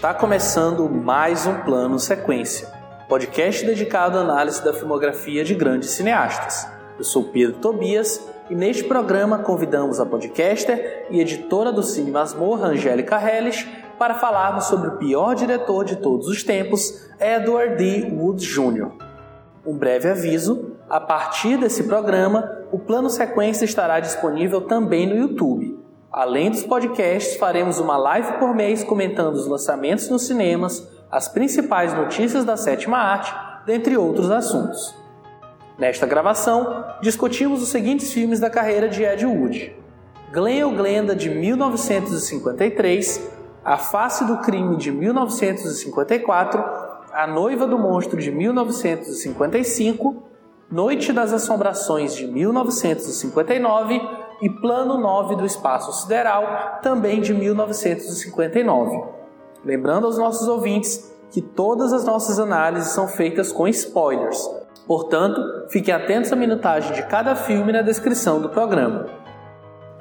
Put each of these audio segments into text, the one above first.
Está começando mais um Plano Sequência, podcast dedicado à análise da filmografia de grandes cineastas. Eu sou Pedro Tobias e neste programa convidamos a podcaster e editora do Cine Masmorra, Angélica Helles, para falarmos sobre o pior diretor de todos os tempos, Edward D. Wood Jr. Um breve aviso: a partir desse programa, o plano sequência estará disponível também no YouTube. Além dos podcasts, faremos uma live por mês comentando os lançamentos nos cinemas, as principais notícias da sétima arte, dentre outros assuntos. Nesta gravação, discutimos os seguintes filmes da carreira de Ed Wood: Glen ou Glenda, de 1953, A Face do Crime, de 1954, A Noiva do Monstro, de 1955, Noite das Assombrações, de 1959 e Plano 9 do Espaço Sideral, também de 1959. Lembrando aos nossos ouvintes que todas as nossas análises são feitas com spoilers Portanto, fiquem atentos à minutagem de cada filme na descrição do programa.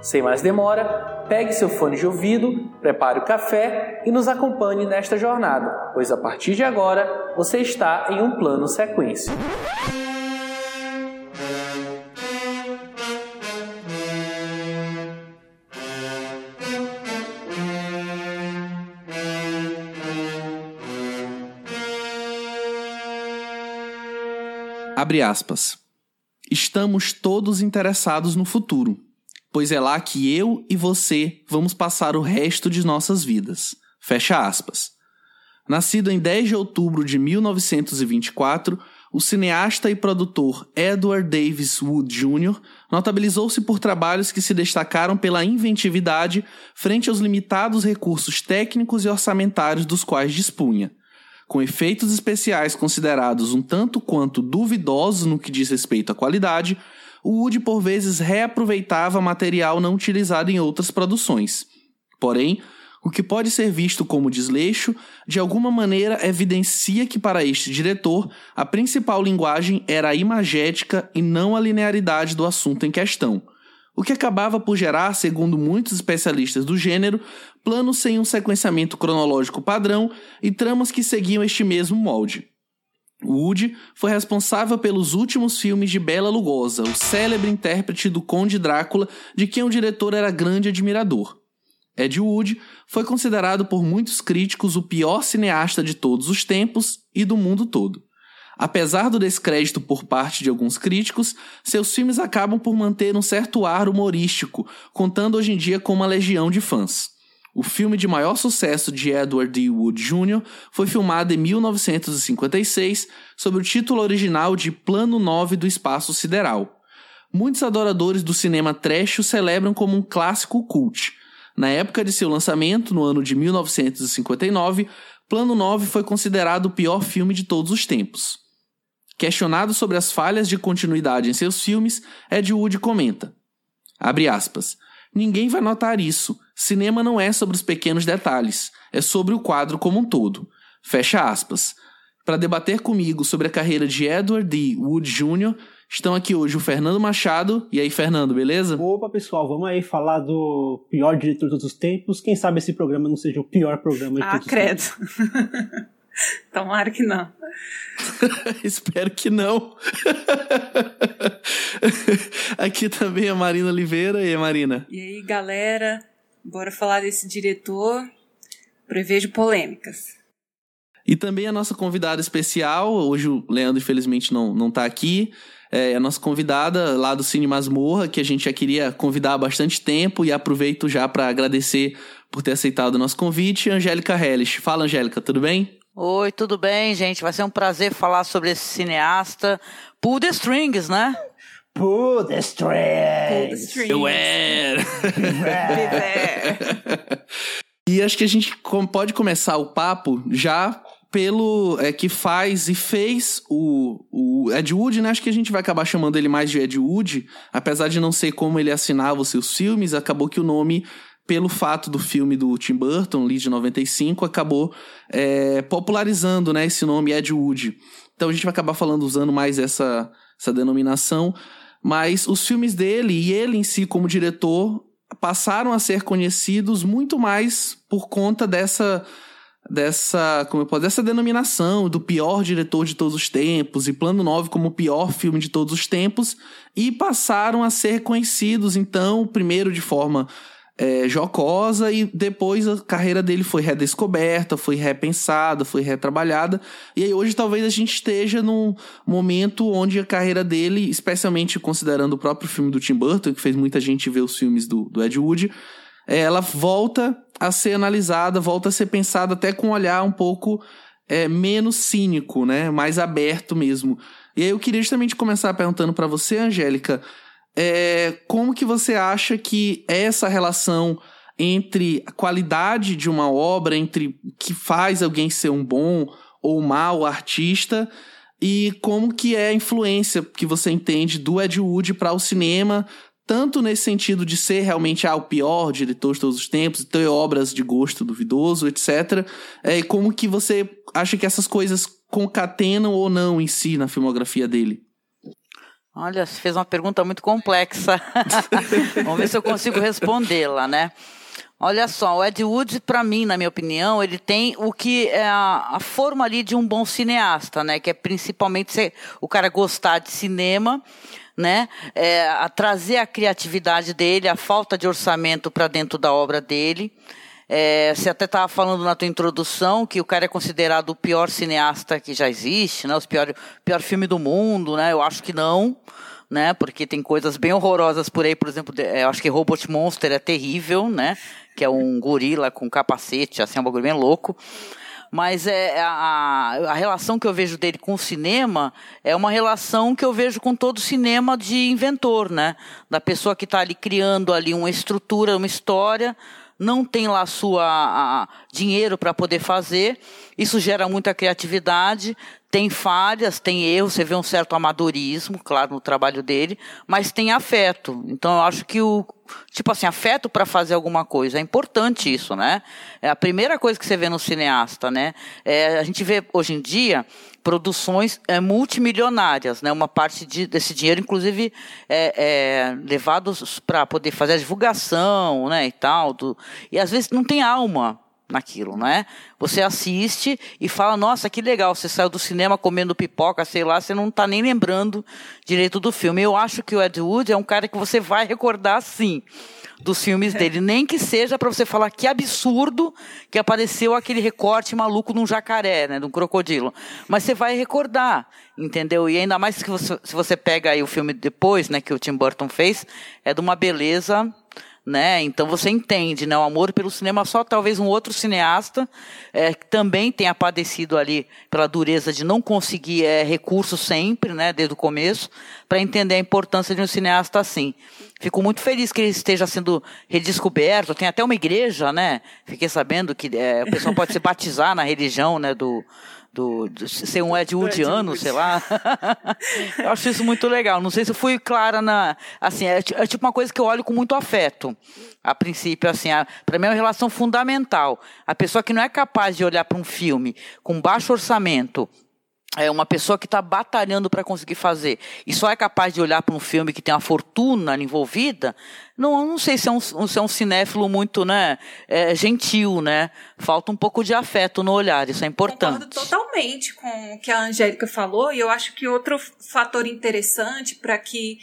Sem mais demora, pegue seu fone de ouvido, prepare o café e nos acompanhe nesta jornada, pois a partir de agora você está em um plano sequência. Abre aspas. Estamos todos interessados no futuro, pois é lá que eu e você vamos passar o resto de nossas vidas. Fecha aspas. Nascido em 10 de outubro de 1924, o cineasta e produtor Edward Davis Wood Jr. notabilizou-se por trabalhos que se destacaram pela inventividade frente aos limitados recursos técnicos e orçamentários dos quais dispunha com efeitos especiais considerados um tanto quanto duvidosos no que diz respeito à qualidade, o Wood por vezes reaproveitava material não utilizado em outras produções. Porém, o que pode ser visto como desleixo, de alguma maneira evidencia que para este diretor a principal linguagem era a imagética e não a linearidade do assunto em questão o que acabava por gerar, segundo muitos especialistas do gênero, planos sem um sequenciamento cronológico padrão e tramas que seguiam este mesmo molde. Wood foi responsável pelos últimos filmes de Bela Lugosa, o célebre intérprete do Conde Drácula, de quem o diretor era grande admirador. Ed Wood foi considerado por muitos críticos o pior cineasta de todos os tempos e do mundo todo. Apesar do descrédito por parte de alguns críticos, seus filmes acabam por manter um certo ar humorístico, contando hoje em dia com uma legião de fãs. O filme de maior sucesso de Edward D. Wood Jr. foi filmado em 1956 sob o título original de Plano 9 do Espaço Sideral. Muitos adoradores do cinema trash o celebram como um clássico cult. Na época de seu lançamento, no ano de 1959, Plano 9 foi considerado o pior filme de todos os tempos. Questionado sobre as falhas de continuidade em seus filmes, Ed Wood comenta: abre aspas. Ninguém vai notar isso. Cinema não é sobre os pequenos detalhes, é sobre o quadro como um todo. Fecha aspas. Para debater comigo sobre a carreira de Edward D. Wood Jr., estão aqui hoje o Fernando Machado. E aí, Fernando, beleza? Opa, pessoal, vamos aí falar do pior diretor de todos os tempos. Quem sabe esse programa não seja o pior programa de ah, todos credo. os tempos. Tomara que não. Espero que não. Aqui também a Marina Oliveira. E aí, Marina? E aí, galera? Bora falar desse diretor. Prevejo polêmicas. E também a nossa convidada especial. Hoje o Leandro, infelizmente, não, não tá aqui. É a nossa convidada lá do Cine Masmorra, que a gente já queria convidar há bastante tempo. E aproveito já para agradecer por ter aceitado o nosso convite. Angélica Hellish. Fala, Angélica, tudo bem? Oi, tudo bem, gente? Vai ser um prazer falar sobre esse cineasta. Pull the strings, né? Pull the strings. Pull the strings. E acho que a gente pode começar o papo já pelo é, que faz e fez o, o Ed Wood, né? Acho que a gente vai acabar chamando ele mais de Ed Wood, apesar de não ser como ele assinava os seus filmes, acabou que o nome, pelo fato do filme do Tim Burton, ali de 95, acabou é, popularizando né, esse nome Ed Wood. Então a gente vai acabar falando, usando mais essa, essa denominação. Mas os filmes dele e ele em si como diretor passaram a ser conhecidos muito mais por conta dessa dessa, como eu posso, dessa denominação do pior diretor de todos os tempos e Plano 9 como o pior filme de todos os tempos e passaram a ser conhecidos então, primeiro de forma é, jocosa e depois a carreira dele foi redescoberta, foi repensada, foi retrabalhada. E aí hoje talvez a gente esteja num momento onde a carreira dele, especialmente considerando o próprio filme do Tim Burton, que fez muita gente ver os filmes do, do Ed Wood, é, ela volta a ser analisada, volta a ser pensada até com um olhar um pouco é, menos cínico, né? Mais aberto mesmo. E aí eu queria justamente começar perguntando para você, Angélica, é, como que você acha que essa relação entre a qualidade de uma obra, entre o que faz alguém ser um bom ou mau artista, e como que é a influência que você entende do Ed Wood para o cinema, tanto nesse sentido de ser realmente ah, o pior diretor de todos os tempos, ter obras de gosto duvidoso, etc. É, como que você acha que essas coisas concatenam ou não em si na filmografia dele? Olha, você fez uma pergunta muito complexa. Vamos ver se eu consigo respondê-la, né? Olha só, o Ed Wood, para mim, na minha opinião, ele tem o que é a, a, forma ali de um bom cineasta, né? Que é principalmente ser, o cara gostar de cinema, né? É, a trazer a criatividade dele, a falta de orçamento para dentro da obra dele. É, você até estava falando na tua introdução que o cara é considerado o pior cineasta que já existe, né? O pior, pior filme do mundo, né? Eu acho que não, né? Porque tem coisas bem horrorosas por aí, por exemplo, é, eu acho que Robot Monster é terrível, né? Que é um gorila com capacete, assim, é um bagulho bem louco mas é a, a relação que eu vejo dele com o cinema é uma relação que eu vejo com todo o cinema de inventor, né? Da pessoa que está ali criando ali uma estrutura, uma história, não tem lá sua a, dinheiro para poder fazer. Isso gera muita criatividade, tem falhas, tem erros, você vê um certo amadorismo, claro, no trabalho dele, mas tem afeto. Então eu acho que o tipo assim, afeto para fazer alguma coisa, é importante isso, né? É a primeira coisa que você vê no cineasta, né? É, a gente vê hoje em dia produções é, multimilionárias, né? Uma parte de, desse dinheiro, inclusive, é, é para poder fazer a divulgação, né? E tal, do, e às vezes não tem alma naquilo, né? Você assiste e fala, nossa, que legal, você saiu do cinema comendo pipoca, sei lá, você não está nem lembrando direito do filme. Eu acho que o Ed Wood é um cara que você vai recordar sim dos filmes dele, nem que seja para você falar que absurdo que apareceu aquele recorte maluco num jacaré, né, de um crocodilo. Mas você vai recordar, entendeu? E ainda mais que você, se você pega aí o filme depois, né, que o Tim Burton fez, é de uma beleza né? Então você entende, né? O amor pelo cinema só talvez um outro cineasta é, que também tenha padecido ali pela dureza de não conseguir é, recursos sempre, né? Desde o começo, para entender a importância de um cineasta assim. Fico muito feliz que ele esteja sendo redescoberto. Tem até uma igreja, né? Fiquei sabendo que é, o pessoal pode se batizar na religião, né? Do do, do ser um Ed Woodiano, sei lá. eu acho isso muito legal. Não sei se eu fui clara na. Assim, é, é tipo uma coisa que eu olho com muito afeto. A princípio, assim, para mim é uma relação fundamental. A pessoa que não é capaz de olhar para um filme com baixo orçamento é uma pessoa que está batalhando para conseguir fazer e só é capaz de olhar para um filme que tem uma fortuna envolvida, não, não sei se é um, se é um cinéfilo muito né, é, gentil, né? Falta um pouco de afeto no olhar, isso é importante. Concordo totalmente com o que a Angélica falou e eu acho que outro fator interessante para que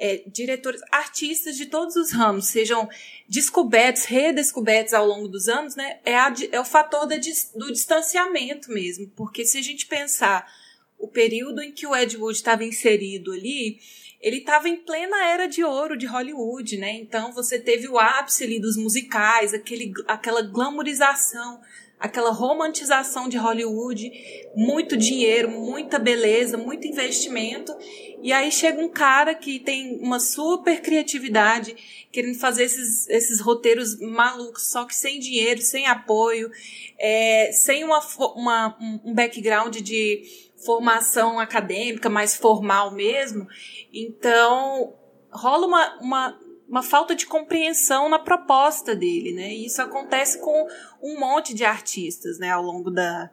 é, diretores, artistas de todos os ramos sejam descobertos, redescobertos ao longo dos anos, né, é, a, é o fator da, do distanciamento mesmo. Porque se a gente pensar o período em que o Ed Wood estava inserido ali, ele estava em plena era de ouro de Hollywood, né? Então você teve o ápice ali dos musicais, aquele, aquela glamorização aquela romantização de Hollywood, muito dinheiro, muita beleza, muito investimento. E aí chega um cara que tem uma super criatividade, querendo fazer esses, esses roteiros malucos, só que sem dinheiro, sem apoio, é, sem uma, uma, um background de formação acadêmica mais formal mesmo. Então, rola uma, uma uma falta de compreensão na proposta dele, né? E isso acontece com um monte de artistas, né, ao longo da,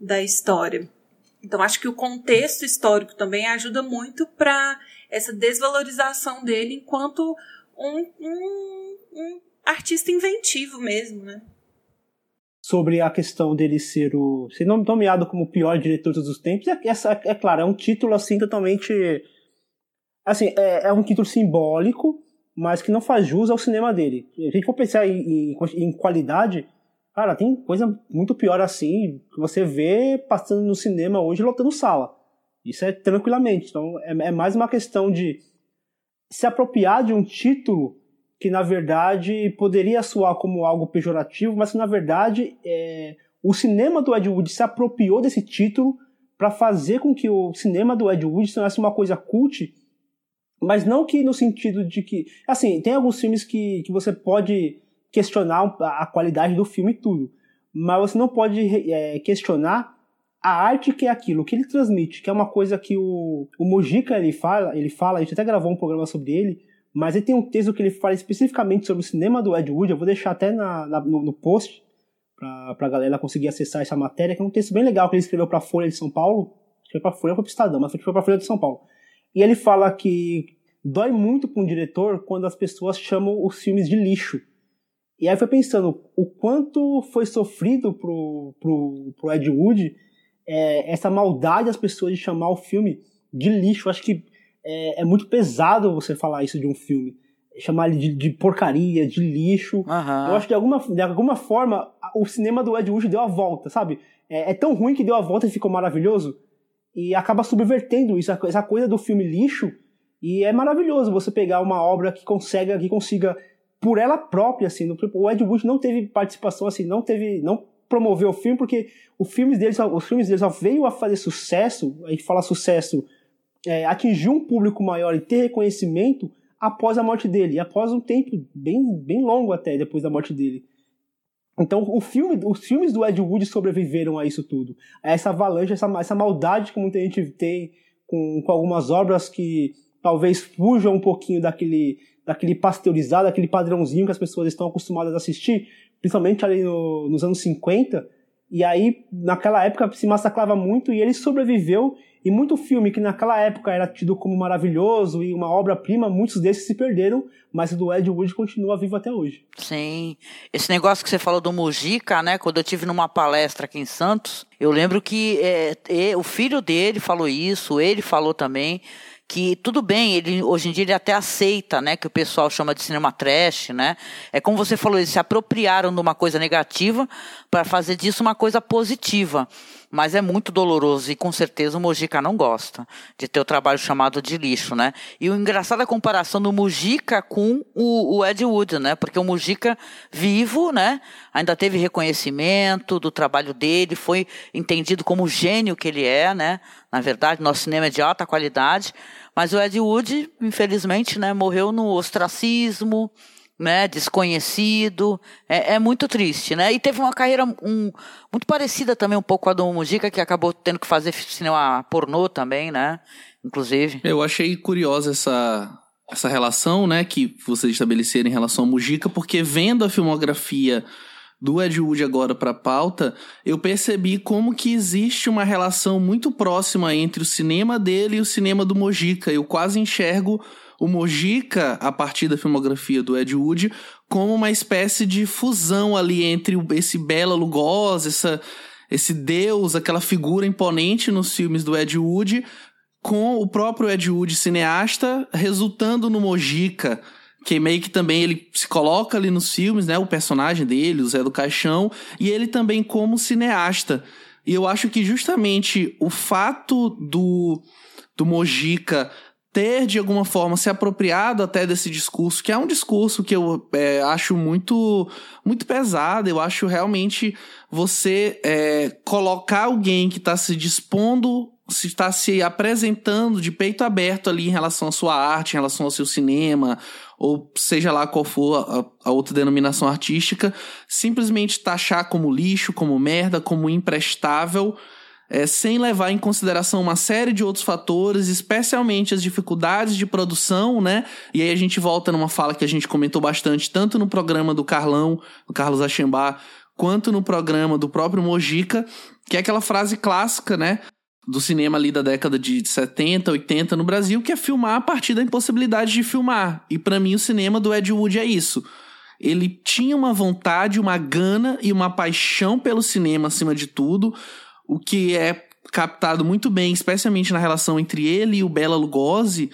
da história. Então, acho que o contexto histórico também ajuda muito para essa desvalorização dele enquanto um, um, um artista inventivo mesmo, né? Sobre a questão dele ser o ser nomeado como o pior diretor de todos os tempos, é, é, é claro, é um título assim totalmente assim, é, é, um título simbólico, mas que não faz jus ao cinema dele. Se a gente for pensar em, em, em qualidade, Cara, tem coisa muito pior assim que você vê passando no cinema hoje lotando sala. Isso é tranquilamente. Então é, é mais uma questão de se apropriar de um título que na verdade poderia soar como algo pejorativo, mas que na verdade é, o cinema do Ed Wood se apropriou desse título para fazer com que o cinema do Ed Wood se tornasse uma coisa cult, mas não que no sentido de que. Assim, tem alguns filmes que, que você pode questionar a qualidade do filme e tudo. Mas você não pode é, questionar a arte que é aquilo, o que ele transmite, que é uma coisa que o, o Mujica ele fala, ele fala, a gente até gravou um programa sobre ele, mas ele tem um texto que ele fala especificamente sobre o cinema do Ed Wood, eu vou deixar até na, na, no, no, post para a galera conseguir acessar essa matéria, que é um texto bem legal que ele escreveu para a Folha de São Paulo, acho que foi para a Folha ou para o Estadão, mas foi para a Folha de São Paulo. E ele fala que dói muito para um diretor quando as pessoas chamam os filmes de lixo. E aí foi pensando o quanto foi sofrido pro, pro, pro Ed Wood é, essa maldade das pessoas de chamar o filme de lixo. Eu acho que é, é, muito pesado você falar isso de um filme. Chamar ele de, de porcaria, de lixo. Uhum. Eu acho que de alguma, de alguma forma o cinema do Ed Wood deu a volta, sabe? É, é, tão ruim que deu a volta e ficou maravilhoso. E acaba subvertendo isso, essa coisa do filme lixo. E é maravilhoso você pegar uma obra que consiga, que consiga por ela própria, assim. No, o Ed Wood não teve participação, assim, não teve, não promoveu o filme porque os filmes dele, os filmes dele só veio a fazer sucesso, a gente fala sucesso, é, atingir um público maior e ter reconhecimento após a morte dele, após um tempo bem, bem longo até depois da morte dele. Então, o filme, os filmes do Ed Wood sobreviveram a isso tudo. A essa avalanche, essa, essa maldade que muita gente tem com, com algumas obras que talvez fujam um pouquinho daquele daquele pasteurizado, aquele padrãozinho que as pessoas estão acostumadas a assistir, principalmente ali no, nos anos 50. E aí, naquela época, se massacrava muito e ele sobreviveu. E muito filme que naquela época era tido como maravilhoso e uma obra-prima, muitos desses se perderam, mas o do Ed Wood continua vivo até hoje. Sim. Esse negócio que você falou do Mujica, né? Quando eu tive numa palestra aqui em Santos, eu lembro que é, o filho dele falou isso, ele falou também que tudo bem, ele hoje em dia ele até aceita, né, que o pessoal chama de cinema trash, né? É como você falou, eles se apropriaram de uma coisa negativa para fazer disso uma coisa positiva. Mas é muito doloroso e com certeza o Mujica não gosta de ter o trabalho chamado de lixo, né? E o engraçado é a comparação do Mujica com o, o Ed Wood, né? Porque o Mujica vivo, né? Ainda teve reconhecimento do trabalho dele, foi entendido como o gênio que ele é, né? Na verdade, nosso cinema é de alta qualidade, mas o Ed Wood, infelizmente, né, morreu no ostracismo, né, desconhecido, é, é, muito triste, né? E teve uma carreira um, muito parecida também um pouco com a do Mujica, que acabou tendo que fazer cinema pornô também, né? Inclusive. Eu achei curiosa essa essa relação, né, que vocês estabeleceram em relação ao Mujica, porque vendo a filmografia do Ed Wood agora para pauta, eu percebi como que existe uma relação muito próxima entre o cinema dele e o cinema do Mojica. Eu quase enxergo o Mojica, a partir da filmografia do Ed Wood, como uma espécie de fusão ali entre esse Bela Lugosi, essa, esse deus, aquela figura imponente nos filmes do Ed Wood, com o próprio Ed Wood cineasta, resultando no Mojica, que meio que também ele se coloca ali nos filmes, né? O personagem dele, o Zé do Caixão, e ele também como cineasta. E eu acho que justamente o fato do, do Mojica ter, de alguma forma, se apropriado até desse discurso, que é um discurso que eu é, acho muito, muito pesado. Eu acho realmente você é, colocar alguém que está se dispondo se está se apresentando de peito aberto ali em relação à sua arte, em relação ao seu cinema, ou seja lá qual for a, a, outra denominação artística, simplesmente taxar como lixo, como merda, como imprestável, é, sem levar em consideração uma série de outros fatores, especialmente as dificuldades de produção, né? E aí a gente volta numa fala que a gente comentou bastante, tanto no programa do Carlão, do Carlos Achembar, quanto no programa do próprio Mojica, que é aquela frase clássica, né? do cinema ali da década de 70, 80 no Brasil, que é filmar a partir da impossibilidade de filmar. E para mim o cinema do Ed Wood é isso. Ele tinha uma vontade, uma gana e uma paixão pelo cinema acima de tudo, o que é captado muito bem, especialmente na relação entre ele e o Bela Lugosi.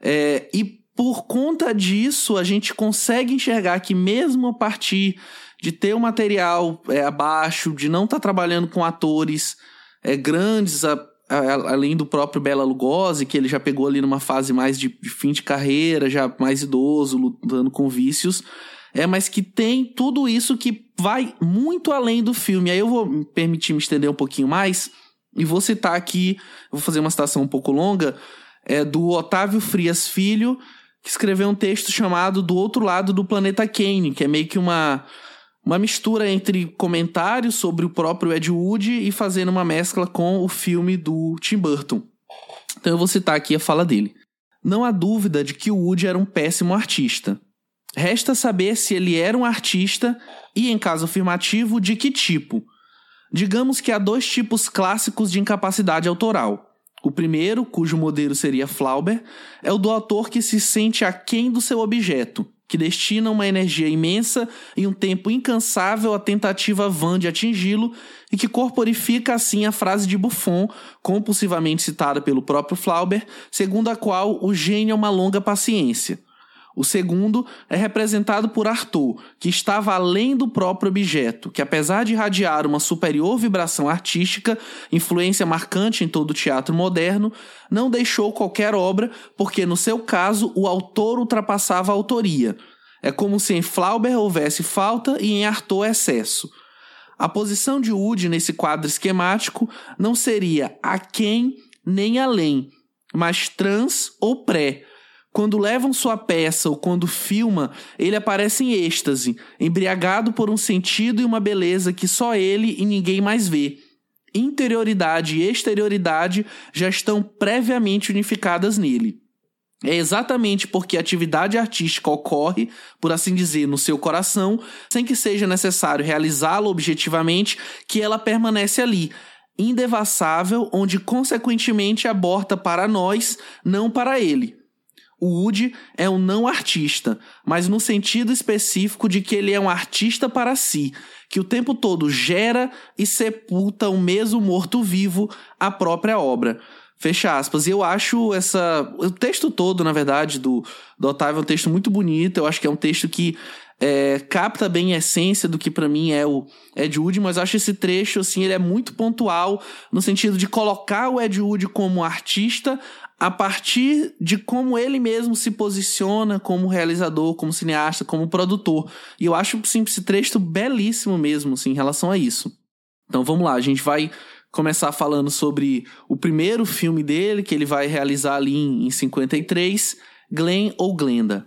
É, e por conta disso, a gente consegue enxergar que mesmo a partir de ter o material é, abaixo, de não estar tá trabalhando com atores é, grandes, a, a, além do próprio Bela Lugosi, que ele já pegou ali numa fase mais de, de fim de carreira, já mais idoso, lutando com vícios, é, mas que tem tudo isso que vai muito além do filme. Aí eu vou permitir me estender um pouquinho mais e vou citar aqui, vou fazer uma citação um pouco longa, é do Otávio Frias Filho, que escreveu um texto chamado Do Outro Lado do Planeta Kane, que é meio que uma, uma mistura entre comentários sobre o próprio Ed Wood e fazendo uma mescla com o filme do Tim Burton. Então eu vou citar aqui a fala dele. Não há dúvida de que Wood era um péssimo artista. Resta saber se ele era um artista e, em caso afirmativo, de que tipo. Digamos que há dois tipos clássicos de incapacidade autoral. O primeiro, cujo modelo seria Flauber, é o do autor que se sente aquém do seu objeto, que destina uma energia imensa e um tempo incansável à tentativa vã de atingi-lo e que corporifica assim a frase de Buffon, compulsivamente citada pelo próprio Flauber, segundo a qual o gênio é uma longa paciência. O segundo é representado por Arthur, que estava além do próprio objeto, que apesar de irradiar uma superior vibração artística, influência marcante em todo o teatro moderno, não deixou qualquer obra, porque no seu caso o autor ultrapassava a autoria. É como se em Flauber houvesse falta e em Arthur excesso. A posição de Wood nesse quadro esquemático não seria aquém nem além, mas trans ou pré, quando levam sua peça ou quando filma, ele aparece em êxtase, embriagado por um sentido e uma beleza que só ele e ninguém mais vê. Interioridade e exterioridade já estão previamente unificadas nele. É exatamente porque a atividade artística ocorre, por assim dizer, no seu coração, sem que seja necessário realizá-la objetivamente, que ela permanece ali, indevassável, onde consequentemente aborta para nós, não para ele. O Woody é um não artista, mas no sentido específico de que ele é um artista para si, que o tempo todo gera e sepulta o mesmo morto-vivo a própria obra. Fecha aspas. E eu acho essa. O texto todo, na verdade, do, do Otávio é um texto muito bonito. Eu acho que é um texto que é, capta bem a essência do que para mim é o Ed Wood, mas acho esse trecho, assim, ele é muito pontual no sentido de colocar o Ed Wood como artista a partir de como ele mesmo se posiciona como realizador, como cineasta, como produtor. E eu acho sim, esse trecho belíssimo mesmo assim, em relação a isso. Então vamos lá, a gente vai começar falando sobre o primeiro filme dele, que ele vai realizar ali em 53, Glenn ou Glenda.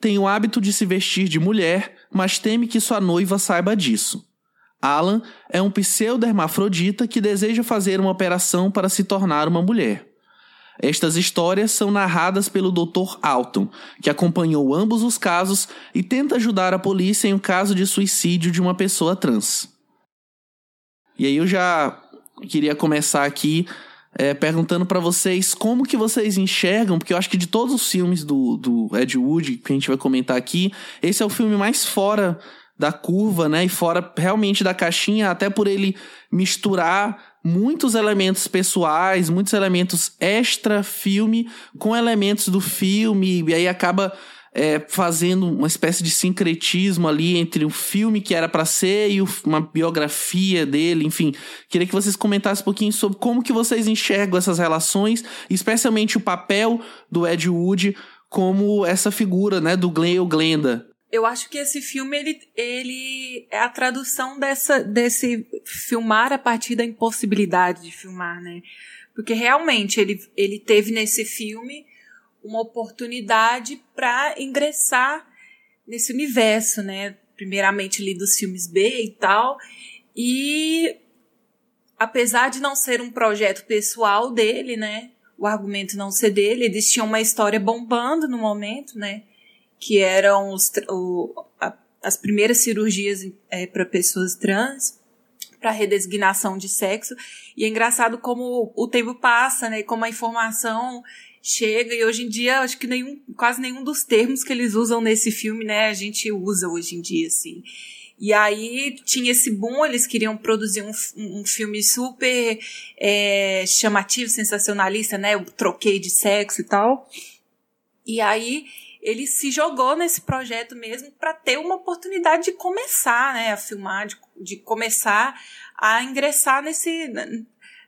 Tem o hábito de se vestir de mulher, mas teme que sua noiva saiba disso. Alan é um pseudo-hermafrodita que deseja fazer uma operação para se tornar uma mulher. Estas histórias são narradas pelo Dr. Alton, que acompanhou ambos os casos e tenta ajudar a polícia em um caso de suicídio de uma pessoa trans. E aí eu já queria começar aqui é, perguntando para vocês como que vocês enxergam, porque eu acho que de todos os filmes do, do Ed Wood que a gente vai comentar aqui, esse é o filme mais fora da curva, né? E fora realmente da caixinha, até por ele misturar muitos elementos pessoais, muitos elementos extra filme com elementos do filme, e aí acaba é, fazendo uma espécie de sincretismo ali entre o filme que era para ser e o, uma biografia dele, enfim. Queria que vocês comentassem um pouquinho sobre como que vocês enxergam essas relações, especialmente o papel do Ed Wood como essa figura, né, do Glenn ou Glenda. Eu acho que esse filme ele, ele é a tradução dessa desse filmar a partir da impossibilidade de filmar, né? porque realmente ele, ele teve nesse filme uma oportunidade para ingressar nesse universo, né? Primeiramente li dos filmes B e tal, e apesar de não ser um projeto pessoal dele, né? O argumento não ser dele, eles tinham uma história bombando no momento, né? Que eram os, o, a, as primeiras cirurgias é, para pessoas trans, para redesignação de sexo. E é engraçado como o tempo passa, né? Como a informação chega e hoje em dia acho que nenhum, quase nenhum dos termos que eles usam nesse filme, né, a gente usa hoje em dia, assim. E aí tinha esse boom, eles queriam produzir um, um filme super é, chamativo, sensacionalista, né? O troquei de sexo e tal. E aí ele se jogou nesse projeto mesmo para ter uma oportunidade de começar, né, a filmar, de, de começar a ingressar nesse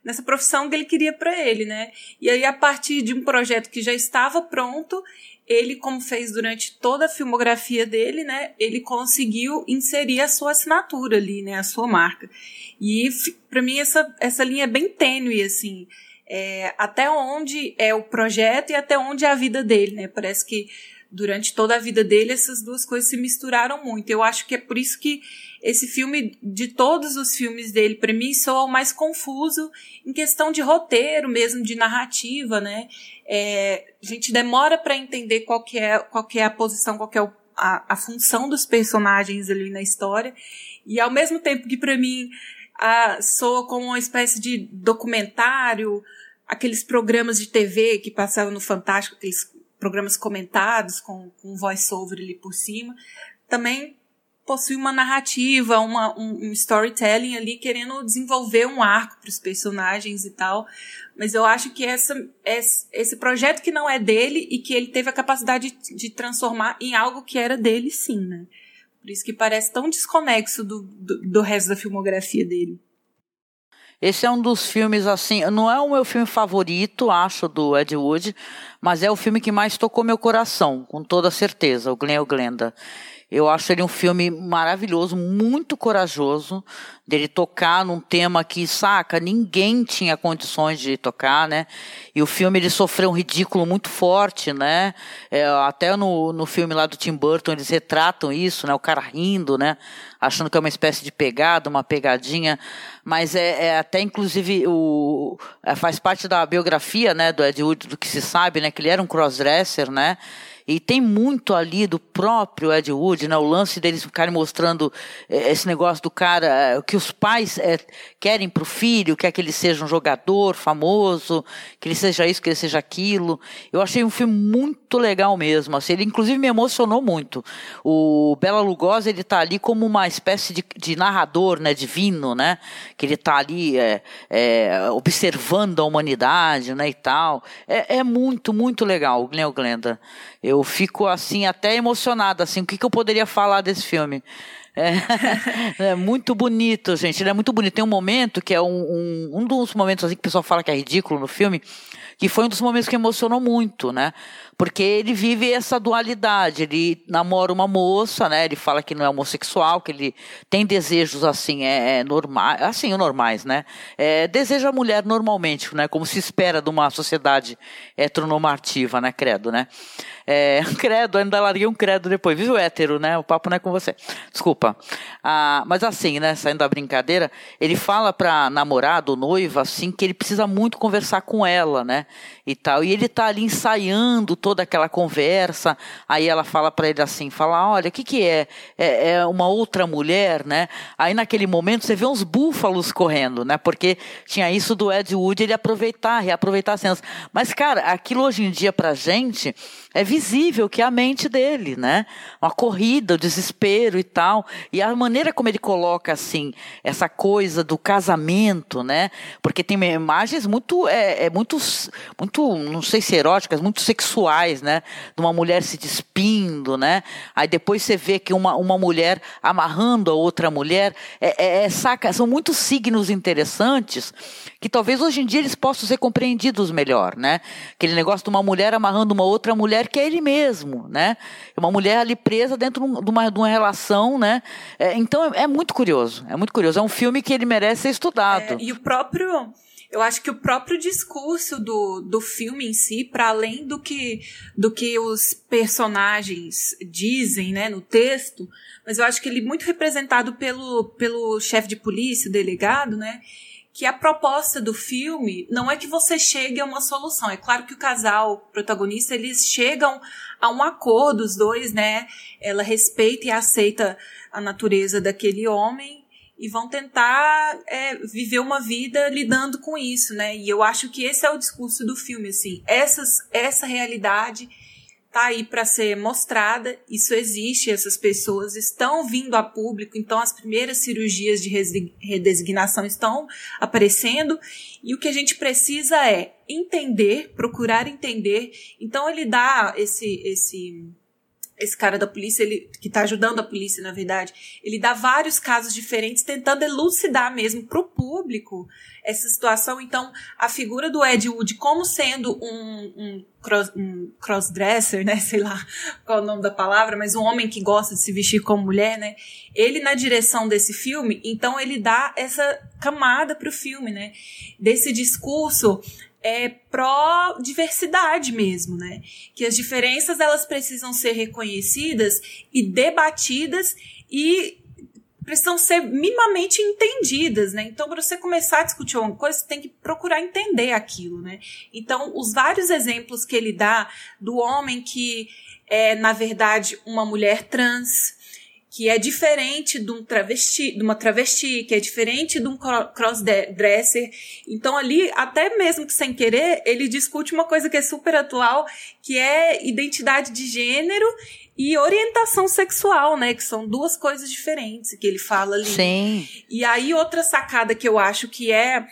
nessa profissão que ele queria para ele, né? E aí a partir de um projeto que já estava pronto, ele como fez durante toda a filmografia dele, né, ele conseguiu inserir a sua assinatura ali, né, a sua marca. E para mim essa essa linha é bem tênue assim, é, até onde é o projeto e até onde é a vida dele, né? Parece que durante toda a vida dele essas duas coisas se misturaram muito. Eu acho que é por isso que esse filme, de todos os filmes dele, para mim, soa o mais confuso em questão de roteiro mesmo, de narrativa, né? É, a gente demora para entender qual que, é, qual que é a posição, qual que é a, a função dos personagens ali na história. E ao mesmo tempo que para mim a, soa como uma espécie de documentário, aqueles programas de TV que passavam no Fantástico, aqueles programas comentados com, com voice-over ali por cima, também possui uma narrativa, uma, um, um storytelling ali, querendo desenvolver um arco para os personagens e tal. Mas eu acho que essa, esse projeto que não é dele e que ele teve a capacidade de, de transformar em algo que era dele, sim, né? Por isso que parece tão desconexo do, do, do resto da filmografia dele. Esse é um dos filmes, assim, não é o meu filme favorito, acho, do Ed Wood, mas é o filme que mais tocou meu coração, com toda certeza, o Glenn o Glenda. Eu acho ele um filme maravilhoso, muito corajoso, dele tocar num tema que, saca, ninguém tinha condições de tocar, né? E o filme ele sofreu um ridículo muito forte, né? É, até no, no filme lá do Tim Burton eles retratam isso, né? O cara rindo, né? Achando que é uma espécie de pegada, uma pegadinha, mas é, é até inclusive o é, faz parte da biografia, né? Do Ed Wood, do que se sabe, né? Que ele era um crossdresser, né? E tem muito ali do próprio Ed Wood, né? O lance deles ficarem mostrando é, esse negócio do cara, é, que os pais é, querem para o filho, quer que ele seja um jogador famoso, que ele seja isso, que ele seja aquilo. Eu achei um filme muito legal mesmo. Assim, ele inclusive me emocionou muito. O Bela Lugosi ele está ali como uma espécie de, de, narrador, né, divino, né? Que ele está ali observando a humanidade, né, e tal. É, é muito, muito legal, Glenn Glenda. Eu fico assim até emocionada, assim, o que, que eu poderia falar desse filme? É, é, muito bonito, gente. Ele é muito bonito. Tem um momento que é um, um, um dos momentos assim que o pessoal fala que é ridículo no filme, que foi um dos momentos que emocionou muito, né? Porque ele vive essa dualidade. Ele namora uma moça, né? Ele fala que não é homossexual, que ele tem desejos assim, é, é normais, assim, normais, né? É, deseja a mulher normalmente, né? Como se espera de uma sociedade heteronormativa, né? Credo, né? É, credo, ainda larguei um credo depois, viu, hétero, né? O papo não é com você. Desculpa. Ah, mas assim, né? Saindo da brincadeira, ele fala pra namorado, noiva, assim, que ele precisa muito conversar com ela, né? E tal. E ele tá ali ensaiando toda aquela conversa. Aí ela fala para ele assim, fala, olha, o que que é? é? é? uma outra mulher, né? Aí naquele momento você vê uns búfalos correndo, né? Porque tinha isso do Ed Wood, ele aproveitar, reaproveitar as cenas. Mas, cara, aquilo hoje em dia pra gente é visível que é a mente dele, né? Uma corrida, o desespero e tal. E a maneira como ele coloca, assim, essa coisa do casamento, né? Porque tem imagens muito, é, é muito, muito, não sei se eróticas, muito sexuais, né? De uma mulher se despindo, né? Aí depois você vê que uma, uma mulher amarrando a outra mulher. É, é, é saca? São muitos signos interessantes que talvez hoje em dia eles possam ser compreendidos melhor, né? Aquele negócio de uma mulher amarrando uma outra mulher que é ele mesmo, né? Uma mulher ali presa dentro de uma, de uma relação, né? É, então é, é, muito curioso, é muito curioso. É um filme que ele merece ser estudado. É, e o próprio eu acho que o próprio discurso do, do filme em si, para além do que, do que os personagens dizem né, no texto, mas eu acho que ele é muito representado pelo, pelo chefe de polícia, o delegado, né? Que a proposta do filme não é que você chegue a uma solução. É claro que o casal protagonista, eles chegam a um acordo, os dois, né? Ela respeita e aceita a natureza daquele homem e vão tentar é, viver uma vida lidando com isso, né? E eu acho que esse é o discurso do filme, assim, essas, essa realidade tá aí para ser mostrada, isso existe, essas pessoas estão vindo a público, então as primeiras cirurgias de redesignação estão aparecendo, e o que a gente precisa é entender, procurar entender. Então ele dá esse esse esse cara da polícia, ele que está ajudando a polícia, na verdade, ele dá vários casos diferentes, tentando elucidar mesmo para o público essa situação. Então, a figura do Ed Wood como sendo um, um, cross, um crossdresser, né? Sei lá qual é o nome da palavra, mas um homem que gosta de se vestir como mulher, né? Ele, na direção desse filme, então ele dá essa camada para o filme, né? Desse discurso é pró-diversidade mesmo, né? Que as diferenças elas precisam ser reconhecidas e debatidas e precisam ser minimamente entendidas, né? Então, para você começar a discutir uma coisa, você tem que procurar entender aquilo, né? Então, os vários exemplos que ele dá do homem que é, na verdade, uma mulher trans, que é diferente de um travesti, de uma travesti, que é diferente de um crossdresser. Então ali, até mesmo que sem querer, ele discute uma coisa que é super atual, que é identidade de gênero e orientação sexual, né? Que são duas coisas diferentes que ele fala ali. Sim. E aí outra sacada que eu acho que é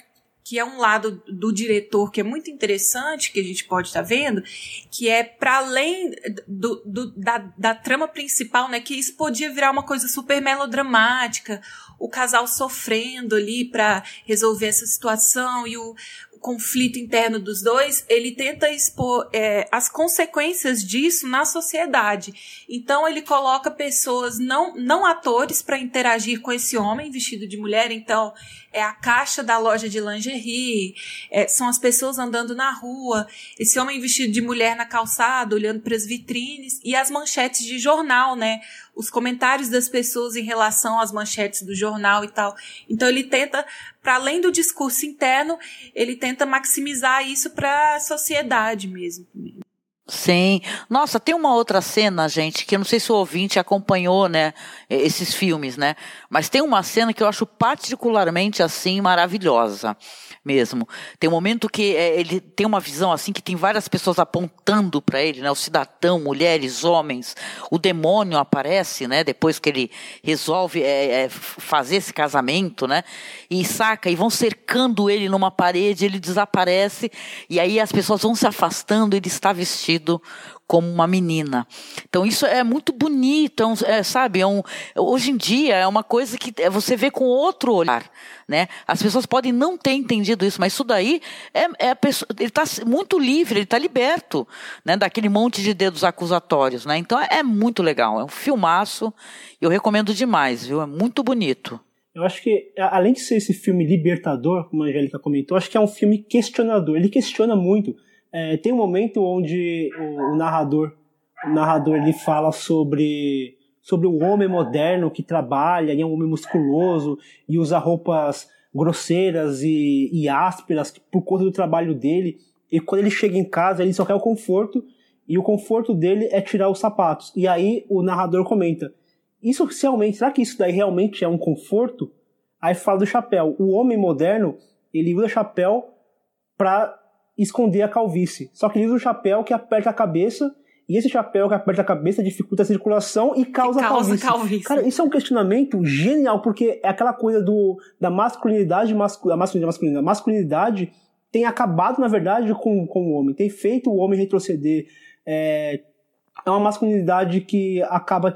que é um lado do diretor que é muito interessante, que a gente pode estar tá vendo, que é para além do, do, da, da trama principal, né? Que isso podia virar uma coisa super melodramática, o casal sofrendo ali para resolver essa situação e o, conflito interno dos dois, ele tenta expor é, as consequências disso na sociedade. Então ele coloca pessoas não, não atores para interagir com esse homem vestido de mulher. Então é a caixa da loja de lingerie, é, são as pessoas andando na rua, esse homem vestido de mulher na calçada, olhando para as vitrines e as manchetes de jornal, né? Os comentários das pessoas em relação às manchetes do jornal e tal. Então ele tenta, para além do discurso interno, ele tenta maximizar isso para a sociedade mesmo. Sim. Nossa, tem uma outra cena, gente, que eu não sei se o ouvinte acompanhou, né, esses filmes, né? Mas tem uma cena que eu acho particularmente assim maravilhosa mesmo. Tem um momento que é, ele tem uma visão assim que tem várias pessoas apontando para ele, né? O cidadão, mulheres, homens. O demônio aparece, né? Depois que ele resolve é, é, fazer esse casamento, né? E saca e vão cercando ele numa parede, ele desaparece e aí as pessoas vão se afastando. Ele está vestido como uma menina. Então isso é muito bonito, é, um, é sabe? É um, hoje em dia é uma coisa que é, você vê com outro olhar, né? As pessoas podem não ter entendido isso, mas isso daí é, é pessoa, ele está muito livre, ele está liberto, né? Daquele monte de dedos acusatórios, né? Então é, muito legal, é um filmaço, eu recomendo demais, viu? É muito bonito. Eu acho que, além de ser esse filme libertador, como a Angélica comentou, acho que é um filme questionador. Ele questiona muito é, tem um momento onde o, o, narrador, o narrador ele fala sobre sobre o homem moderno que trabalha, e é um homem musculoso e usa roupas grosseiras e, e ásperas por conta do trabalho dele. E quando ele chega em casa, ele só quer o conforto e o conforto dele é tirar os sapatos. E aí o narrador comenta: Isso realmente, será que isso daí realmente é um conforto? Aí fala do chapéu. O homem moderno, ele usa chapéu para esconder a calvície. Só que ele usa um chapéu que aperta a cabeça, e esse chapéu que aperta a cabeça dificulta a circulação e causa, e causa calvície. calvície. Cara, isso é um questionamento genial, porque é aquela coisa do, da masculinidade, mascu, a masculinidade, masculinidade, masculinidade tem acabado, na verdade, com, com o homem, tem feito o homem retroceder. É, é uma masculinidade que acaba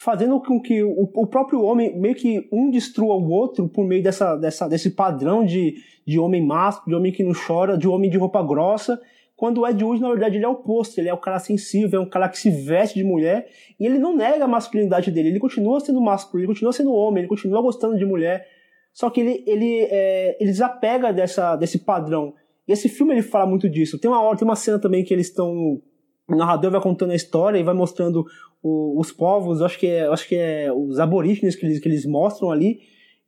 fazendo com que o, o, próprio homem meio que um destrua o outro por meio dessa, dessa, desse padrão de, de homem másculo, de homem que não chora, de homem de roupa grossa, quando o Ed Wood, na verdade, ele é o oposto, ele é o cara sensível, é um cara que se veste de mulher, e ele não nega a masculinidade dele, ele continua sendo masculino, ele continua sendo homem, ele continua gostando de mulher, Só que ele, ele, é, ele desapega dessa, desse padrão. E esse filme ele fala muito disso. Tem uma hora, tem uma cena também que eles estão. O narrador vai contando a história e vai mostrando o, os povos, acho que é, acho que é os aborígenes que eles, que eles mostram ali.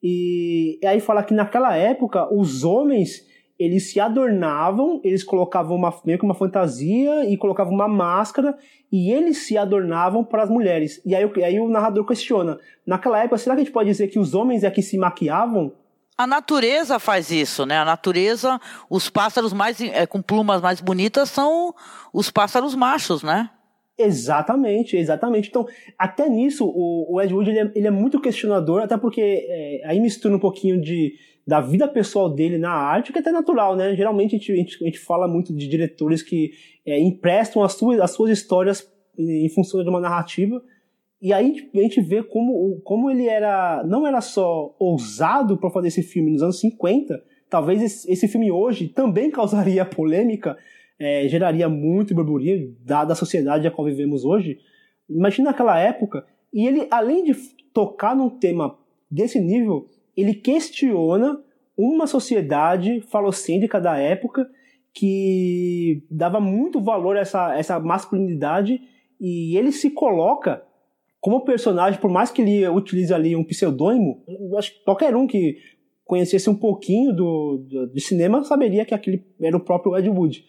E, e aí fala que naquela época os homens eles se adornavam, eles colocavam uma, meio que uma fantasia e colocavam uma máscara e eles se adornavam para as mulheres. E aí, aí o narrador questiona: naquela época, será que a gente pode dizer que os homens é que se maquiavam? A natureza faz isso, né? A natureza, os pássaros mais é, com plumas mais bonitas são os pássaros machos, né? Exatamente, exatamente. Então, até nisso, o, o Ed Wood ele é, ele é, muito questionador, até porque é, aí mistura um pouquinho de, da vida pessoal dele na arte, que é até natural, né? Geralmente a gente, a gente, fala muito de diretores que é, emprestam as suas, as suas histórias em função de uma narrativa, e aí a gente vê como, como ele era não era só ousado para fazer esse filme nos anos 50, talvez esse, esse filme hoje também causaria polêmica, é, geraria muito burburinho, dada a sociedade a qual vivemos hoje. Imagina naquela época, e ele, além de tocar num tema desse nível, ele questiona uma sociedade falocêntrica da época que dava muito valor a essa, essa masculinidade e ele se coloca como personagem, por mais que ele utilize ali um pseudônimo, acho que qualquer um que conhecesse um pouquinho do, do, de cinema saberia que aquele era o próprio Ed Wood.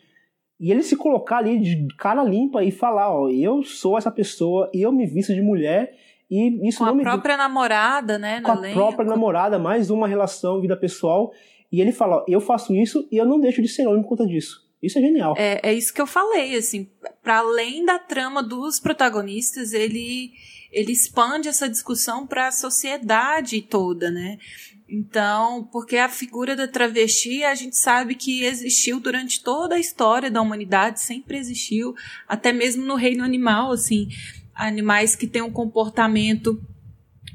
E ele se colocar ali de cara limpa e falar, ó, eu sou essa pessoa, eu me visto de mulher e isso com não a me própria namorada, né? Com a própria namorada, mais uma relação, vida pessoal. E ele fala, ó, eu faço isso e eu não deixo de ser homem por conta disso. Isso é genial. É, é isso que eu falei, assim, para além da trama dos protagonistas, ele ele expande essa discussão para a sociedade toda, né? Então, porque a figura da travesti, a gente sabe que existiu durante toda a história da humanidade, sempre existiu, até mesmo no reino animal, assim, animais que têm um comportamento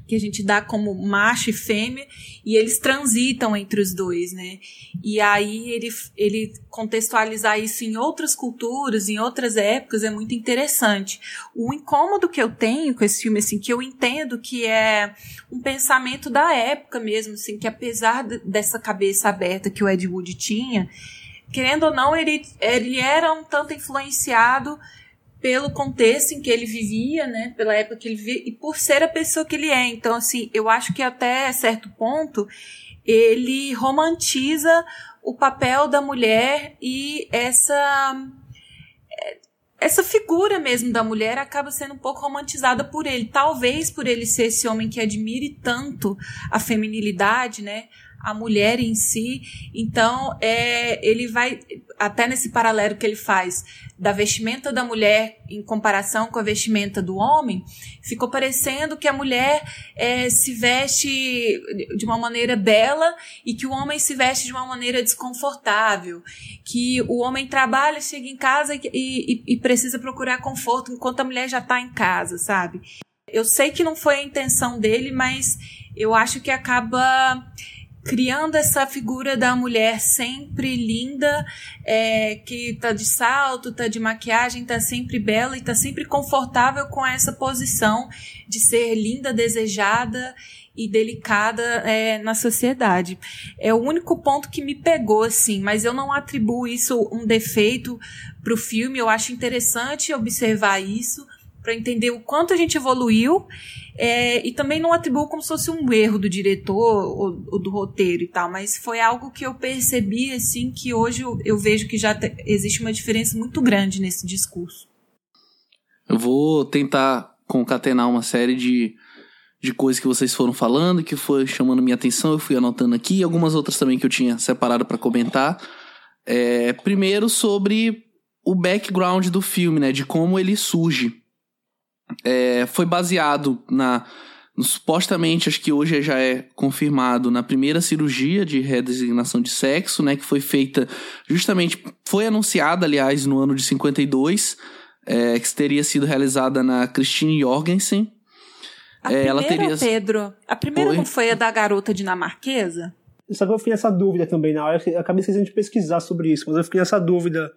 que a gente dá como macho e fêmea, e eles transitam entre os dois, né? E aí ele, ele contextualizar isso em outras culturas, em outras épocas, é muito interessante. O incômodo que eu tenho com esse filme, assim, que eu entendo que é um pensamento da época mesmo, assim, que apesar dessa cabeça aberta que o Ed Wood tinha, querendo ou não, ele, ele era um tanto influenciado pelo contexto em que ele vivia, né, pela época que ele vivia e por ser a pessoa que ele é. Então, assim, eu acho que até certo ponto ele romantiza o papel da mulher e essa essa figura mesmo da mulher acaba sendo um pouco romantizada por ele, talvez por ele ser esse homem que admire tanto a feminilidade, né? A mulher em si. Então, é, ele vai, até nesse paralelo que ele faz da vestimenta da mulher em comparação com a vestimenta do homem, ficou parecendo que a mulher é, se veste de uma maneira bela e que o homem se veste de uma maneira desconfortável. Que o homem trabalha, chega em casa e, e, e precisa procurar conforto enquanto a mulher já está em casa, sabe? Eu sei que não foi a intenção dele, mas eu acho que acaba criando essa figura da mulher sempre linda, é, que tá de salto, tá de maquiagem, tá sempre bela e tá sempre confortável com essa posição de ser linda, desejada e delicada é, na sociedade. É o único ponto que me pegou, assim, mas eu não atribuo isso um defeito para o filme. Eu acho interessante observar isso para entender o quanto a gente evoluiu é, e também não atribuo como se fosse um erro do diretor ou, ou, do roteiro e tal, mas foi algo que eu percebi assim que hoje eu, eu vejo que já te, existe uma diferença muito grande nesse discurso. Eu vou tentar concatenar uma série de, de coisas que vocês foram falando, que foi chamando minha atenção, eu fui anotando aqui, e algumas outras também que eu tinha separado para comentar. É, primeiro sobre o background do filme, né, de como ele surge é, foi baseado na supostamente acho que hoje já é confirmado na primeira cirurgia de redesignação de sexo, né, que foi feita justamente foi anunciada, aliás, no ano de 52, é, que teria sido realizada na Christine Jorgensen. A é, primeira, ela teria... Pedro, a primeira foi? não foi a da garota dinamarquesa? Só que eu fiquei nessa dúvida também na hora, eu acabei esquecendo de pesquisar sobre isso, mas eu fiquei nessa dúvida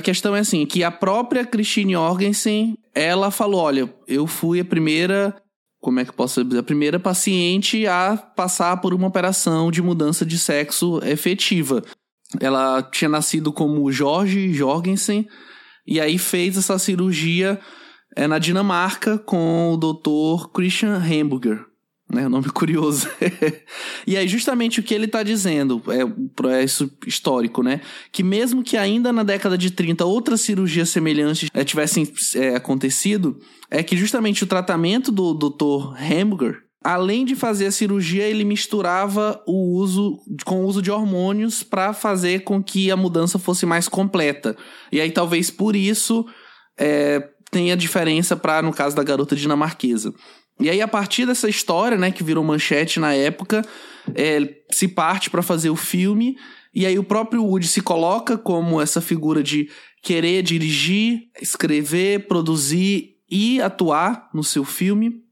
a questão é assim, que a própria Christine Jorgensen, ela falou, olha, eu fui a primeira como é que posso dizer? A primeira paciente a passar por uma operação de mudança de sexo efetiva. Ela tinha nascido como Jorge Jorgensen e aí fez essa cirurgia é, na Dinamarca com o Dr. Christian Hamburger né? Nome curioso. e aí, justamente o que ele está dizendo, é o progresso histórico, né? Que mesmo que ainda na década de 30 outras cirurgias semelhantes é, tivessem é, acontecido, é que justamente o tratamento do Dr. Hamburger, além de fazer a cirurgia, ele misturava o uso com o uso de hormônios para fazer com que a mudança fosse mais completa. E aí, talvez por isso, é, tenha diferença para, no caso da garota dinamarquesa. E aí, a partir dessa história, né, que virou manchete na época, é, se parte para fazer o filme. E aí, o próprio Woody se coloca como essa figura de querer dirigir, escrever, produzir e atuar no seu filme.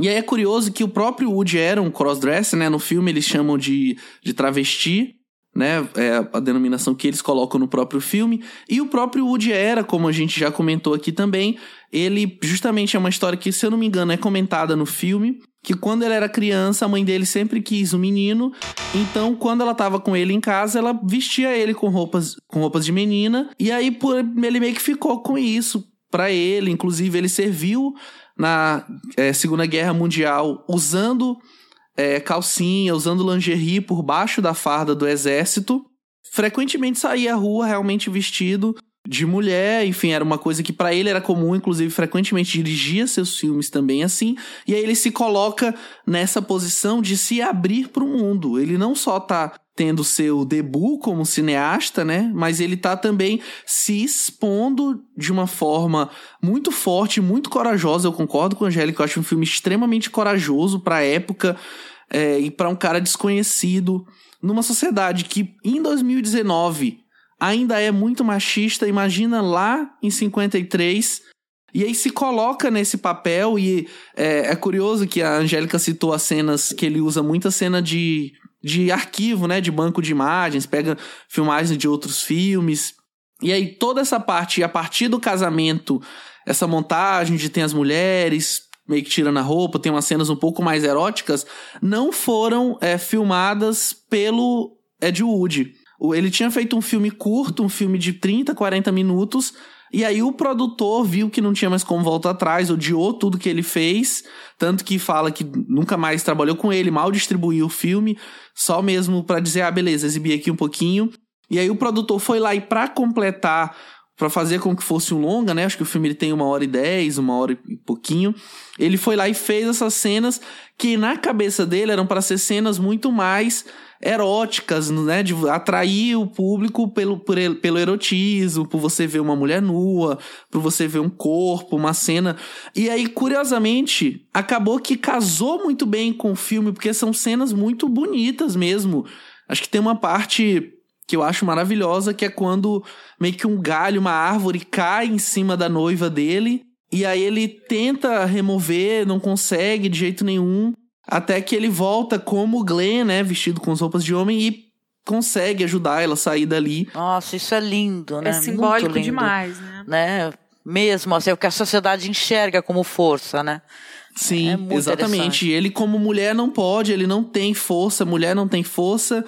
E aí é curioso que o próprio Woody era um crossdresser, né? No filme eles chamam de, de travesti né? É a denominação que eles colocam no próprio filme. E o próprio Woody era, como a gente já comentou aqui também, ele justamente é uma história que, se eu não me engano, é comentada no filme. Que quando ele era criança, a mãe dele sempre quis um menino. Então, quando ela tava com ele em casa, ela vestia ele com roupas, com roupas de menina. E aí, por, ele meio que ficou com isso para ele. Inclusive, ele serviu na é, Segunda Guerra Mundial usando é, calcinha, usando lingerie por baixo da farda do exército. Frequentemente saía à rua realmente vestido de mulher, enfim, era uma coisa que para ele era comum, inclusive frequentemente dirigia seus filmes também assim. E aí ele se coloca nessa posição de se abrir para o mundo. Ele não só tá tendo seu debut como cineasta, né? Mas ele tá também se expondo de uma forma muito forte, muito corajosa. Eu concordo com a Angélica, eu acho um filme extremamente corajoso para a época é, e para um cara desconhecido numa sociedade que em 2019 ainda é muito machista. Imagina lá em 53. E aí se coloca nesse papel e é, é curioso que a Angélica citou as cenas que ele usa muita cena de, de arquivo, né, de banco de imagens, pega filmagens de outros filmes. E aí toda essa parte, a partir do casamento, essa montagem de tem as mulheres, meio que tirando a roupa, tem umas cenas um pouco mais eróticas, não foram é, filmadas pelo Ed Wood. Ele tinha feito um filme curto, um filme de 30, 40 minutos, e aí o produtor viu que não tinha mais como voltar atrás, odiou tudo que ele fez, tanto que fala que nunca mais trabalhou com ele, mal distribuiu o filme, só mesmo para dizer, ah, beleza, exibi aqui um pouquinho. E aí o produtor foi lá e para completar para fazer com que fosse um longa, né? Acho que o filme ele tem uma hora e dez, uma hora e pouquinho. Ele foi lá e fez essas cenas que na cabeça dele eram para ser cenas muito mais eróticas, né? De atrair o público pelo, por, pelo erotismo, por você ver uma mulher nua, por você ver um corpo, uma cena. E aí, curiosamente, acabou que casou muito bem com o filme, porque são cenas muito bonitas mesmo. Acho que tem uma parte que eu acho maravilhosa, que é quando meio que um galho, uma árvore cai em cima da noiva dele, e aí ele tenta remover, não consegue de jeito nenhum, até que ele volta como Glenn, né, vestido com as roupas de homem e consegue ajudar ela a sair dali. Nossa, isso é lindo, né? É simbólico demais, né? né? Mesmo, assim, é o que a sociedade enxerga como força, né? Sim, é exatamente. Ele como mulher não pode, ele não tem força, mulher não tem força.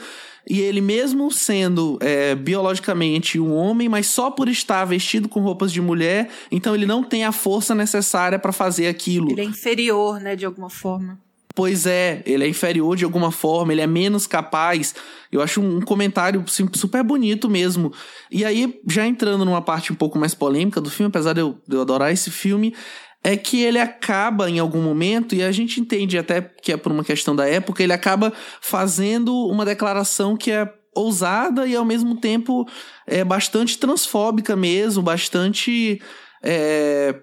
E ele, mesmo sendo é, biologicamente um homem, mas só por estar vestido com roupas de mulher, então ele não tem a força necessária para fazer aquilo. Ele é inferior, né, de alguma forma. Pois é, ele é inferior de alguma forma, ele é menos capaz. Eu acho um comentário super bonito mesmo. E aí, já entrando numa parte um pouco mais polêmica do filme, apesar de eu, de eu adorar esse filme, é que ele acaba em algum momento, e a gente entende até que é por uma questão da época, ele acaba fazendo uma declaração que é ousada e ao mesmo tempo é bastante transfóbica mesmo, bastante. É,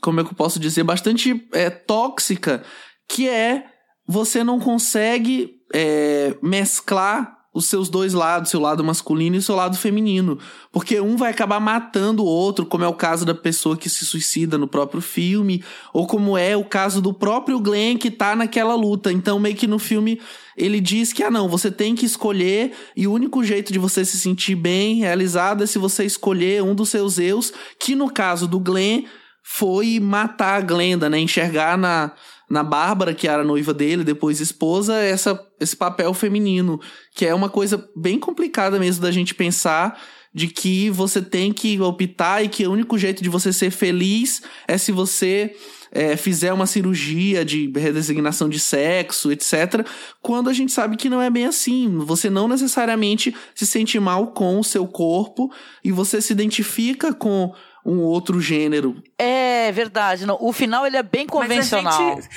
como é que eu posso dizer? Bastante é, tóxica, que é você não consegue é, mesclar os seus dois lados, seu lado masculino e seu lado feminino. Porque um vai acabar matando o outro, como é o caso da pessoa que se suicida no próprio filme, ou como é o caso do próprio Glenn que tá naquela luta. Então, meio que no filme ele diz que, ah, não, você tem que escolher, e o único jeito de você se sentir bem, realizado, é se você escolher um dos seus eus, que no caso do Glenn foi matar a Glenda, né? Enxergar na, na Bárbara, que era noiva dele, depois esposa, essa, esse papel feminino, que é uma coisa bem complicada mesmo da gente pensar de que você tem que optar e que o único jeito de você ser feliz é se você é, fizer uma cirurgia de redesignação de sexo, etc. Quando a gente sabe que não é bem assim. Você não necessariamente se sente mal com o seu corpo e você se identifica com um outro gênero. É verdade. Não. O final ele é bem convencional. A gente,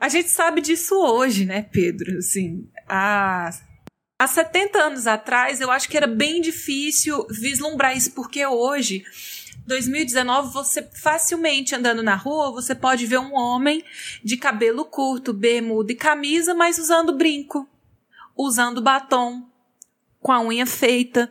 a gente, sabe disso hoje, né, Pedro? Assim, a Há 70 anos atrás, eu acho que era bem difícil vislumbrar isso, porque hoje, 2019, você facilmente andando na rua, você pode ver um homem de cabelo curto, bermuda e camisa, mas usando brinco, usando batom, com a unha feita.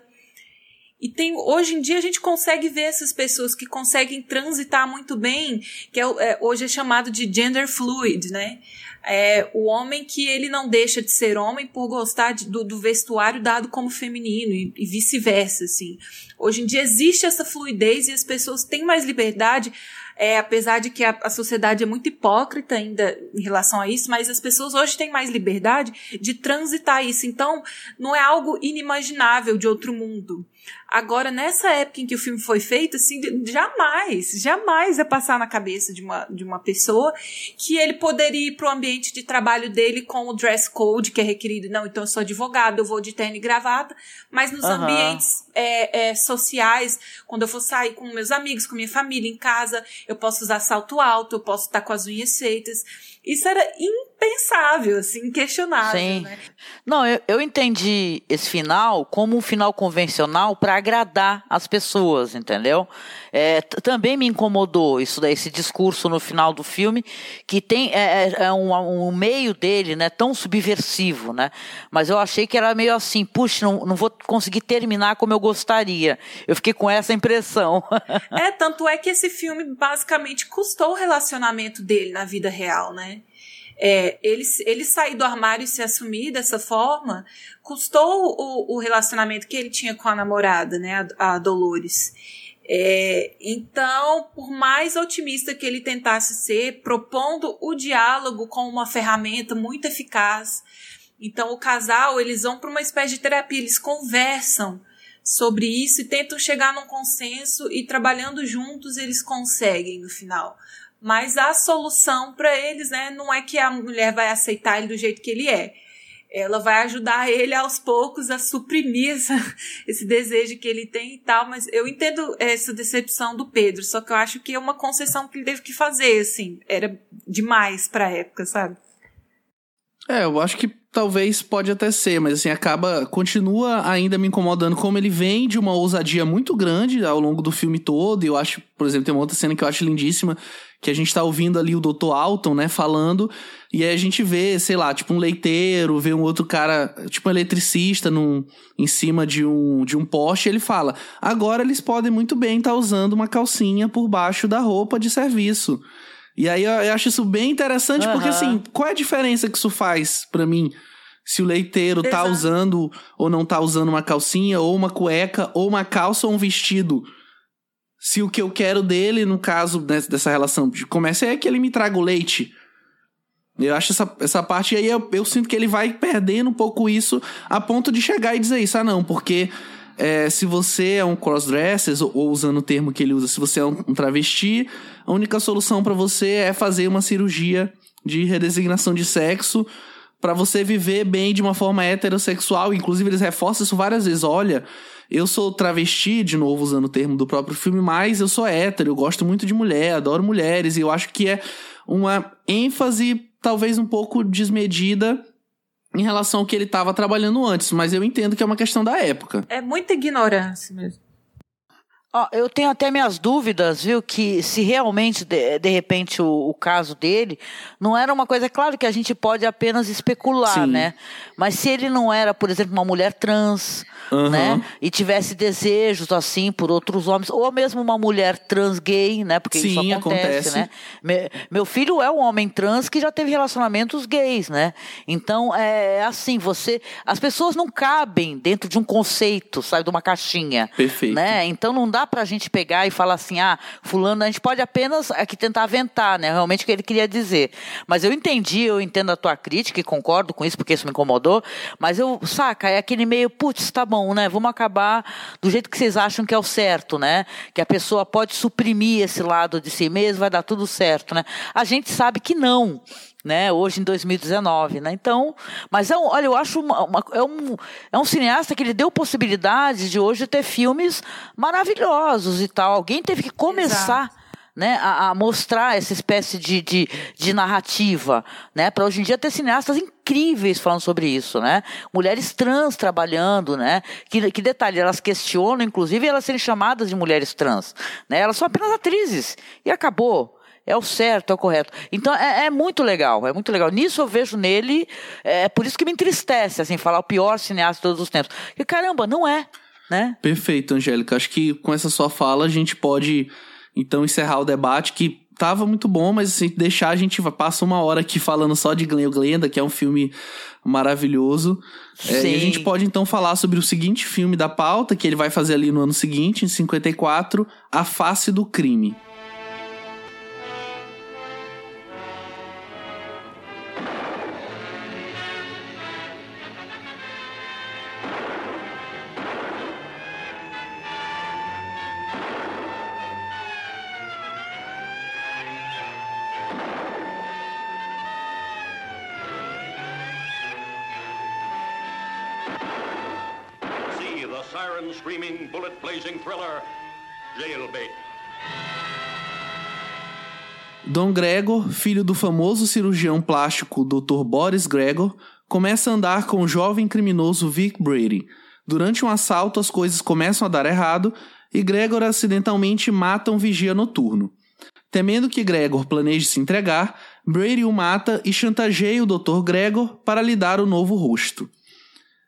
E tem, hoje em dia a gente consegue ver essas pessoas que conseguem transitar muito bem, que é, é, hoje é chamado de gender fluid, né? é, o homem que ele não deixa de ser homem por gostar de, do, do, vestuário dado como feminino e, e vice-versa, assim. Hoje em dia existe essa fluidez e as pessoas têm mais liberdade é, apesar de que a, a, sociedade é muito hipócrita ainda em relação a isso, mas as pessoas hoje têm mais liberdade de transitar isso. Então, não é algo inimaginável de outro mundo. Agora, nessa época em que o filme foi feito, assim, jamais, jamais ia passar na cabeça de uma, de uma pessoa que ele poderia ir para o ambiente de trabalho dele com o dress code que é requerido. Não, então eu sou advogado, eu vou de terno e gravata, mas nos uhum. ambientes é, é, sociais, quando eu for sair com meus amigos, com minha família, em casa, eu posso usar salto alto, eu posso estar com as unhas feitas. Isso era impensável, assim, inquestionável. Sim. Né? Não, eu, eu entendi esse final como um final convencional para agradar as pessoas, entendeu? É, também me incomodou isso daí, esse discurso no final do filme, que tem é, é, é um, um, meio dele, né, tão subversivo, né? Mas eu achei que era meio assim, puxa, não, não vou conseguir terminar como eu gostaria. Eu fiquei com essa impressão. é, tanto é que esse filme basicamente custou o relacionamento dele na vida real, né? É, ele, ele sair do armário e se assumir dessa forma custou o, o relacionamento que ele tinha com a namorada, né, a, a Dolores. É, então, por mais otimista que ele tentasse ser, propondo o diálogo como uma ferramenta muito eficaz, então o casal eles vão para uma espécie de terapia, eles conversam sobre isso e tentam chegar num consenso e trabalhando juntos eles conseguem no final. Mas a solução para eles, né, não é que a mulher vai aceitar ele do jeito que ele é. Ela vai ajudar ele aos poucos a suprimir essa, esse desejo que ele tem e tal, mas eu entendo essa decepção do Pedro, só que eu acho que é uma concessão que ele teve que fazer, assim, era demais pra época, sabe? É, eu acho que talvez pode até ser, mas assim, acaba, continua ainda me incomodando como ele vem de uma ousadia muito grande ao longo do filme todo, e eu acho, por exemplo, tem uma outra cena que eu acho lindíssima, que a gente tá ouvindo ali o Dr. Alton, né, falando, e aí a gente vê, sei lá, tipo um leiteiro, vê um outro cara, tipo um eletricista num, em cima de um, de um poste, e ele fala, agora eles podem muito bem estar tá usando uma calcinha por baixo da roupa de serviço. E aí eu, acho isso bem interessante, uhum. porque assim, qual é a diferença que isso faz para mim? Se o leiteiro tá Exato. tá usando ou não tá usando uma calcinha, ou uma cueca, ou uma calça ou um vestido. Se o que eu quero dele, no caso dessa relação de comércio, é que ele me traga o leite. Eu acho essa, essa parte aí, eu, eu sinto que ele vai perdendo um pouco isso a ponto de chegar e dizer isso. Ah, não, porque é, se você é um crossdresser, ou, ou, usando o termo que ele usa, se você é um, um travesti, a única solução para você é fazer uma cirurgia de redesignação de sexo para você viver bem de uma forma heterossexual. Inclusive, eles reforçam isso várias vezes. Olha, eu sou travesti, de novo usando o termo do próprio filme, mas eu sou hétero, eu gosto muito de mulher, adoro mulheres, e eu acho que é uma ênfase talvez um pouco desmedida em relação ao que ele estava trabalhando antes, mas eu entendo que é uma questão da época. É muita ignorância mesmo. Oh, eu tenho até minhas dúvidas, viu, que se realmente, de, de repente, o, o, caso dele não era uma coisa, é claro que a gente pode apenas especular, Sim. né? Mas se ele não era, por exemplo, uma mulher trans, uhum. né? E tivesse desejos, assim, por outros homens, ou mesmo uma mulher trans gay, né? Porque Sim, isso acontece, acontece. né? Me, meu filho é um homem trans que já teve relacionamentos gays, né? Então, é assim, você... As pessoas não cabem dentro de um conceito, sabe, de uma caixinha. Perfeito. Né? Então, não dá dá pra gente pegar e falar assim, ah, fulano, a gente pode apenas aqui tentar aventar, né? Realmente o que ele queria dizer. Mas eu entendi, eu entendo a tua crítica e concordo com isso, porque isso me incomodou, mas eu, saca, é aquele meio, putz, tá bom, né? Vamos acabar do jeito que vocês acham que é o certo, né? Que a pessoa pode suprimir esse lado de si mesmo, vai dar tudo certo, né? A gente sabe que não né? Hoje em 2019, né? Então, mas é um, olha, eu acho uma, uma, é, um, é um cineasta que ele deu possibilidade de hoje ter filmes maravilhosos e tal. Alguém teve que começar. Né, a, a, mostrar essa espécie de, de, de narrativa, né, para hoje em dia ter cineastas incríveis falando sobre isso, né, mulheres trans trabalhando, né, que, que detalhe, elas questionam, inclusive, elas serem chamadas de mulheres trans, né, elas são apenas atrizes, e acabou, é o certo, é o correto. Então é, é, muito legal, é muito legal. Nisso eu vejo nele, é por isso que me entristece, assim, falar o pior cineasta de todos os tempos. E caramba, não é, né? Perfeito, Angélica. Acho que com essa sua fala a gente pode então encerrar o debate que tava muito bom, mas assim, deixar a gente passa uma hora aqui falando só de Glenn Glenda, que é um filme maravilhoso. É, e a gente pode então falar sobre o seguinte filme da pauta, que ele vai fazer ali no ano seguinte, em 54, A Face do Crime. Dom Gregor, filho do famoso cirurgião plástico Dr. Boris Gregor, começa a andar com o jovem criminoso Vic Brady. Durante um assalto, as coisas começam a dar errado e Gregor acidentalmente mata um vigia noturno. Temendo que Gregor planeje se entregar, Brady o mata e chantageia o Dr. Gregor para lhe dar o novo rosto.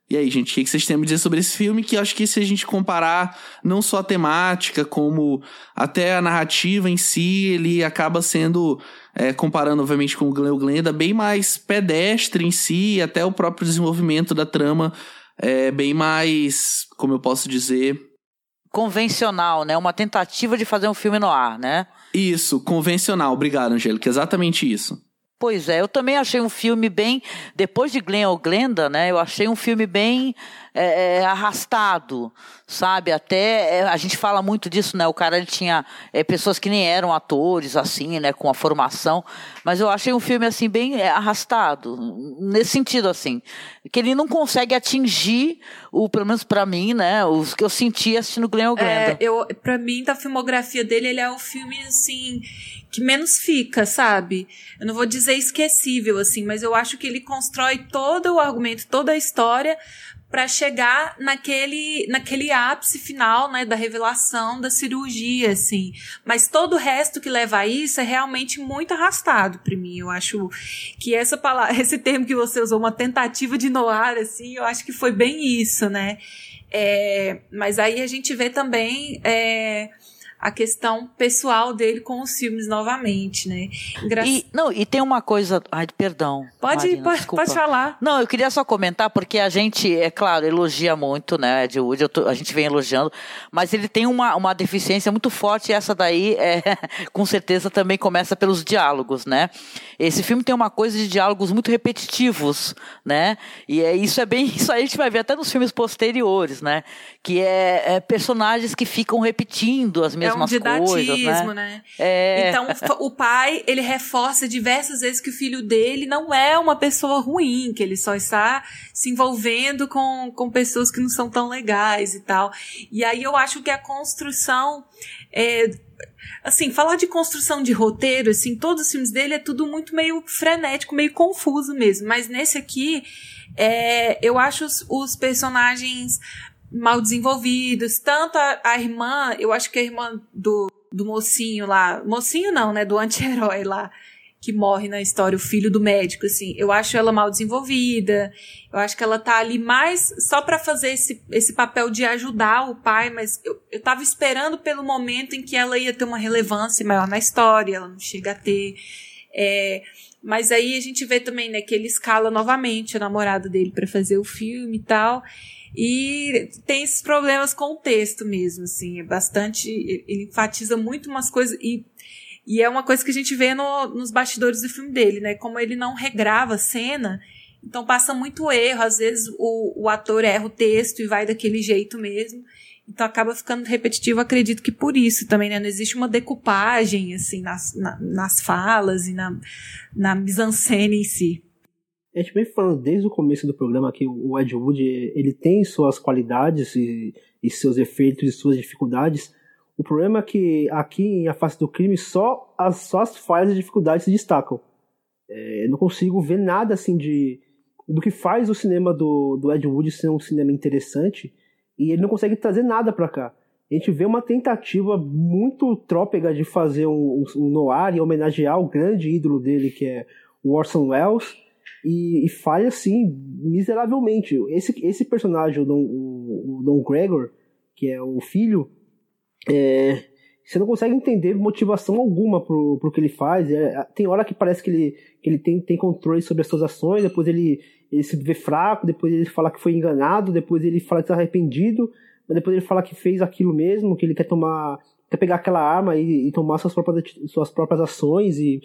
E aí, gente, o que vocês têm a dizer sobre esse filme? Que eu acho que se a gente comparar não só a temática, como até a narrativa em si, ele acaba sendo, é, comparando obviamente com o Glenn Glenda, bem mais pedestre em si, até o próprio desenvolvimento da trama é bem mais, como eu posso dizer... Convencional, né? Uma tentativa de fazer um filme no ar, né? Isso, convencional. Obrigado, Angélica. Exatamente isso. Pois é, eu também achei um filme bem. Depois de Glenn ou Glenda, né? Eu achei um filme bem é, é, arrastado, sabe? Até é, a gente fala muito disso, né? O cara ele tinha é, pessoas que nem eram atores, assim, né? Com a formação, mas eu achei um filme assim bem arrastado nesse sentido, assim, que ele não consegue atingir o, pelo menos para mim, né? Os que eu senti assistindo Glenn ou é, eu, para mim, da filmografia dele, ele é o filme assim que menos fica, sabe? Eu não vou dizer esquecível assim, mas eu acho que ele constrói todo o argumento, toda a história para chegar naquele, naquele ápice final, né, da revelação da cirurgia, assim. Mas todo o resto que leva a isso é realmente muito arrastado para mim. Eu acho que essa palavra, esse termo que você usou, uma tentativa de noir, assim, eu acho que foi bem isso, né? É, mas aí a gente vê também é, a questão pessoal dele com os filmes novamente, né? Engra... E, não, e tem uma coisa. Ai, perdão. Pode, Marina, pode, pode falar. Não, eu queria só comentar, porque a gente, é claro, elogia muito, né, Ed Wood, tô, a gente vem elogiando, mas ele tem uma, uma deficiência muito forte, e essa daí, é, com certeza, também começa pelos diálogos, né? Esse filme tem uma coisa de diálogos muito repetitivos, né? E é, isso é bem. Isso aí a gente vai ver até nos filmes posteriores, né? Que é, é personagens que ficam repetindo as mesmas mesmas é um didatismo, coisas, né? né? É... Então, o pai, ele reforça diversas vezes que o filho dele não é uma pessoa ruim, que ele só está se envolvendo com, com pessoas que não são tão legais e tal. E aí eu acho que a construção é, assim, falar de construção de roteiro, assim, todos os filmes dele é tudo muito meio frenético, meio confuso mesmo. Mas nesse aqui, é, eu acho os, os personagens mal desenvolvidos. Tanto a, a, irmã, eu acho que a irmã do, do mocinho lá, mocinho não, né? Do anti-herói lá, que morre na história, o filho do médico, assim. Eu acho ela mal desenvolvida. Eu acho que ela tá ali mais só para fazer esse, esse papel de ajudar o pai, mas eu, eu tava esperando pelo momento em que ela ia ter uma relevância maior na história, ela não chega a ter. É, mas aí a gente vê também, né, que ele escala novamente a namorada dele para fazer o filme e tal. E tem esses problemas com o texto mesmo, assim, é bastante. Ele enfatiza muito umas coisas. E, e é uma coisa que a gente vê no, nos bastidores do filme dele, né? Como ele não regrava a cena, então passa muito erro. Às vezes o, o ator erra o texto e vai daquele jeito mesmo. Então acaba ficando repetitivo, acredito que por isso também, né? Não existe uma decupagem, assim, nas, na, nas falas e na, na mise-en-scène em si. A gente vem falando desde o começo do programa que o Ed Wood, ele tem suas qualidades e, e seus efeitos e suas dificuldades. O problema é que aqui em A Face do Crime só as, só as falhas e dificuldades se destacam. É, eu não consigo ver nada assim de do que faz o cinema do, do Ed Wood ser um cinema interessante e ele não consegue trazer nada para cá. A gente vê uma tentativa muito trópega de fazer um, um noir e homenagear o grande ídolo dele, que é o Orson Welles, e, e falha, assim, miseravelmente. Esse, esse personagem, o Don, o, o Don Gregor, que é o filho, é, você não consegue entender motivação alguma pro, pro que ele faz. É, tem hora que parece que ele, que ele tem, tem controle sobre as suas ações, depois ele, ele se vê fraco, depois ele fala que foi enganado, depois ele fala que está arrependido, mas depois ele fala que fez aquilo mesmo, que ele quer tomar, quer pegar aquela arma e, e tomar suas próprias, suas próprias ações, e,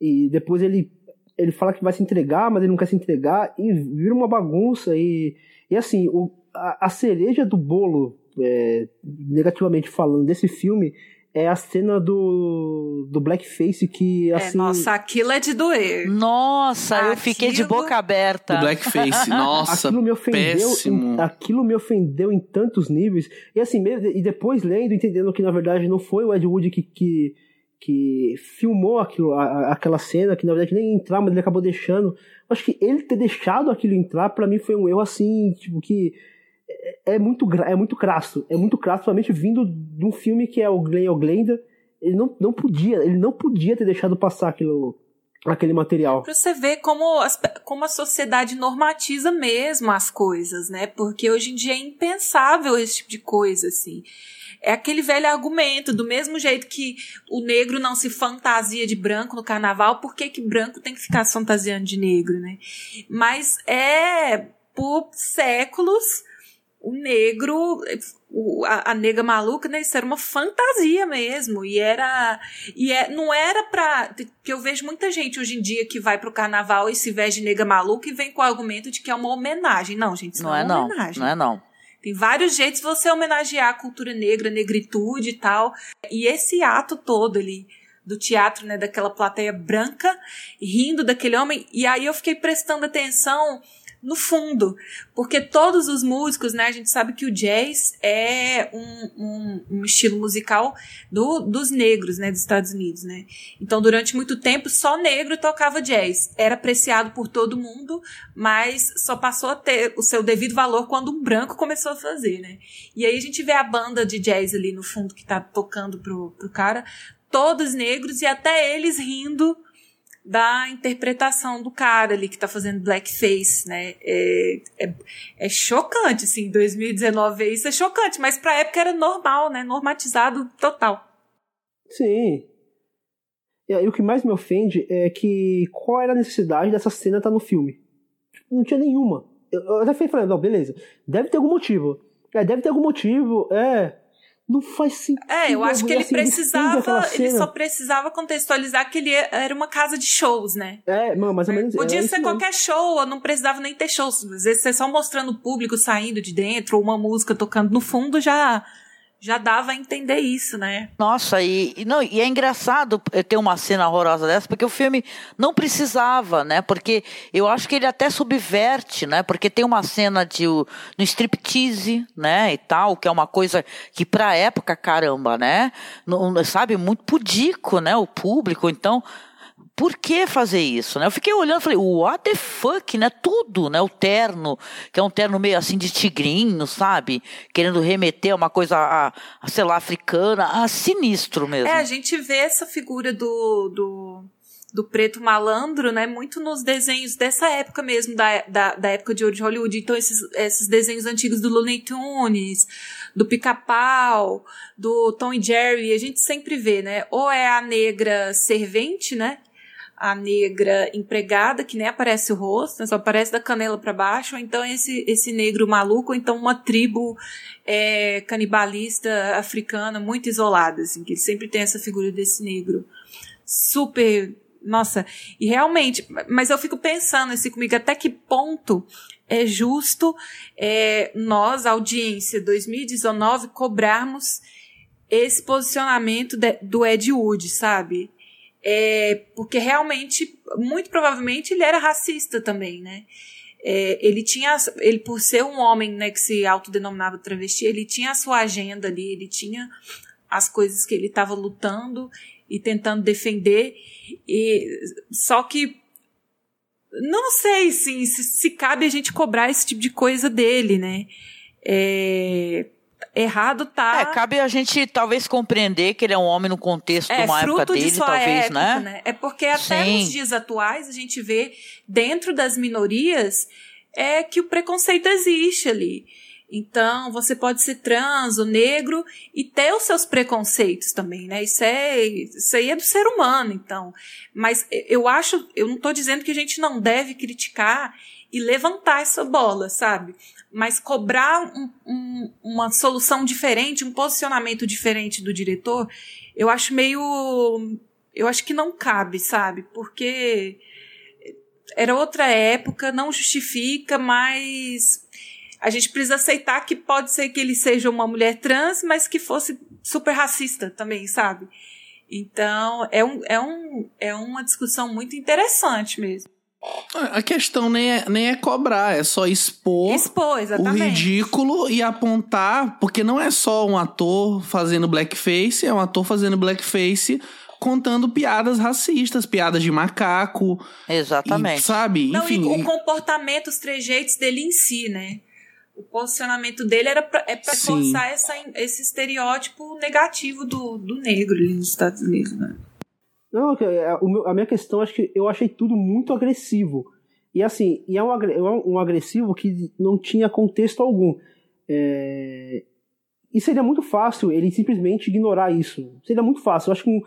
e depois ele, ele fala que vai se entregar, mas ele não quer se entregar, e vira uma bagunça, e, e assim, o, a, a cereja do bolo, é, negativamente falando, desse filme é a cena do, do blackface que, é, assim... É, nossa, aquilo é de doer. Nossa, aquilo... eu fiquei de boca aberta. Do blackface, nossa, aquilo me ofendeu péssimo. Em, aquilo me ofendeu em tantos níveis. E assim, e depois lendo, entendendo que na verdade não foi o Ed Wood que... que que filmou aquilo, a, aquela cena, que na verdade nem entrar, mas ele acabou deixando. Acho que ele ter deixado aquilo entrar, para mim foi um erro assim, tipo, que é, é muito, é muito crasso. É muito crasso, somente vindo de um filme que é o Glenn ou Glenda. Ele não, não podia, ele não podia ter deixado passar aquilo, aquele material. Pra você ver como, as, como a sociedade normatiza mesmo as coisas, né? Porque hoje em dia é impensável esse tipo de coisa, assim. É aquele velho argumento, do mesmo jeito que o negro não se fantasia de branco no carnaval, por que que branco tem que ficar se fantasiando de negro, né? Mas é por séculos o negro, o, a, a, nega maluca, né? Isso era uma fantasia mesmo. E era. E é, não era pra. Que eu vejo muita gente hoje em dia que vai pro carnaval e se veste de nega maluca e vem com o argumento de que é uma homenagem. Não, gente, isso não, não é, é não. homenagem. Não é não. Tem vários jeitos de você homenagear a cultura negra, a negritude e tal. E esse ato todo ali do teatro, né, daquela plateia branca, rindo daquele homem. E aí eu fiquei prestando atenção no fundo, porque todos os músicos, né, a gente sabe que o jazz é um, um, um, estilo musical do, dos negros, né, dos Estados Unidos, né. Então, durante muito tempo, só negro tocava jazz. Era apreciado por todo mundo, mas só passou a ter o seu devido valor quando um branco começou a fazer, né. E aí a gente vê a banda de jazz ali no fundo que tá tocando pro, pro cara, todos negros e até eles rindo da interpretação do cara ali que tá fazendo blackface, né? É, é, é chocante, assim, 2019 isso é chocante, mas pra época era normal, né? Normatizado total. Sim. E aí o que mais me ofende é que qual era a necessidade dessa cena estar tá no filme? Não tinha nenhuma. Eu, eu até falei, não, beleza, deve ter algum motivo. É, deve ter algum motivo, é não faz sentido. É, eu acho que ele assim, precisava, ele, só precisava contextualizar que ele era uma casa de shows, né? É, mais ou menos. Podia ser qualquer show, não precisava nem ter shows. Às vezes você só mostrando o público saindo de dentro, ou uma música tocando no fundo já já dava a entender isso, né? Nossa, e, e, não, e é engraçado ter uma cena horrorosa dessa, porque o filme não precisava, né? Porque eu acho que ele até subverte, né? Porque tem uma cena de no striptease, né? E tal, que é uma coisa que pra época, caramba, né? Não, sabe, muito pudico, né? O público, então por que fazer isso, né? Eu fiquei olhando e falei, what the fuck, né? Tudo, né? O terno, que é um terno meio assim de tigrinho, sabe? Querendo remeter a uma coisa, a, a sei lá, africana, a sinistro mesmo. É, a gente vê essa figura do, do, do preto malandro, né? Muito nos desenhos dessa época mesmo, da, da, da época de de Hollywood. Então, esses, esses desenhos antigos do Looney Tunes, do Pica-Pau, do Tom e Jerry, a gente sempre vê, né? Ou é a negra servente, né? A negra empregada, que nem aparece o rosto, né, só aparece da canela para baixo, ou então esse, esse negro maluco, ou então uma tribo é, canibalista africana muito isolada, assim, que sempre tem essa figura desse negro super. Nossa, e realmente, mas eu fico pensando assim comigo, até que ponto é justo é, nós, audiência 2019, cobrarmos esse posicionamento de, do Ed Wood, sabe? É, porque realmente, muito provavelmente, ele era racista também, né? É, ele tinha, ele por ser um homem né, que se autodenominava travesti, ele tinha a sua agenda ali, ele tinha as coisas que ele estava lutando e tentando defender. E, só que não sei sim, se, se cabe a gente cobrar esse tipo de coisa dele, né? É, errado tá. É, cabe a gente talvez compreender que ele é um homem no contexto é, de uma época dele, de talvez, época, né? né? É porque até Sim. nos dias atuais a gente vê dentro das minorias é que o preconceito existe ali. Então, você pode ser trans ou negro e ter os seus preconceitos também, né? Isso, é, isso aí é do ser humano, então. Mas eu acho, eu não estou dizendo que a gente não deve criticar e levantar essa bola, sabe? Mas cobrar um, um, uma solução diferente, um posicionamento diferente do diretor, eu acho meio. Eu acho que não cabe, sabe? Porque era outra época, não justifica, mas a gente precisa aceitar que pode ser que ele seja uma mulher trans, mas que fosse super racista também, sabe? Então, é, um, é, um, é uma discussão muito interessante mesmo. A questão nem é, nem é cobrar, é só expor, Expor, o ridículo e apontar, porque não é só um ator fazendo blackface, é um ator fazendo blackface contando piadas racistas, piadas de macaco. Exatamente. E, sabe? Não, Enfim. e o comportamento, os trejeitos dele em si, né? O posicionamento dele era pra, é pra Sim. forçar essa, esse estereótipo negativo do, do negro ali nos Estados Unidos, né? Não, é, meu- a minha questão, acho que eu achei tudo muito agressivo. E assim, e é um, é um agressivo que não tinha contexto algum. É, E seria muito fácil ele simplesmente ignorar isso. Seria muito fácil. Eu acho que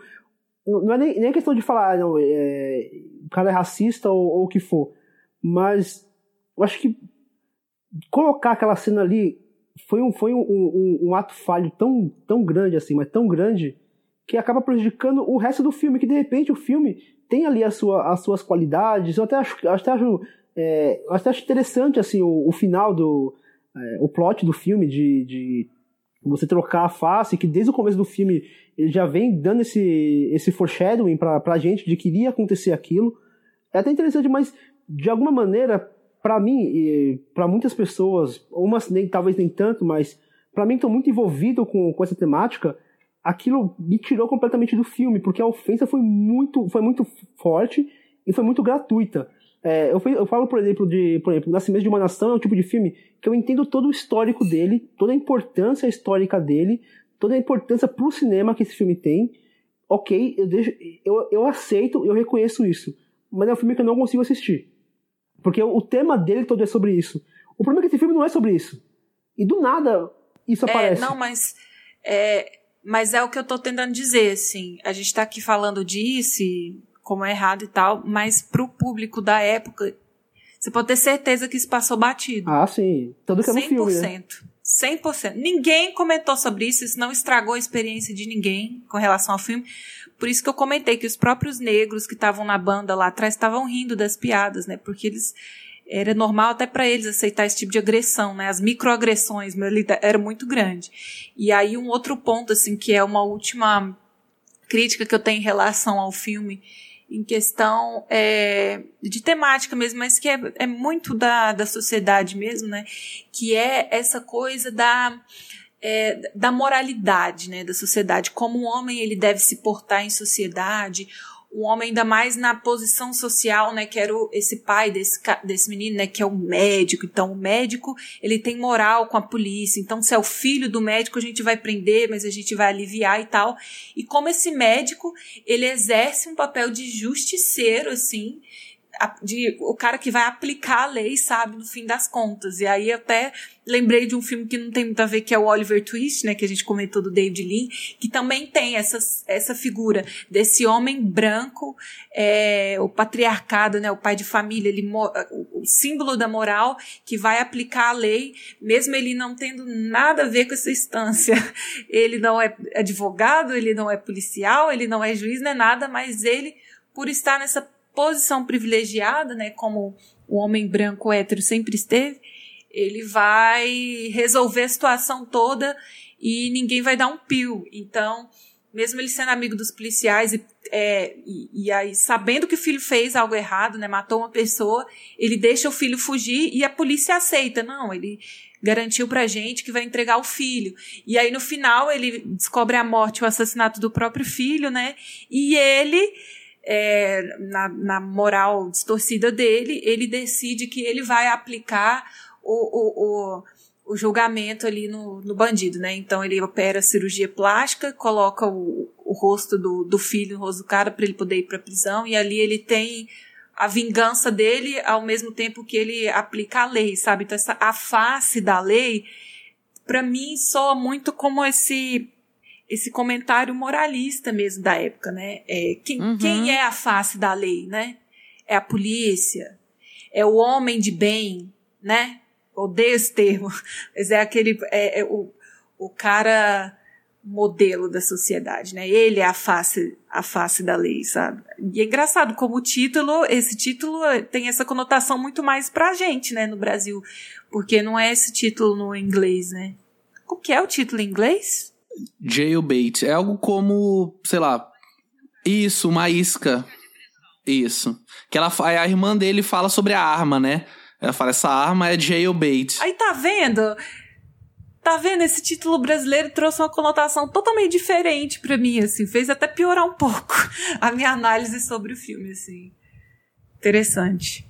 não é nem, nem questão de falar, ah, não, é, o cara é racista ou, ou o que for. Mas eu acho que colocar aquela cena ali foi um, foi um, um- um ato falho tão, tão grande assim, mas tão grande, que acaba prejudicando o resto do filme, que de repente o filme tem ali a sua, as suas qualidades. Eu até acho, até acho, é, até acho interessante assim, o, o final do. é, o plot do filme de, de você trocar a face, que desde o começo do filme ele já vem dando esse, esse foreshadowing pra, pra gente de que iria acontecer aquilo. É até interessante, mas de alguma maneira, pra mim, e pra muitas pessoas, umas nem, talvez nem tanto, mas pra mim que muito envolvido com, com essa temática, aquilo me tirou completamente do filme, porque a ofensa foi muito, foi muito forte e foi muito gratuita. É, eu, fui- eu falo, por exemplo, de por exemplo, Nascimento de uma Nação é um tipo de filme que eu entendo todo o histórico dele, toda a importância histórica dele, toda a importância pro cinema que esse filme tem. Ok, eu, deixo, eu, eu aceito, eu reconheço isso. Mas é um filme que eu não consigo assistir. Porque o, o tema dele todo é sobre isso. O problema é que esse filme não é sobre isso. E do nada isso É, aparece. não, mas é, mas é o que eu tô tentando dizer, assim. A gente tá aqui falando disso, como é errado e tal, mas pro público da época, você pode ter certeza que isso passou batido. Ah, sim. Tanto que é no filme, né? 100%. 100%. Ninguém comentou sobre isso, isso não estragou a experiência de ninguém com relação ao filme. Por isso que eu comentei que os próprios negros que estavam na banda lá atrás estavam rindo das piadas, né? Porque eles era normal até para eles aceitar esse tipo de agressão, né? As microagressões era muito grande. E aí um outro ponto assim que é uma última crítica que eu tenho em relação ao filme em questão é, de temática mesmo, mas que é, é muito da, da sociedade mesmo, né? Que é essa coisa da é, da moralidade, né, da sociedade, como um homem ele deve se portar em sociedade, um homem ainda mais na posição social, né, que era o, esse pai desse, desse menino, né, que é o médico, então o médico, ele tem moral com a polícia, então se é o filho do médico a gente vai prender, mas a gente vai aliviar e tal, e como esse médico, ele exerce um papel de justiceiro, assim, de o cara que vai aplicar a lei, sabe, no fim das contas. E aí até lembrei de um filme que não tem muito a ver, que é o Oliver Twist, né, que a gente comentou do David Lean, que também tem essa, essa figura desse homem branco, é, o patriarcado, né, o pai de família, ele, o, símbolo da moral, que vai aplicar a lei, mesmo ele não tendo nada a ver com essa instância. Ele não é advogado, ele não é policial, ele não é juiz, não é nada, mas ele, por estar nessa posição privilegiada, né, como o homem branco hétero sempre esteve, ele vai resolver a situação toda e ninguém vai dar um pio. Então, mesmo ele sendo amigo dos policiais e, é, e, e, aí sabendo que o filho fez algo errado, né, matou uma pessoa, ele deixa o filho fugir e a polícia aceita. Não, ele garantiu pra gente que vai entregar o filho. E aí no final ele descobre a morte, o assassinato do próprio filho, né? E ele é, na, na moral distorcida dele, ele decide que ele vai aplicar o, o, o, o julgamento ali no, no bandido, né? Então ele opera cirurgia plástica, coloca o, o rosto do, do filho no rosto do cara para ele poder ir para prisão, e ali ele tem a vingança dele ao mesmo tempo que ele aplica a lei, sabe? Então essa, a face da lei, para mim, soa muito como esse esse comentário moralista mesmo da época, né? É, quem, uhum. quem é a face da lei, né? É a polícia, é o homem de bem, né? Odeio esse termo, mas é aquele, é, é o, o cara modelo da sociedade, né? Ele é a face, a face da lei, sabe? E é engraçado como o título, esse título tem essa conotação muito mais pra gente, né, no Brasil, porque não é esse título no inglês, né? O que é o título em inglês? Jailbait. É algo como, sei lá. Isso, uma isca. Isso. Que ela, a irmã dele fala sobre a arma, né? Ela fala, essa arma é jailbait. Aí tá vendo? Tá vendo? Esse título brasileiro trouxe uma conotação totalmente diferente para mim, assim. Fez até piorar um pouco a minha análise sobre o filme, assim. Interessante.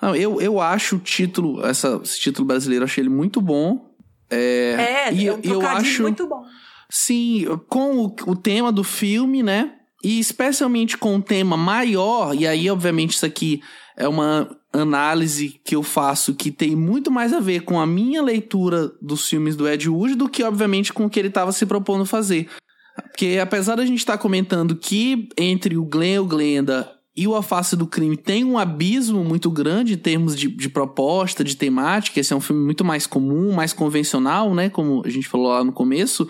Não, eu, eu acho o título, essa, esse título brasileiro, achei ele muito bom. É, é, e, é um eu acho muito bom. Sim, com o, o tema do filme, né? E especialmente com o tema maior, e aí, obviamente, isso aqui é uma análise que eu faço que tem muito mais a ver com a minha leitura dos filmes do Ed Wood do que, obviamente, com o que ele estava se propondo fazer. Porque apesar da gente estar tá comentando que entre o Glenn e o Glenda e o A Face do Crime tem um abismo muito grande em termos de, de proposta, de temática. Esse é um filme muito mais comum, mais convencional, né? Como a gente falou lá no começo.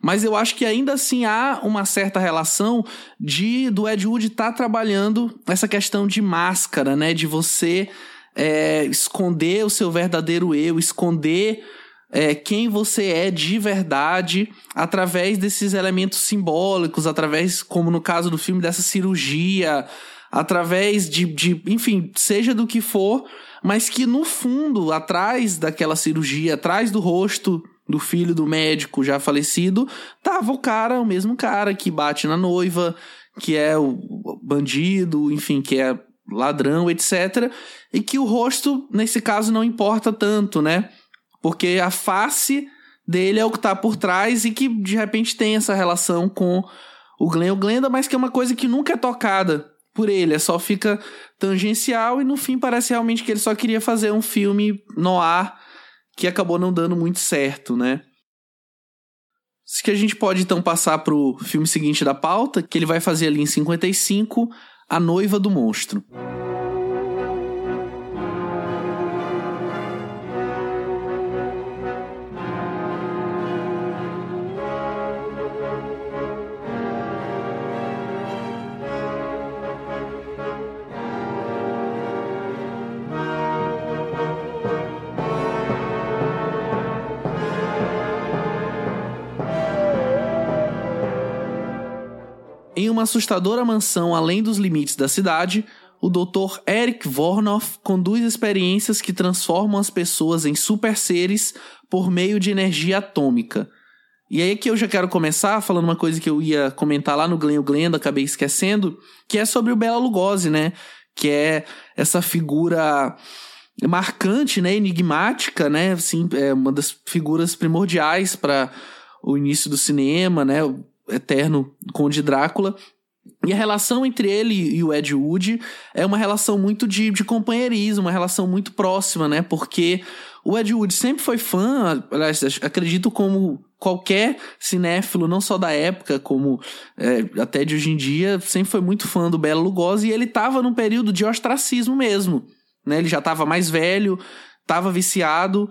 Mas eu acho que ainda assim há uma certa relação de do Ed Wood estar tá trabalhando essa questão de máscara, né? De você é, esconder o seu verdadeiro eu, esconder é, quem você é de verdade através desses elementos simbólicos, através, como no caso do filme, dessa cirurgia, através de, de, enfim, seja do que for, mas que no fundo, atrás daquela cirurgia, atrás do rosto do filho do médico já falecido, tava o cara, o mesmo cara que bate na noiva, que é o bandido, enfim, que é ladrão, etc. E que o rosto, nesse caso, não importa tanto, né? Porque a face dele é o que tá por trás e que de repente tem essa relação com o Glenn o Glenda, mas que é uma coisa que nunca é tocada por ele, é só fica tangencial e no fim parece realmente que ele só queria fazer um filme no ar que acabou não dando muito certo, né? Isso que a gente pode então passar pro filme seguinte da pauta, que ele vai fazer ali em 55, A Noiva do Monstro. Assustadora mansão além dos limites da cidade, o Dr. Eric Vornoff conduz experiências que transformam as pessoas em super seres por meio de energia atômica. E aí que eu já quero começar falando uma coisa que eu ia comentar lá no Glenn o Glenda, acabei esquecendo, que é sobre o Bela Lugosi, né? Que é essa figura marcante, né, enigmática, né, assim, é uma das figuras primordiais para o início do cinema, né, eterno Conde Drácula, E a relação entre ele e o Ed Wood é uma relação muito de, de companheirismo, uma relação muito próxima, né? Porque o Ed Wood sempre foi fã, acredito como qualquer cinéfilo, não só da época, como é, até de hoje em dia, sempre foi muito fã do Bela Lugosi e ele estava num período de ostracismo mesmo. Né? Ele já estava mais velho, estava viciado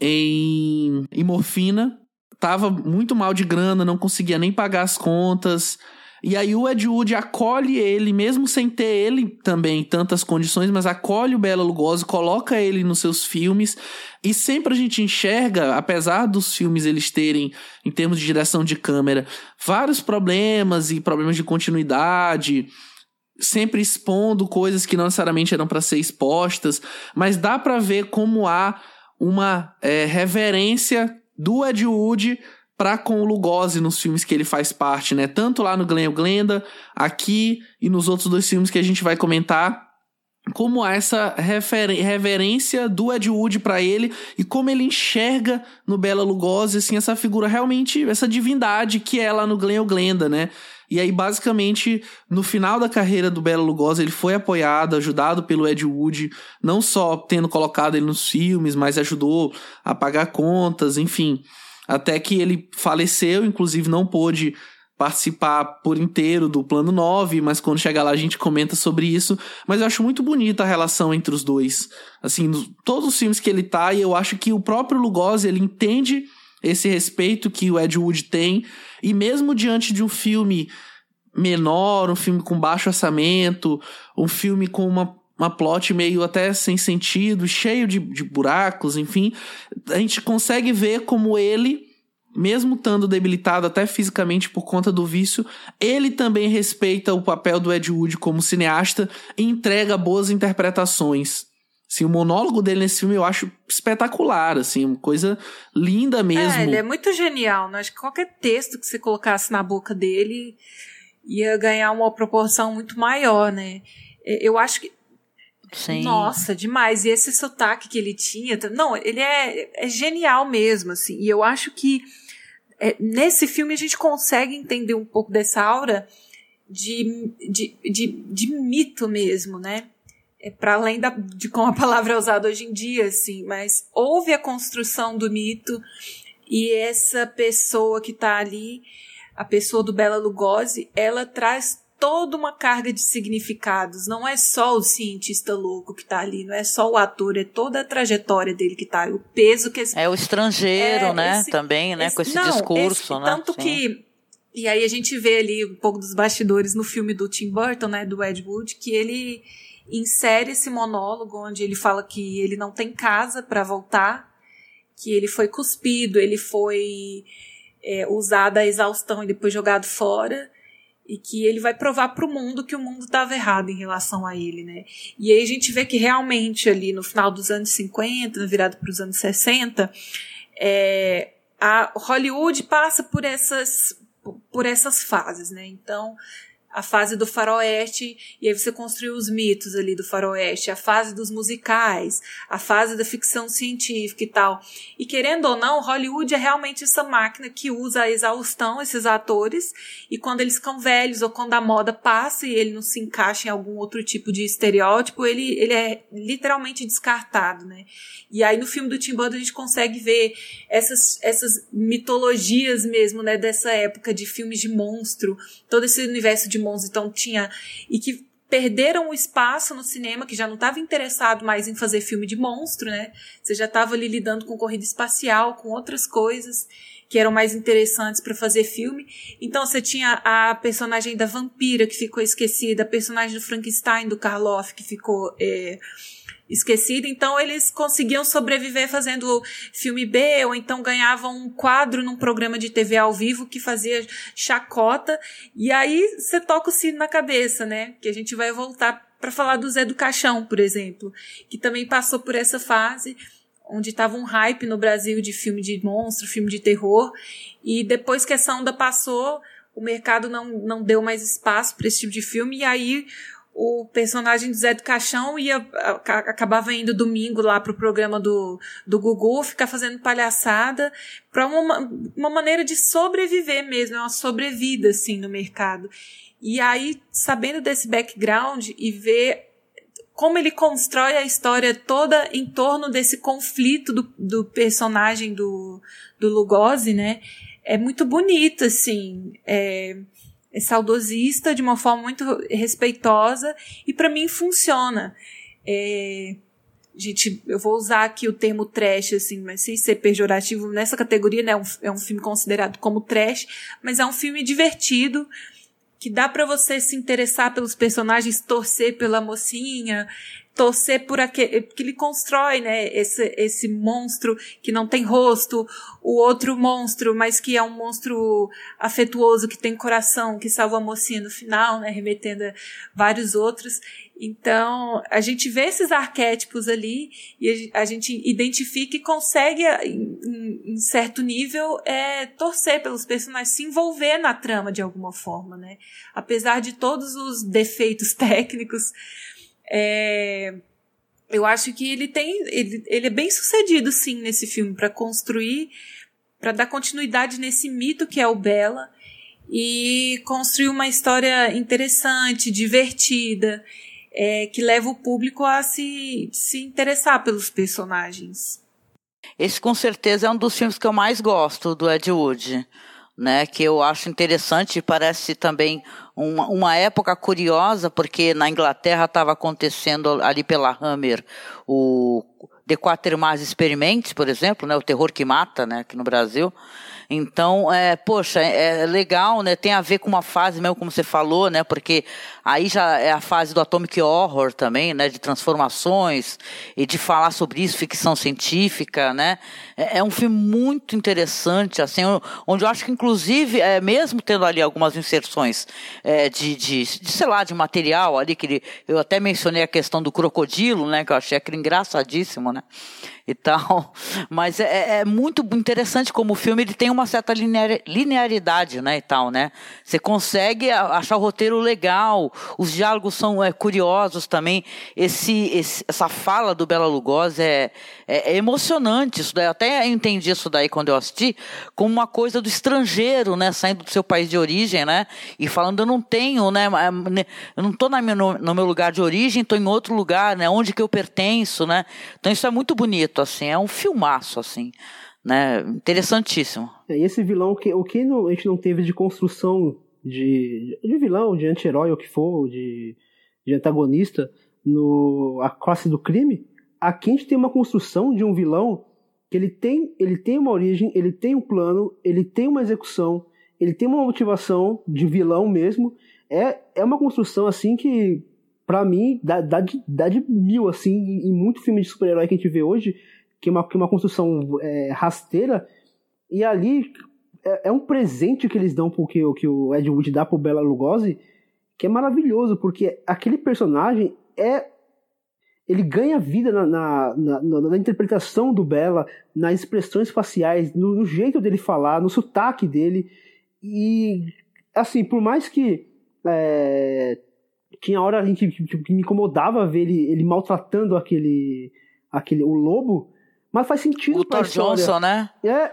em, em morfina, estava muito mal de grana, não conseguia nem pagar as contas. E aí o Ed Wood acolhe ele, mesmo sem ter ele também em tantas condições, mas acolhe o Bela Lugosi, coloca ele nos seus filmes. E sempre a gente enxerga, apesar dos filmes eles terem, em termos de direção de câmera, vários problemas e problemas de continuidade, sempre expondo coisas que não necessariamente eram para ser expostas, mas dá para ver como há uma é, reverência do Ed Wood para com o Lugosi nos filmes que ele faz parte, né? Tanto lá no Glenn Glenda, aqui e nos outros dois filmes que a gente vai comentar, como há essa reverência do Ed Wood para ele e como ele enxerga no Bela Lugosi assim essa figura realmente essa divindade que é lá no Glenn Glenda, né? E aí, basicamente, no final da carreira do Bela Lugosi, ele foi apoiado, ajudado pelo Ed Wood, não só tendo colocado ele nos filmes, mas ajudou a pagar contas, enfim. Até que ele faleceu, inclusive não pôde participar por inteiro do plano 9, mas quando chegar lá a gente comenta sobre isso. Mas eu acho muito bonita a relação entre os dois. Assim, todos os filmes que ele tá, e eu acho que o próprio Lugosi, ele entende esse respeito que o Ed Wood tem, e mesmo diante de um filme menor, um filme com baixo orçamento, um filme com uma uma plot meio até sem sentido, cheio de, de buracos, enfim. A gente consegue ver como ele, mesmo estando debilitado até fisicamente por conta do vício, ele também respeita o papel do Ed Wood como cineasta e entrega boas interpretações. Assim, o monólogo dele nesse filme eu acho espetacular, assim, uma coisa linda mesmo. É, ele é muito genial, né? Acho que qualquer texto que você colocasse na boca dele ia ganhar uma proporção muito maior, né? Eu acho que Sim. Nossa, demais. E esse sotaque que ele tinha. Não, ele é, é genial mesmo, assim. E eu acho que é, nesse filme a gente consegue entender um pouco dessa aura de, de, de, de mito mesmo, né? É para além da, de como a palavra é usada hoje em dia, assim. Mas houve a construção do mito e essa pessoa que está ali, a pessoa do Bela Lugosi, ela traz toda uma carga de significados. Não é só o cientista louco que está ali, não é só o ator, é toda a trajetória dele que está, o peso que esse, é o estrangeiro, é, né? Esse, Também, né? Esse, com esse não, discurso, né? Tanto Sim. que e aí a gente vê ali um pouco dos bastidores no filme do Tim Burton, né? Do Ed Wood, que ele insere esse monólogo onde ele fala que ele não tem casa para voltar, que ele foi cuspido, ele foi é, usado a exaustão e depois jogado fora e que ele vai provar para o mundo que o mundo estava errado em relação a ele, né? E aí a gente vê que realmente ali no final dos anos 50, na virada para os anos 60, é, a Hollywood passa por essas por essas fases, né? Então a fase do faroeste, e aí você construiu os mitos ali do faroeste, a fase dos musicais, a fase da ficção científica e tal. E querendo ou não, Hollywood é realmente essa máquina que usa a exaustão esses atores, e quando eles ficam velhos ou quando a moda passa e ele não se encaixa em algum outro tipo de estereótipo, ele, ele é literalmente descartado, né? E aí no filme do Tim Burton a gente consegue ver essas, essas mitologias mesmo, né, dessa época de filmes de monstro, todo esse universo de monstros, então tinha e que perderam o espaço no cinema, que já não estava interessado mais em fazer filme de monstro, né? Você já estava ali lidando com corrida espacial, com outras coisas que eram mais interessantes para fazer filme. Então você tinha a personagem da vampira que ficou esquecida, a personagem do Frankenstein do Karloff que ficou é, esquecida, então eles conseguiam sobreviver fazendo filme B, ou então ganhavam um quadro num programa de TV ao vivo que fazia chacota, e aí você toca o sino na cabeça, né? Que a gente vai voltar para falar do Zé do Caixão, por exemplo, que também passou por essa fase onde estava um hype no Brasil de filme de monstro, filme de terror, e depois que essa onda passou, o mercado não, não deu mais espaço para esse tipo de filme, e aí o personagem do Zé do Caixão ia, acabava indo domingo lá pro programa do, do Gugu, ficar fazendo palhaçada, para uma, uma maneira de sobreviver mesmo, é uma sobrevida, assim, no mercado. E aí, sabendo desse background e ver como ele constrói a história toda em torno desse conflito do, do personagem do, do Lugosi, né? É muito bonito, assim. É, é saudosista de uma forma muito respeitosa e para mim funciona. É, gente, eu vou usar aqui o termo trash, assim, mas sem ser pejorativo nessa categoria, né? É um, é um filme considerado como trash, mas é um filme divertido que dá para você se interessar pelos personagens, torcer pela mocinha, torcer por aquele que ele constrói, né, esse, esse monstro que não tem rosto, o outro monstro, mas que é um monstro afetuoso, que tem coração, que salva a mocinha no final, né, remetendo a vários outros. Então, a gente vê esses arquétipos ali e a gente identifica e consegue, em, certo nível, é, torcer pelos personagens, se envolver na trama de alguma forma, né? Apesar de todos os defeitos técnicos, é, eu acho que ele tem, ele, ele é bem sucedido sim nesse filme para construir, para dar continuidade nesse mito que é o Bela e construir uma história interessante, divertida, é, que leva o público a se, se interessar pelos personagens. Esse com certeza é um dos filmes que eu mais gosto do Ed Wood, né? Que eu acho interessante e parece também uma, uma época curiosa, porque na Inglaterra estava acontecendo ali pela Hammer o The Quatermass Experiments, por exemplo, né, o terror que mata, né, aqui no Brasil. Então, é, poxa, é, é legal, né? Tem a ver com uma fase mesmo, como você falou, né? Porque aí já é a fase do Atomic Horror também, né? De transformações e de falar sobre isso, ficção científica, né? É, é um filme muito interessante, assim, onde eu acho que, inclusive, é, mesmo tendo ali algumas inserções é, de, de, de, sei lá, de material ali, que ele, eu até mencionei a questão do crocodilo, né? Que eu achei aquele engraçadíssimo, né? e tal. Mas é, é, é, muito interessante como o filme ele tem uma certa linearidade, né, e tal, né? Você consegue achar o roteiro legal, os diálogos são é, curiosos também. Esse, esse, essa fala do Bela Lugosi é, é, é, emocionante. Isso daí, eu até entendi isso daí quando eu assisti, como uma coisa do estrangeiro, né, saindo do seu país de origem, né, e falando eu não tenho, né, né eu não estou no, no meu lugar de origem, estou em outro lugar, né, onde que eu pertenço, né? Então isso é muito bonito assim, é um filmaço, assim, né? Interessantíssimo. É, e esse vilão, o que, o que a gente não teve de construção de, de vilão, de anti-herói, o que for, de, de antagonista, no A Classe do Crime, aqui a gente tem uma construção de um vilão que ele tem, ele tem uma origem, ele tem um plano, ele tem uma execução, ele tem uma motivação de vilão mesmo. É, é uma construção assim que para mim, dá, dá, de, dá de mil, assim, em muito filme de super-herói que a gente vê hoje, que é uma, que é uma construção é, rasteira, e ali é, é, um presente que eles dão porque que o Ed Wood dá pro Bela Lugosi, que é maravilhoso, porque aquele personagem é ele ganha vida na, na, na, na, interpretação do Bela, nas expressões faciais, no, no, jeito dele falar, no sotaque dele. E, assim, por mais que é, tinha hora que, que, que, me incomodava ver ele, ele maltratando aquele, aquele o lobo, mas faz sentido o Thor história. Johnson, né? É,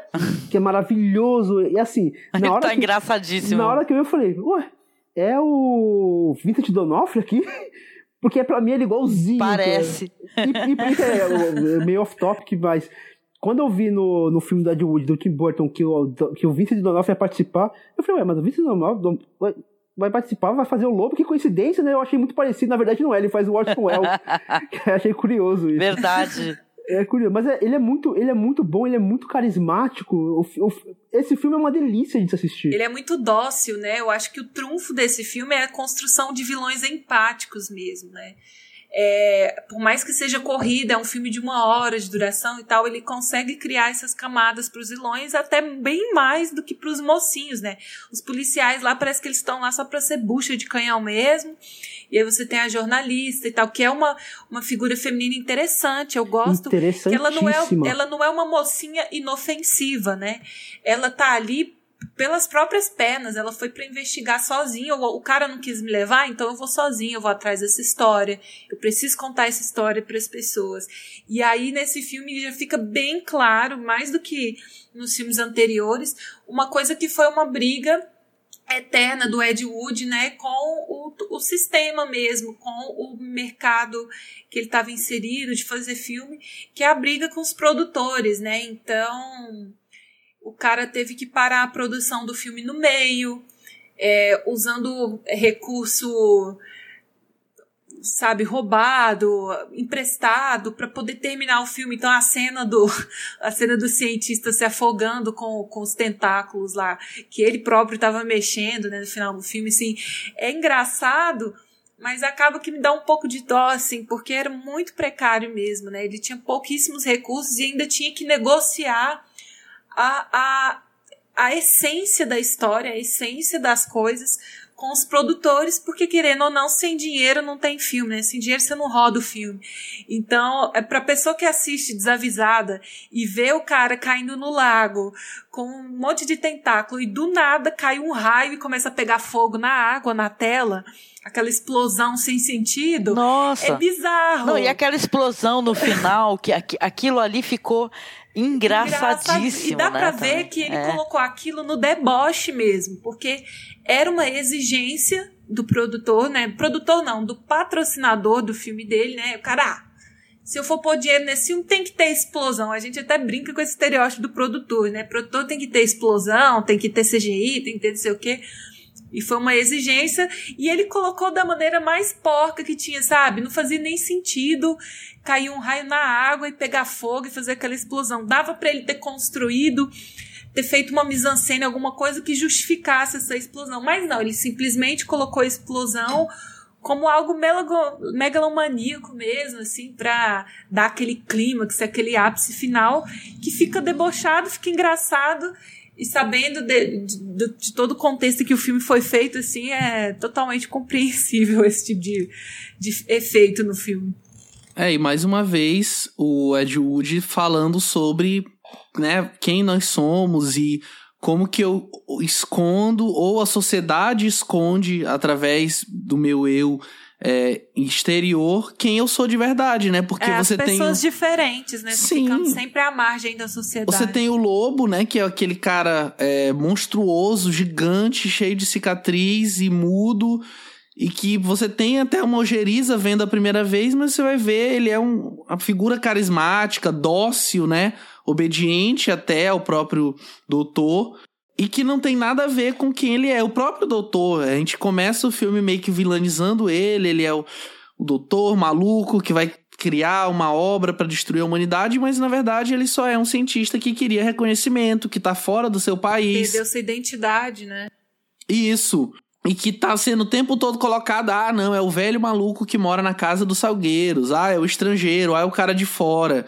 que é maravilhoso. E assim, na hora tá que, engraçadíssimo. Na hora que eu, eu falei, ué, é o Vincent Donofrio aqui? Porque pra mim ele é igualzinho. Parece. Cara. E, e é, é, meio off-topic, mas quando eu vi no, no filme da Wood, do Tim Burton, que o, que o Vincent Donofrio ia participar, eu falei, ué, mas o Vincent Donofrio vai participar, vai fazer o Lobo. Que coincidência, né? Eu achei muito parecido. Na verdade, não é. Ele faz o Orson Welles. achei curioso isso. Verdade. É curioso, mas é, ele, é muito, ele é muito bom, ele é muito carismático. O, o, esse filme é uma delícia de se assistir. Ele é muito dócil, né? Eu acho que o trunfo desse filme é a construção de vilões empáticos mesmo, né? É, por mais que seja corrida, é um filme de uma hora de duração e tal, ele consegue criar essas camadas para os vilões até bem mais do que para os mocinhos, né? Os policiais lá parece que eles estão lá só para ser bucha de canhão mesmo. E aí você tem a jornalista e tal, que é uma, uma figura feminina interessante. Eu gosto que ela não é ela não é uma mocinha inofensiva, né? Ela tá ali pelas próprias pernas. Ela foi para investigar sozinha. O, o, cara não quis me levar, então eu vou sozinha, eu vou atrás dessa história. Eu preciso contar essa história para as pessoas. E aí nesse filme já fica bem claro, mais do que nos filmes anteriores, uma coisa que foi uma briga eterna do Ed Wood, né, com o, o sistema mesmo, com o mercado que ele estava inserido de fazer filme, que é a briga com os produtores, né? Então, o cara teve que parar a produção do filme no meio, é, usando recurso sabe, roubado, emprestado para poder terminar o filme. Então a cena do a cena do cientista se afogando com, com os tentáculos lá, que ele próprio estava mexendo, né, no final do filme, assim, é engraçado, mas acaba que me dá um pouco de dó, assim, porque era muito precário mesmo, né? Ele tinha pouquíssimos recursos e ainda tinha que negociar a, a, a essência da história, a essência das coisas com os produtores, porque querendo ou não, sem dinheiro não tem filme, né? Sem dinheiro você não roda o filme. Então, é pra pessoa que assiste desavisada e vê o cara caindo no lago com um monte de tentáculo e do nada cai um raio e começa a pegar fogo na água, na tela, aquela explosão sem sentido. Nossa. É bizarro. Não, e aquela explosão no final, que aquilo ali ficou engraçadíssimo. E dá né, pra ver que ele é. colocou aquilo no deboche mesmo, porque era uma exigência do produtor, né? Produtor não, do patrocinador do filme dele, né? O cara, ah, se eu for pôr dinheiro nesse filme, tem que ter explosão. A gente até brinca com esse estereótipo do produtor, né? O produtor tem que ter explosão, tem que ter CGI, tem que ter não sei o quê. E foi uma exigência. E ele colocou da maneira mais porca que tinha, sabe? Não fazia nem sentido cair um raio na água e pegar fogo e fazer aquela explosão. Dava para ele ter construído ter feito uma mise-en-scène, alguma coisa que justificasse essa explosão. Mas não, ele simplesmente colocou a explosão como algo megalomaníaco mesmo, assim, pra dar aquele clímax, aquele ápice final, que fica debochado, fica engraçado, e sabendo de, de, de, todo o contexto que o filme foi feito, assim, é totalmente compreensível esse tipo de, de efeito no filme. É, e mais uma vez, o Ed Wood falando sobre né, quem nós somos e como que eu escondo ou a sociedade esconde através do meu eu é, exterior quem eu sou de verdade, né? Porque é, você tem pessoas diferentes, né? Sim. Ficando sempre à margem da sociedade. Você tem o lobo, né? Que é aquele cara é, monstruoso, gigante, cheio de cicatriz e mudo e que você tem até uma ojeriza vendo a primeira vez, mas você vai ver, ele é um, uma figura carismática, dócil, né? Obediente até ao próprio doutor. E que não tem nada a ver com quem ele é. O próprio doutor, a gente começa o filme meio que vilanizando ele, ele é o, o doutor maluco que vai criar uma obra para destruir a humanidade, mas na verdade ele só é um cientista que queria reconhecimento, que tá fora do seu país. Perdeu sua identidade, né? Isso e que tá sendo o tempo todo colocado, ah, não, é o velho maluco que mora na casa dos salgueiros, ah, é o estrangeiro, ah, é o cara de fora,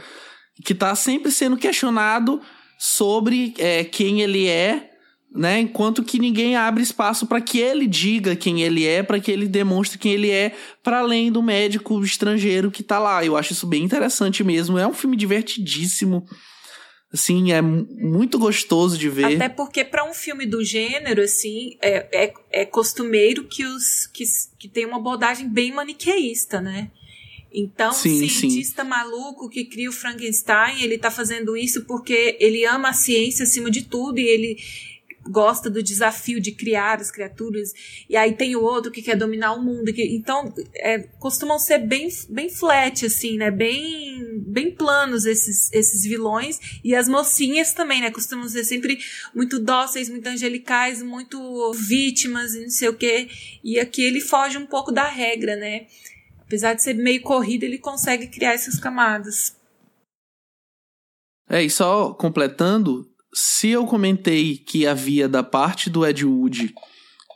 que tá sempre sendo questionado sobre é, quem ele é, né, enquanto que ninguém abre espaço para que ele diga quem ele é, para que ele demonstre quem ele é, para além do médico estrangeiro que tá lá. Eu acho isso bem interessante mesmo. É um filme divertidíssimo. Assim, é muito gostoso de ver. Até porque para um filme do gênero, assim, é, é, é costumeiro que os que, que tem uma abordagem bem maniqueísta, né? Então, sim, o cientista sim. maluco que cria o Frankenstein, ele tá fazendo isso porque ele ama a ciência acima de tudo e ele gosta do desafio de criar as criaturas, e aí tem o outro que quer dominar o mundo. Que, então, é, costumam ser bem, bem flat, assim, né? Bem, bem planos esses, esses vilões. E as mocinhas também, né? Costumam ser sempre muito dóceis, muito angelicais, muito vítimas e não sei o quê. E aqui ele foge um pouco da regra, né? Apesar de ser meio corrido, ele consegue criar essas camadas. É, e só completando, se eu comentei que havia da parte do Ed Wood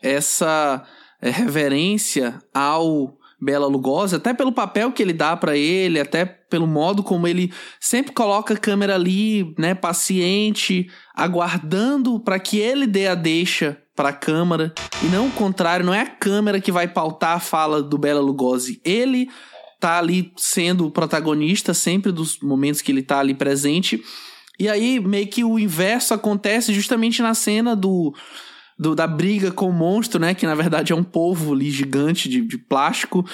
essa é, reverência ao Bela Lugosi, até pelo papel que ele dá para ele, até pelo modo como ele sempre coloca a câmera ali, né, paciente, aguardando para que ele dê a deixa para a câmera, e não o contrário, não é a câmera que vai pautar a fala do Bela Lugosi, ele tá ali sendo o protagonista sempre dos momentos que ele tá ali presente E aí, meio que o inverso acontece justamente na cena do, do da briga com o monstro, né? Que na verdade é um polvo ali gigante de, de plástico.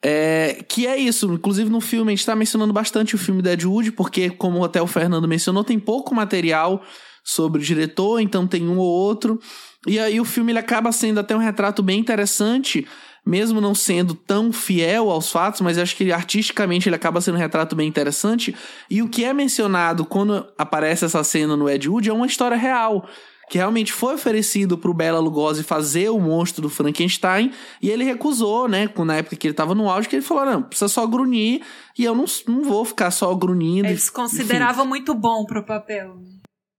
É, que é isso, inclusive no filme a gente tá mencionando bastante o filme Deadwood, porque, como até o Fernando mencionou, tem pouco material sobre o diretor, então tem um ou outro. E aí o filme ele acaba sendo até um retrato bem interessante, mesmo não sendo tão fiel aos fatos, mas acho que artisticamente ele acaba sendo um retrato bem interessante. E o que é mencionado quando aparece essa cena no Ed Wood é uma história real que realmente foi oferecido pro Bela Lugosi fazer o monstro do Frankenstein, e ele recusou, né, na época que ele tava no auge, que ele falou, não, precisa só grunhir, e eu não, não vou ficar só grunhindo. Eles consideravam muito bom pro papel.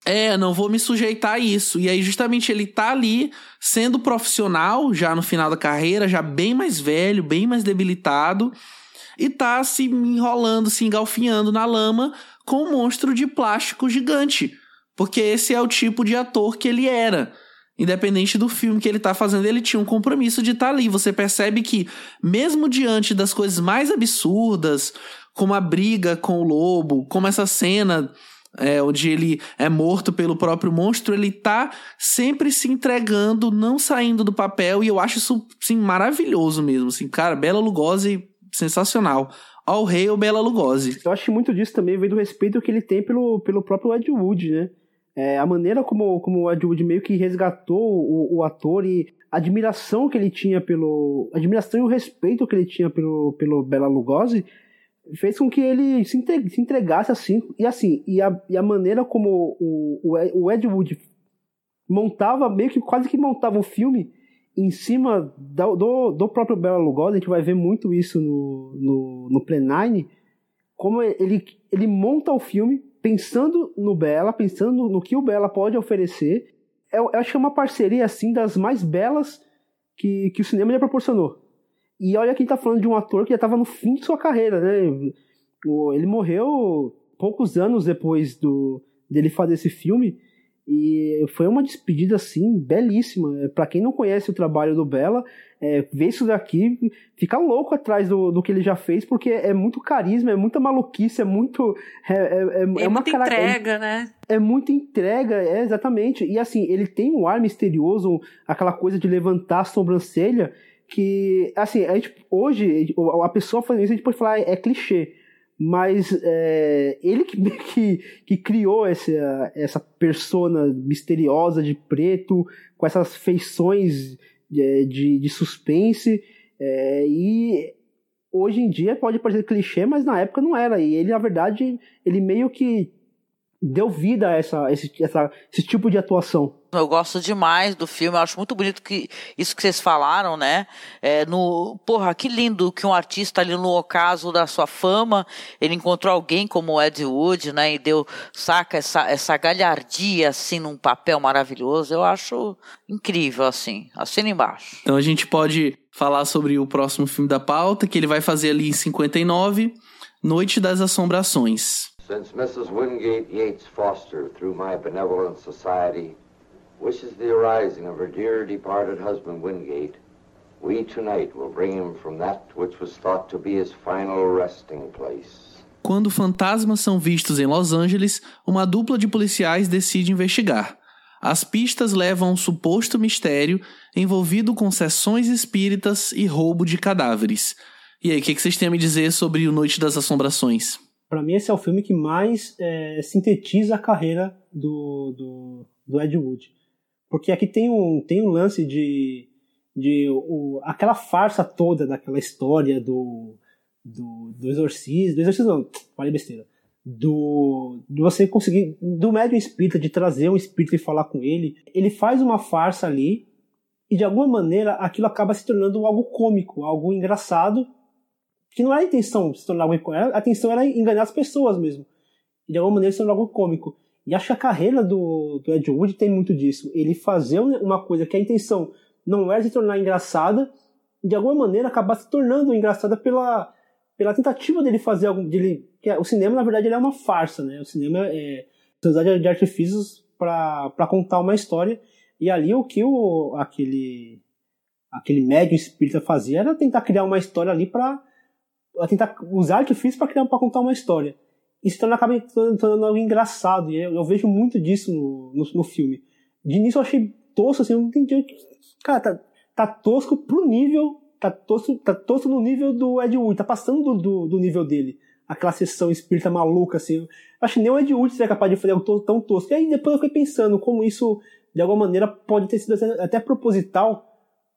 É, não vou me sujeitar a isso. E aí, justamente, ele tá ali sendo profissional, já no final da carreira, já bem mais velho, bem mais debilitado, e tá se enrolando, se engalfinhando na lama com um monstro de plástico gigante. Porque esse é o tipo de ator que ele era. Independente do filme que ele tá fazendo, ele tinha um compromisso de estar tá ali. Você percebe que, mesmo diante das coisas mais absurdas, como a briga com o lobo, como essa cena é, onde ele é morto pelo próprio monstro, ele tá sempre se entregando, não saindo do papel, e eu acho isso, assim, maravilhoso mesmo, assim, cara, Bela Lugosi, sensacional. All hail Bela Lugosi. Eu acho muito disso também vem do respeito que ele tem pelo, pelo próprio Ed Wood, né? É, a maneira como, como o Ed Wood meio que resgatou o, o ator e a admiração que ele tinha pelo. admiração e o respeito que ele tinha pelo, pelo Bela Lugosi fez com que ele se, entregasse assim. E assim, e a, e a maneira como o, o Ed Wood montava, meio que quase que montava o filme em cima do, do, do próprio Bela Lugosi, a gente vai ver muito isso no, no, no Plenine, como ele, ele monta o filme pensando no Bela, pensando no que o Bela pode oferecer. Eu, eu acho que é uma parceria assim das mais belas que, que o cinema já proporcionou. E olha que a gente tá falando de um ator que já estava no fim de sua carreira, né? Ele morreu poucos anos depois do, dele fazer esse filme. E foi uma despedida, assim, belíssima. É, para quem não conhece o trabalho do Bela, é, ver isso daqui, fica louco atrás do, do que ele já fez, porque é muito carisma, é muita maluquice, é muito. É, é, é, é uma muita entrega, é, né? É muita entrega, é, exatamente. E assim, ele tem um ar misterioso, aquela coisa de levantar a sobrancelha, que, assim, a gente, hoje, a pessoa fazendo isso, a gente pode falar é clichê mas é, ele que, que, que, criou essa, essa persona misteriosa de preto, com essas feições de, de, de suspense, é, e hoje em dia pode parecer clichê, mas na época não era, e ele, na verdade, ele meio que deu vida a essa, esse, essa, esse tipo de atuação. Eu gosto demais do filme, eu acho muito bonito que isso que vocês falaram, né? É, no, porra, que lindo que um artista ali no ocaso da sua fama, ele encontrou alguém como o Ed Wood, né? E deu, saca, essa, essa galhardia, assim, num papel maravilhoso. Eu acho incrível, assim. Assina embaixo. Então a gente pode falar sobre o próximo filme da pauta, que ele vai fazer ali em 59, Noite das Assombrações. Since Mrs. Wingate Yates Foster, through my benevolent society, wishes the arising of her dear departed husband Wingate, we tonight will bring him from that which was thought to be his final resting place. Quando fantasmas são vistos em Los Angeles, uma dupla de policiais decide investigar. As pistas levam a um suposto mistério envolvido com sessões espíritas e roubo de cadáveres. E aí, o que, que vocês têm a me dizer sobre o Noite das Assombrações? Para mim esse é o filme que mais é, sintetiza a carreira do, do, do, Ed Wood. Porque aqui tem um, tem um lance de, de o, aquela farsa toda daquela história do, do, do exorcismo, do exorcismo não, falei besteira, do, de você conseguir, do médium espírita, de trazer um espírito e falar com ele, ele faz uma farsa ali e de alguma maneira aquilo acaba se tornando algo cômico, algo engraçado que não era a intenção se tornar algo a intenção era enganar as pessoas mesmo. E de alguma maneira se tornar algo cômico. E acho que a carreira do, do Ed Wood tem muito disso. Ele fazer uma coisa que a intenção não era se tornar engraçada, de alguma maneira acabar se tornando engraçada pela, pela tentativa dele fazer algo. Dele, é, o cinema, na verdade, ele é uma farsa, né? O cinema é usar de artifícios para contar uma história. E ali o que o, aquele, aquele médium espírita fazia era tentar criar uma história ali para a tentar usar artifício para contar uma história. isso também acaba tornando algo engraçado. E eu, eu, vejo muito disso no, no, no, filme. De início eu achei tosco, assim, eu não entendi. Cara, tá, tá tosco pro nível. Tá tosco, tá tosco no nível do Ed Wood, tá passando do, do, do nível dele. Aquela sessão espírita maluca, assim. Eu acho que nem o Ed Wood seria capaz de fazer algo tão tosco. E aí depois eu fiquei pensando como isso, de alguma maneira, pode ter sido até proposital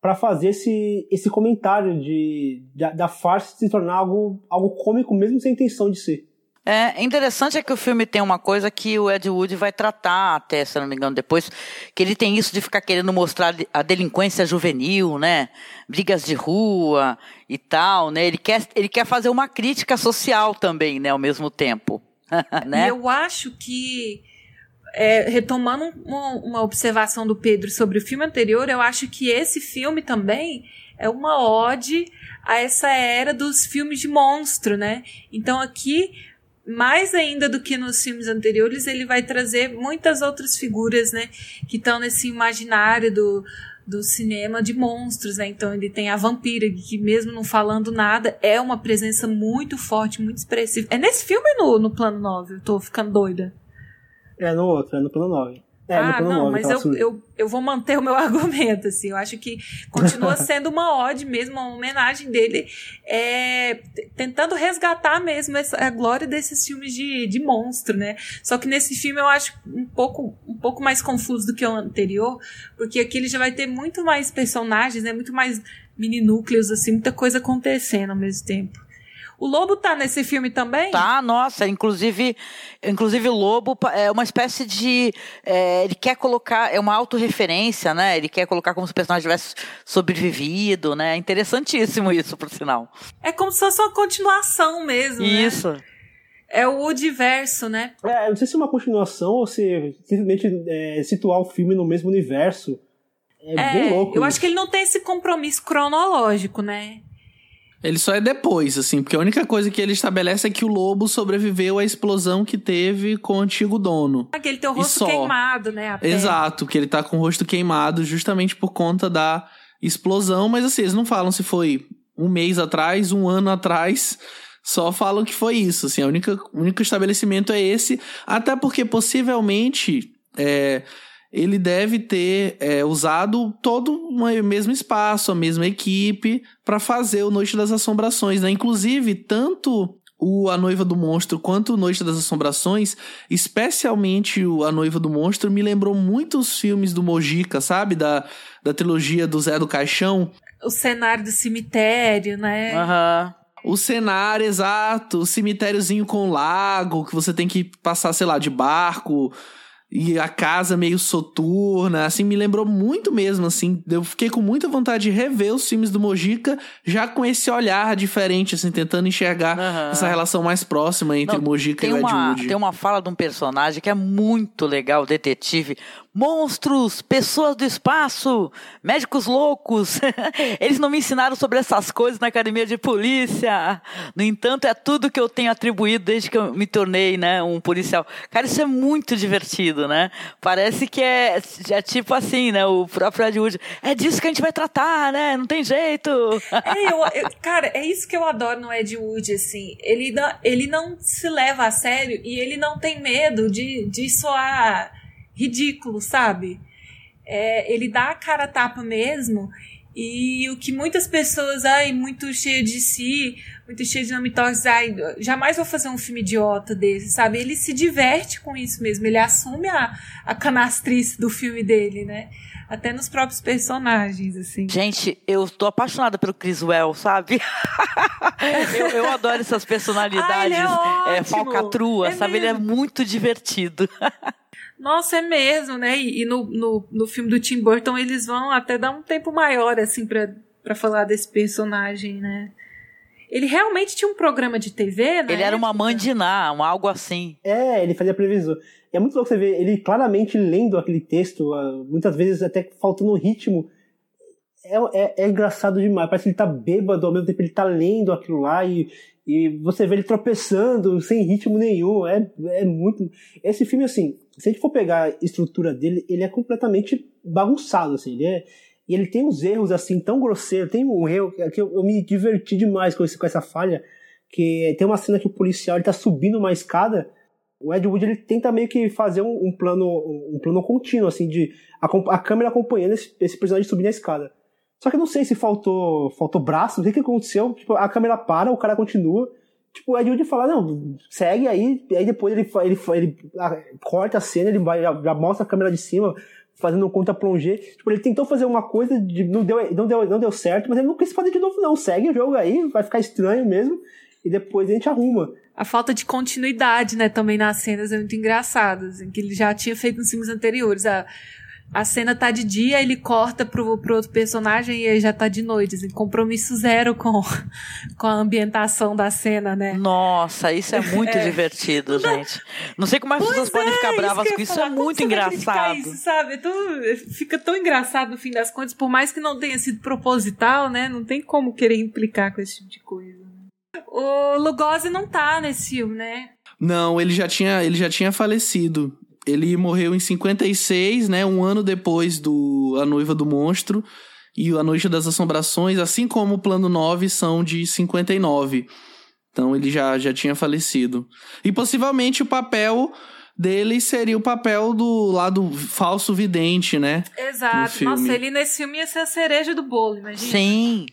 para fazer esse, esse comentário de, de, da farsa se tornar algo, algo cômico, mesmo sem intenção de ser. É interessante é que o filme tem uma coisa que o Ed Wood vai tratar até, se não me engano, depois, que ele tem isso de ficar querendo mostrar a delinquência juvenil, né? Brigas de rua e tal, né? Ele quer, ele quer fazer uma crítica social também, né, ao mesmo tempo. né? E eu acho que é, retomando uma, uma, observação do Pedro sobre o filme anterior, eu acho que esse filme também é uma ode a essa era dos filmes de monstro, né? Então aqui, mais ainda do que nos filmes anteriores, ele vai trazer muitas outras figuras, né? Que estão nesse imaginário do, do cinema de monstros, né? Então ele tem a vampira, que mesmo não falando nada, é uma presença muito forte, muito expressiva. É nesse filme no, no plano 9? Eu tô ficando doida. É no outro, é no plano 9. É, ah, não, 9, mas eu, eu, eu vou manter o meu argumento, assim. Eu acho que continua sendo uma ode mesmo, uma homenagem dele, é, tentando resgatar mesmo essa, a glória desses filmes de, de monstro, né? Só que nesse filme eu acho um pouco, um pouco mais confuso do que o anterior, porque aqui ele já vai ter muito mais personagens, né? Muito mais mini núcleos, assim, muita coisa acontecendo ao mesmo tempo. O Lobo tá nesse filme também? Tá, nossa, inclusive, inclusive o Lobo é uma espécie de, é, ele quer colocar, é uma autorreferência, né? Ele quer colocar como se o personagem tivesse sobrevivido, né? Interessantíssimo isso, por sinal. É como se fosse uma continuação mesmo, Isso. Né? É o diverso, né? É, não sei se é uma continuação ou se simplesmente é, situar o filme no mesmo universo. É, é bem louco. Eu isso. acho que ele não tem esse compromisso cronológico, né? Ele só é depois, assim, porque a única coisa que ele estabelece é que o lobo sobreviveu à explosão que teve com o antigo dono. Ah, que ele tem o rosto queimado, né? Exato, que ele tá com o rosto queimado justamente por conta da explosão, mas assim, eles não falam se foi um mês atrás, um ano atrás, só falam que foi isso, assim, a única, o único estabelecimento é esse, até porque possivelmente é, ele deve ter é, usado todo o mesmo espaço, a mesma equipe para fazer o Noite das Assombrações, né? Inclusive, tanto o A Noiva do Monstro quanto o Noite das Assombrações, especialmente o A Noiva do Monstro, me lembrou muito os filmes do Mojica, sabe? Da, da trilogia do Zé do Caixão. O cenário do cemitério, né? Aham. Uhum. O cenário, exato. O cemitériozinho com lago, que você tem que passar, sei lá, de barco e a casa meio soturna, assim, me lembrou muito mesmo, assim, eu fiquei com muita vontade de rever os filmes do Mojica, já com esse olhar diferente, assim, tentando enxergar uhum. essa relação mais próxima entre Não, Mojica e o Ed Wood. Tem uma fala de um personagem que é muito legal, detetive, monstros, pessoas do espaço, médicos loucos. Eles não me ensinaram sobre essas coisas na academia de polícia. No entanto, é tudo que eu tenho atribuído desde que eu me tornei, né, um policial. Cara, isso é muito divertido, né? Parece que é, é tipo assim, né, o próprio Ed Wood. É disso que a gente vai tratar, né? Não tem jeito. É, eu, eu, cara, é isso que eu adoro no Ed Wood, assim. Ele não, ele não se leva a sério e ele não tem medo de, de soar ridículo, sabe? É, ele dá a cara a tapa mesmo. E o que muitas pessoas, ai, muito cheio de si, muito cheio de nomitoses, ai, jamais vou fazer um filme idiota desse, sabe? Ele se diverte com isso mesmo, ele assume a, a canastrice do filme dele, né? Até nos próprios personagens, assim. Gente, eu tô apaixonada pelo Criswell, sabe? eu, eu, adoro essas personalidades ai, é, é falcatrua, é sabe? Mesmo. Ele é muito divertido. Nossa, é mesmo, né? E, e no, no, no filme do Tim Burton eles vão até dar um tempo maior, assim, pra, pra falar desse personagem, né? Ele realmente tinha um programa de TV, né? Ele era uma mãe de Ná, um algo assim. É, ele fazia previsão. É muito louco você ver ele claramente lendo aquele texto, ah, muitas vezes até faltando ritmo. É, é, é, engraçado demais. Parece que ele tá bêbado, ao mesmo tempo ele tá lendo aquilo lá e, e você vê ele tropeçando sem ritmo nenhum. É, é muito. Esse filme, assim, se a gente for pegar a estrutura dele, ele é completamente bagunçado, assim. Ele é, e ele tem uns erros, assim, tão grosseiros. Tem um erro que eu, eu me diverti demais com, esse, com essa falha, que tem uma cena que o policial ele tá subindo uma escada, o Ed Wood ele tenta meio que fazer um, um plano um plano contínuo, assim, de a, a câmera acompanhando esse, esse, personagem subir a escada. Só que não sei se faltou faltou braço, não sei o que aconteceu, tipo, a câmera para, o cara continua, tipo, o Ed Wood fala, não, segue aí, aí depois ele, ele, ele, corta a cena, ele vai, já, já mostra a câmera de cima, fazendo um contra-plongé. Tipo, ele tentou fazer uma coisa, de, não, deu, não, deu, não deu certo, mas ele não quis fazer de novo, não. Segue o jogo aí, vai ficar estranho mesmo, e depois a gente arruma. A falta de continuidade, né, também nas cenas é muito engraçada, assim, que ele já tinha feito nos filmes anteriores. A, a cena tá de dia, ele corta pro, pro outro personagem e aí já tá de noite. Assim, compromisso zero com, com a ambientação da cena, né? Nossa, isso é muito é. divertido, gente. Não sei como as pessoas é, podem ficar bravas com isso, isso é muito engraçado. Isso, sabe? Tu, fica tão engraçado no fim das contas, por mais que não tenha sido proposital, né? Não tem como querer implicar com esse tipo de coisa. Né? O Lugosi não tá nesse filme, né? Não, ele já tinha, ele já tinha falecido ele morreu em 56, né? Um ano depois do A Noiva do Monstro e A Noite das Assombrações, assim como o Plano 9, são de 59. Então ele já, já tinha falecido. E possivelmente o papel dele seria o papel do lado falso vidente, né? Exato. Nossa, ele nesse filme ia ser a cereja do bolo, imagina. Sim.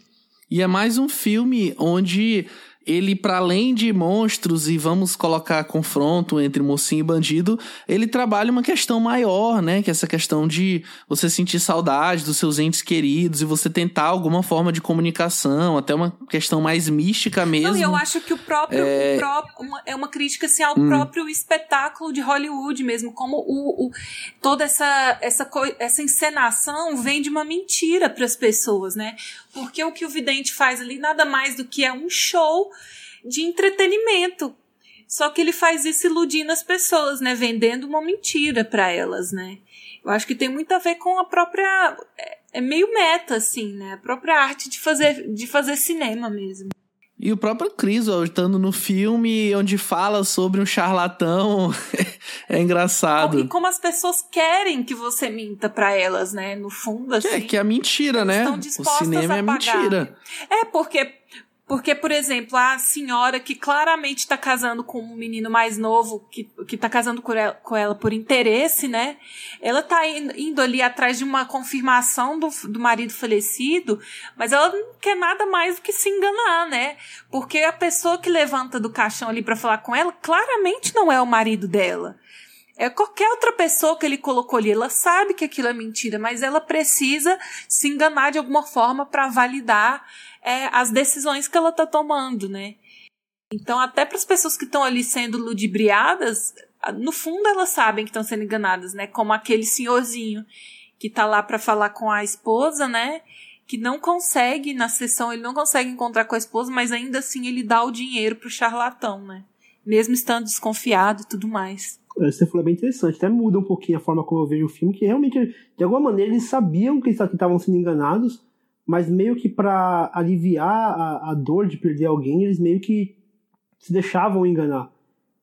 E é mais um filme onde ele, para além de monstros e vamos colocar confronto entre mocinho e bandido, ele trabalha uma questão maior, né? Que é essa questão de você sentir saudade dos seus entes queridos e você tentar alguma forma de comunicação, até uma questão mais mística mesmo. Não, eu acho que o próprio, é, o próprio uma, é uma crítica assim, ao hum. próprio espetáculo de Hollywood mesmo, como o, o toda essa, essa, essa encenação vem de uma mentira para as pessoas, né? Porque o que o vidente faz ali nada mais do que é um show de entretenimento. Só que ele faz isso iludindo as pessoas, né? Vendendo uma mentira para elas, né? Eu acho que tem muito a ver com a própria. É, é meio meta, assim, né? A própria arte de fazer, de fazer cinema mesmo. E o próprio Criswell estando no filme onde fala sobre um charlatão é engraçado. E como as pessoas querem que você minta para elas, né? No fundo, assim. É, que é mentira, né? O cinema é mentira. É, porque porque, por exemplo, a senhora que claramente está casando com um menino mais novo, que, que tá casando com ela, com ela por interesse, né? Ela tá indo, ali atrás de uma confirmação do, do marido falecido, mas ela não quer nada mais do que se enganar, né? Porque a pessoa que levanta do caixão ali para falar com ela, claramente não é o marido dela. É qualquer outra pessoa que ele colocou ali. Ela sabe que aquilo é mentira, mas ela precisa se enganar de alguma forma para validar é, as decisões que ela está tomando, né? Então, até para as pessoas que estão ali sendo ludibriadas, no fundo elas sabem que estão sendo enganadas, né? Como aquele senhorzinho que está lá para falar com a esposa, né? Que não consegue, na sessão, ele não consegue encontrar com a esposa, mas ainda assim ele dá o dinheiro pro charlatão, né? Mesmo estando desconfiado e tudo mais. Você falou é bem interessante, até muda um pouquinho a forma como eu vejo o filme, que realmente, de alguma maneira, eles sabiam que estavam sendo enganados, mas meio que para aliviar a, a, dor de perder alguém, eles meio que se deixavam enganar.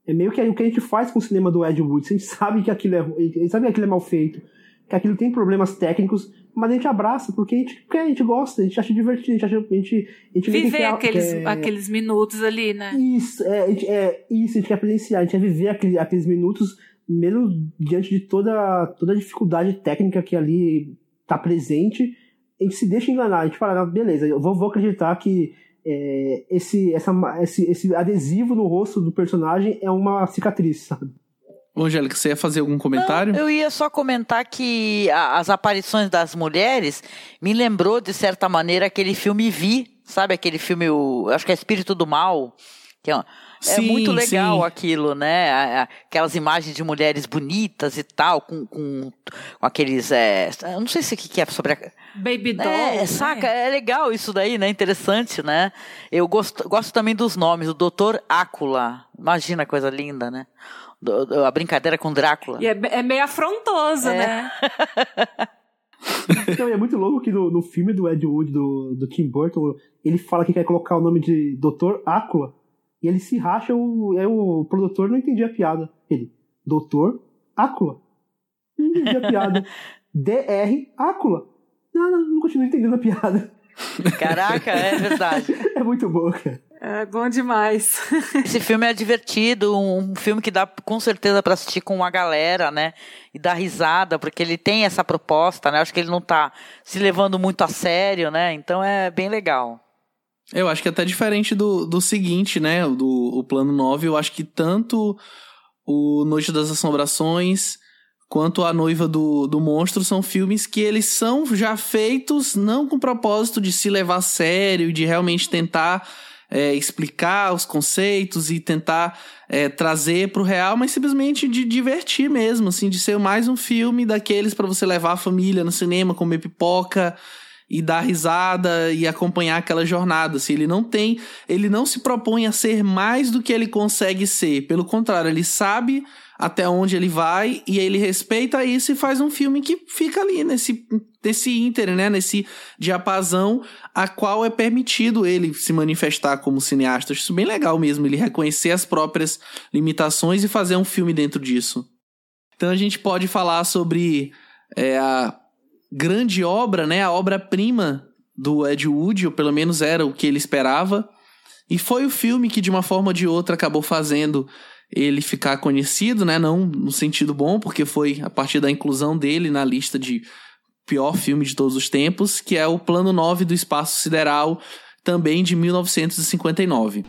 É meio que o que a gente faz com o cinema do Ed Wood. A gente sabe que aquilo é, gente sabe que aquilo é mal feito, que aquilo tem problemas técnicos, mas a gente abraça porque a gente quer, a gente gosta, a gente acha divertido, a gente acha, a gente, a gente viver aqueles, quer... aqueles minutos ali, né? Isso, é, é, isso, a gente quer presenciar, a gente quer viver aquele, aqueles minutos mesmo diante de toda, toda a dificuldade técnica que ali está presente a gente se deixa enganar, a gente fala, beleza, eu vou, vou acreditar que é, esse, essa, esse, esse adesivo no rosto do personagem é uma cicatriz, sabe? Angélica, você ia fazer algum comentário? Não, eu ia só comentar que as aparições das mulheres me lembrou, de certa maneira, aquele filme Vi, sabe? Aquele filme, o, acho que é Espírito do Mal, que é, é muito legal sim. aquilo, né? Aquelas imagens de mulheres bonitas e tal, com, com, com aqueles. É, eu não sei se o que é sobre a. Baby doll. É, né? saca? É legal isso daí, né? Interessante, né? Eu gosto, gosto também dos nomes. O Doutor Ácula. Imagina a coisa linda, né? A brincadeira com Drácula. E é, é meio afrontoso, é. né? então, é muito louco que no, no filme do Ed Wood, do, do Tim Burton, ele fala que quer colocar o nome de Doutor Ácula e ele se racha, o, é, o produtor não entendia a piada. Ele, doutor Ácula. Não entendia a piada. DR Ácula. Não, não, não continuo entendendo a piada. Caraca, é verdade. É muito bom, cara. É bom demais. Esse filme é divertido, um filme que dá com certeza para assistir com uma galera, né? E dar risada, porque ele tem essa proposta, né? Acho que ele não tá se levando muito a sério, né? Então é bem legal. Eu acho que é até diferente do, do seguinte, né? Do o plano 9, eu acho que tanto o Noite das Assombrações quanto A Noiva do, do Monstro são filmes que eles são já feitos não com o propósito de se levar a sério, de realmente tentar é, explicar os conceitos e tentar é, trazer para o real, mas simplesmente de divertir mesmo, assim, de ser mais um filme daqueles para você levar a família no cinema, comer pipoca e dar risada e acompanhar aquela jornada. Assim, ele não tem, ele não se propõe a ser mais do que ele consegue ser. Pelo contrário, ele sabe até onde ele vai e ele respeita isso e faz um filme que fica ali nesse nesse ínter, né, nesse diapasão a qual é permitido ele se manifestar como cineasta. Acho isso bem legal mesmo, ele reconhecer as próprias limitações e fazer um filme dentro disso. Então a gente pode falar sobre é, a grande obra, né, a obra-prima do Ed Wood, ou pelo menos era o que ele esperava. E foi o filme que, de uma forma ou de outra, acabou fazendo ele ficar conhecido, né? Não no sentido bom, porque foi a partir da inclusão dele na lista de pior filme de todos os tempos, que é o Plano 9 do Espaço Sideral, também de 1959.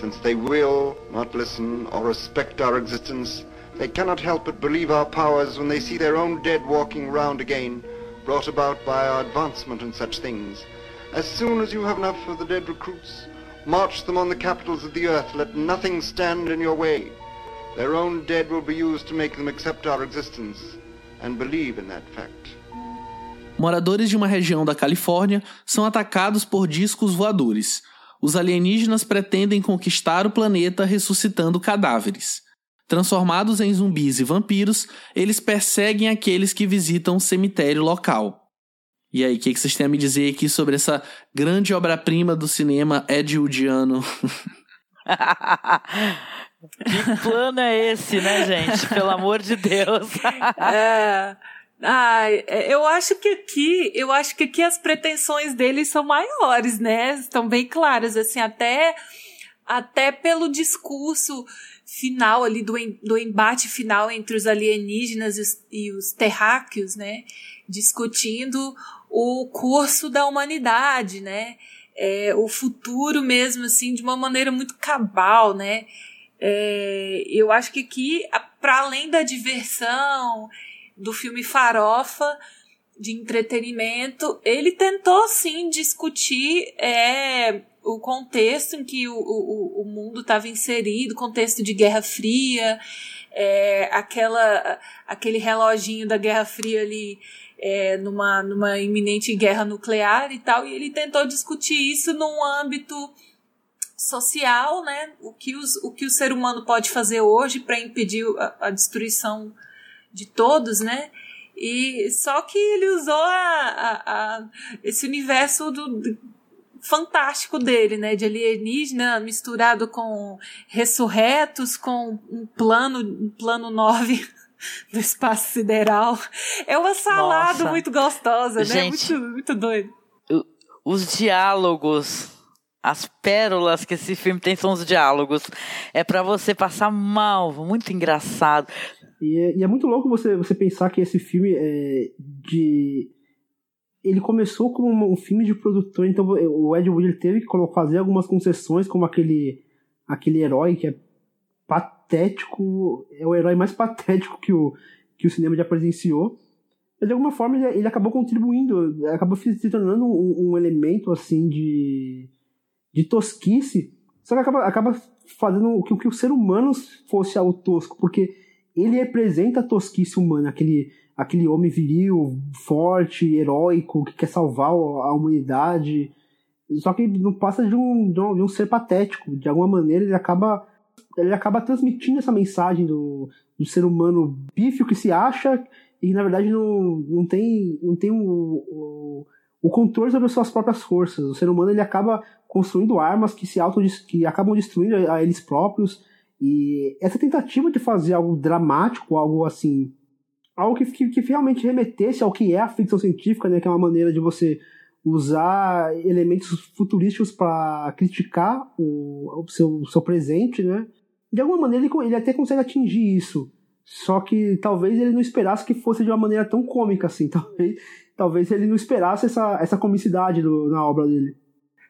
Since they will not listen or respect our existence, they cannot help but believe our powers when they see their own dead walking round again brought about by our advancement in such things. As soon as you have enough of the dead recruits, march them on the capitals of the earth, let nothing stand in your way. Their own dead will be used to make them accept our existence and believe in that fact. Moradores de uma região da Califórnia são atacados por discos voadores. Os alienígenas pretendem conquistar o planeta ressuscitando cadáveres. Transformados em zumbis e vampiros, eles perseguem aqueles que visitam o cemitério local. E aí, o que, que, vocês têm a me dizer aqui sobre essa grande obra-prima do cinema edwardiano? que plano é esse, né, gente? Pelo amor de Deus. é. Ah, eu acho que aqui, eu acho que aqui as pretensões deles são maiores, né? Estão bem claras, assim, até até pelo discurso final ali do, do embate final entre os alienígenas e os, e os terráqueos, né? Discutindo o curso da humanidade, né? É, o futuro mesmo, assim, de uma maneira muito cabal, né? É, eu acho que aqui, para além da diversão, do filme farofa, de entretenimento, ele tentou, sim, discutir é, o contexto em que o, o, o mundo estava inserido, contexto de Guerra Fria, é, aquela, aquele reloginho da Guerra Fria ali é, numa, numa iminente guerra nuclear e tal, e ele tentou discutir isso num âmbito social, né? O que, os, o que o ser humano pode fazer hoje para impedir a, a, destruição de todos, né? E só que ele usou a, a, a esse universo do, fantástico dele, né? De alienígena misturado com ressurretos, com um plano, um plano 9 do espaço sideral. É uma salada Nossa. muito gostosa, né? Gente, né? Muito, muito doido. Os diálogos, as pérolas que esse filme tem são os diálogos. É para você passar mal, muito engraçado. E é, e é, muito louco você, você pensar que esse filme é de ele começou como um filme de produtor, então o Ed Wood ele teve que fazer algumas concessões, como aquele, aquele herói que é patético, é o herói mais patético que o, que o cinema já presenciou. Mas de alguma forma ele, ele acabou contribuindo, acabou se tornando um, um, elemento assim de, de tosquice, só que acaba, acaba fazendo que, que o ser humano fosse algo tosco, porque ele representa a tosquice humana, aquele aquele homem viril, forte, heróico, que quer salvar a humanidade. Só que não passa de um, de um, de um ser patético. De alguma maneira ele acaba ele acaba transmitindo essa mensagem do, do ser humano pífio que se acha e na verdade não, não tem, não tem o, o, o controle sobre as suas próprias forças. O ser humano ele acaba construindo armas que se auto que acabam destruindo a eles próprios e essa tentativa de fazer algo dramático, algo assim algo que, que, que realmente remetesse ao que é a ficção científica, né, que é uma maneira de você usar elementos futurísticos para criticar o, o, seu, o seu presente, né? De alguma maneira ele, ele até consegue atingir isso. Só que talvez ele não esperasse que fosse de uma maneira tão cômica assim. Talvez, talvez ele não esperasse essa, essa comicidade do, na obra dele.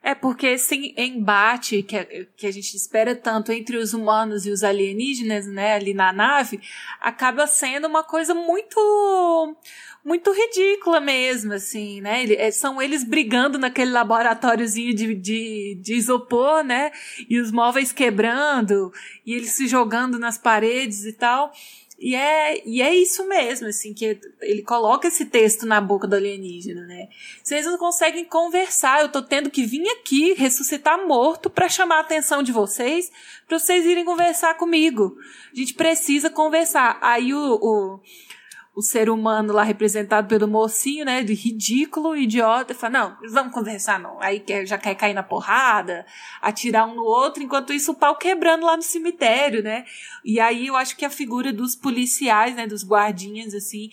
É porque esse embate que a, que a gente espera tanto entre os humanos e os alienígenas, né, ali na nave, acaba sendo uma coisa muito muito ridícula mesmo, assim, né? Ele, é, são eles brigando naquele laboratóriozinho de, de, de isopor, né? E os móveis quebrando, e eles se jogando nas paredes e tal. E é, e é isso mesmo, assim, que ele coloca esse texto na boca do alienígena, né? Vocês não conseguem conversar, eu tô tendo que vir aqui ressuscitar morto para chamar a atenção de vocês, para vocês irem conversar comigo. A gente precisa conversar. Aí o, o o ser humano lá representado pelo mocinho, né, de ridículo, idiota, fala, não, vamos conversar não. Aí já quer cair na porrada, atirar um no outro, enquanto isso o pau quebrando lá no cemitério, né? E aí eu acho que a figura dos policiais, né, dos guardinhas, assim,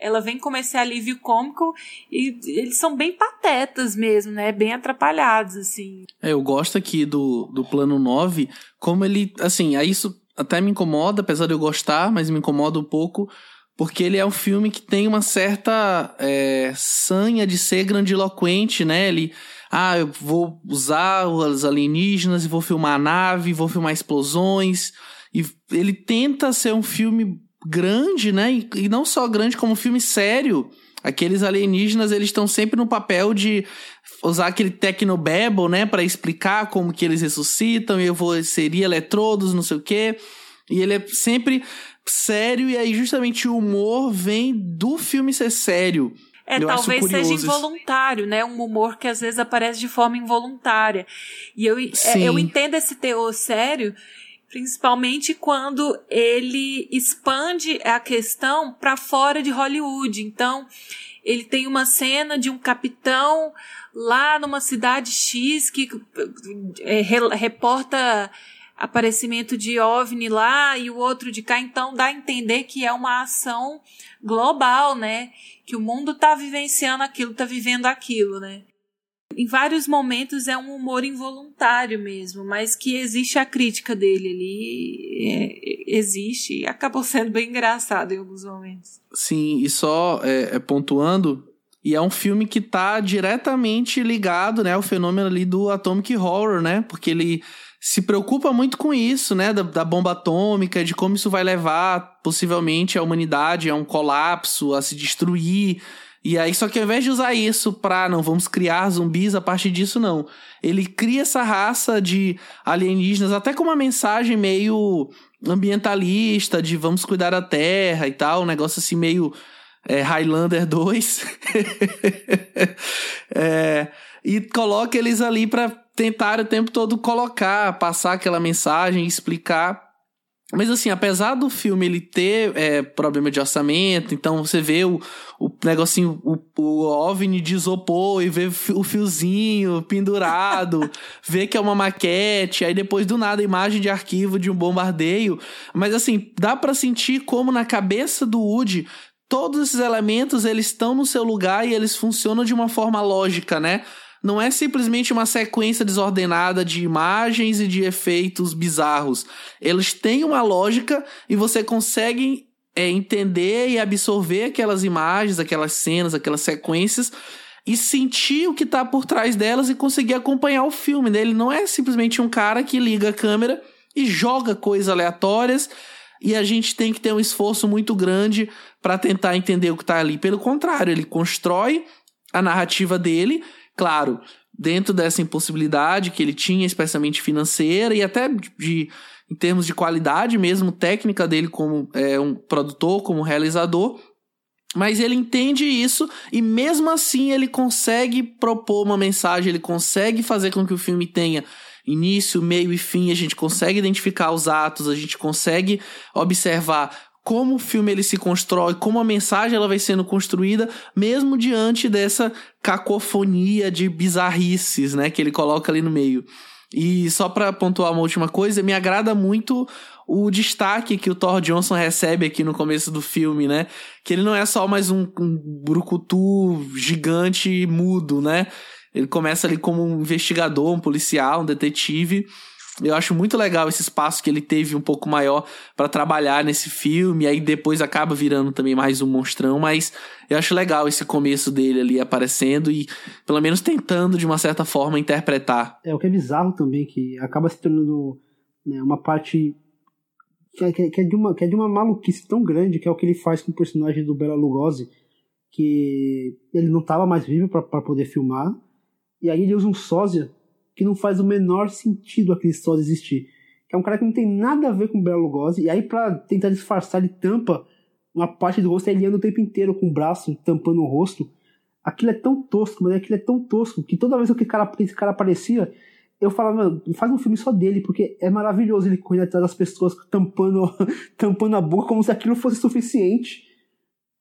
ela vem como esse alívio cômico e eles são bem patetas mesmo, né? Bem atrapalhados, assim. É, eu gosto aqui do, do plano 9, como ele, assim, aí isso até me incomoda, apesar de eu gostar, mas me incomoda um pouco, porque ele é um filme que tem uma certa é, sanha de ser grandiloquente, né? Ele, ah, eu vou usar os alienígenas e vou filmar a nave, vou filmar explosões. E ele tenta ser um filme grande, né? E, e não só grande, como um filme sério. Aqueles alienígenas, eles estão sempre no papel de usar aquele tecnobabble, né? para explicar como que eles ressuscitam, e eu vou inserir eletrodos, não sei o quê. E ele é sempre sério, e aí justamente o humor vem do filme ser sério. É, eu talvez seja involuntário, né? Um humor que às vezes aparece de forma involuntária. E eu, é, eu entendo esse teor sério, principalmente quando ele expande a questão para fora de Hollywood. Então, ele tem uma cena de um capitão lá numa cidade X que é, reporta aparecimento de OVNI lá e o outro de cá, então dá a entender que é uma ação global, né? Que o mundo está vivenciando aquilo, está vivendo aquilo, né? Em vários momentos é um humor involuntário mesmo, mas que existe a crítica dele ali, é, existe e acabou sendo bem engraçado em alguns momentos. Sim, e só é, é pontuando, e é um filme que está diretamente ligado, né, ao fenômeno ali do atomic horror, né? Porque ele se preocupa muito com isso, né? Da, da, bomba atômica, de como isso vai levar possivelmente a humanidade a um colapso, a se destruir. E aí, só que ao invés de usar isso pra não vamos criar zumbis a partir disso, não. Ele cria essa raça de alienígenas, até com uma mensagem meio ambientalista, de vamos cuidar da Terra e tal, um negócio assim meio é, Highlander 2. é, e coloca eles ali para tentaram o tempo todo colocar, passar aquela mensagem, explicar. Mas assim, apesar do filme ele ter é, problema de orçamento, então você vê o, o negocinho, o, o OVNI de isopor e vê o fiozinho pendurado, vê que é uma maquete, aí depois do nada imagem de arquivo de um bombardeio. Mas assim, dá para sentir como na cabeça do Woody todos esses elementos eles estão no seu lugar e eles funcionam de uma forma lógica, né? Não é simplesmente uma sequência desordenada de imagens e de efeitos bizarros. Eles têm uma lógica e você consegue é, entender e absorver aquelas imagens, aquelas cenas, aquelas sequências e sentir o que está por trás delas e conseguir acompanhar o filme. Né? Ele não é simplesmente um cara que liga a câmera e joga coisas aleatórias e a gente tem que ter um esforço muito grande para tentar entender o que está ali. Pelo contrário, ele constrói a narrativa dele Claro, dentro dessa impossibilidade que ele tinha, especialmente financeira e até de, em termos de qualidade mesmo técnica dele como é, um produtor, como realizador, mas ele entende isso e mesmo assim ele consegue propor uma mensagem, ele consegue fazer com que o filme tenha início, meio e fim, a gente consegue identificar os atos, a gente consegue observar como o filme ele se constrói, como a mensagem ela vai sendo construída, mesmo diante dessa cacofonia de bizarrices, né, que ele coloca ali no meio. E só para pontuar uma última coisa, me agrada muito o destaque que o Thor Johnson recebe aqui no começo do filme, né? Que ele não é só mais um, um brucutu gigante mudo, né? Ele começa ali como um investigador, um policial, um detetive. Eu acho muito legal esse espaço que ele teve um pouco maior para trabalhar nesse filme, aí depois acaba virando também mais um monstrão, mas eu acho legal esse começo dele ali aparecendo e pelo menos tentando de uma certa forma interpretar. É o que é bizarro também que acaba se tornando né, uma parte que é, que é, de uma que é de uma maluquice tão grande que é o que ele faz com o personagem do Bela Lugosi, que ele não estava mais vivo para poder filmar e aí ele usa um sósia que não faz o menor sentido aquele sósia existir. Que é um cara que não tem nada a ver com o Bela Lugosi, e aí para tentar disfarçar ele tampa uma parte do rosto, ele anda o tempo inteiro com o braço tampando o rosto. Aquilo é tão tosco, mas aquilo é tão tosco, que toda vez que esse cara, aparecia, eu falava, mano, faz um filme só dele, porque é maravilhoso ele correndo atrás das pessoas tampando, tampando a boca como se aquilo fosse suficiente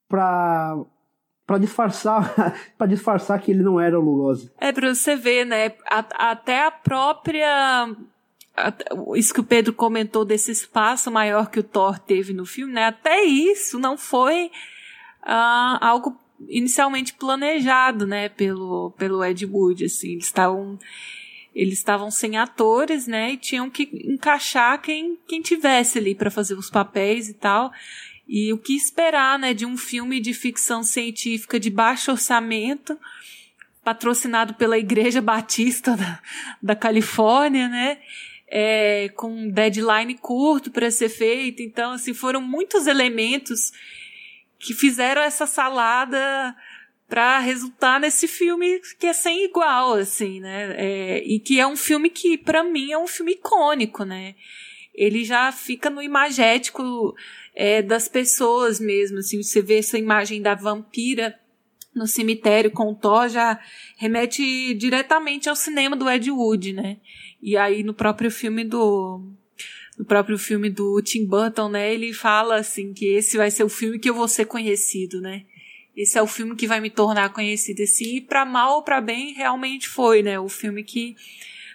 pra, para disfarçar para disfarçar que ele não era o Lugosi. É para você ver, né? A, até a própria isso que o Pedro comentou desse espaço maior que o Thor teve no filme, né? Até isso não foi uh, algo inicialmente planejado, né? Pelo pelo Ed Wood, assim, eles estavam eles estavam sem atores, né? E tinham que encaixar quem quem tivesse ali para fazer os papéis e tal. E o que esperar, né, de um filme de ficção científica de baixo orçamento, patrocinado pela Igreja Batista da, da Califórnia, né? É, com um deadline curto para ser feito. Então, assim, foram muitos elementos que fizeram essa salada para resultar nesse filme que é sem igual, assim, né? É, e que é um filme que, para mim, é um filme icônico, né? Ele já fica no imagético é, das pessoas mesmo. Assim, você vê essa imagem da vampira no cemitério com o Thor já remete diretamente ao cinema do Ed Wood, né? E aí no próprio filme do no próprio filme do Tim Burton, né, ele fala assim que esse vai ser o filme que eu vou ser conhecido, né? Esse é o filme que vai me tornar conhecido. Esse, e para mal ou para bem, realmente foi, né? O filme que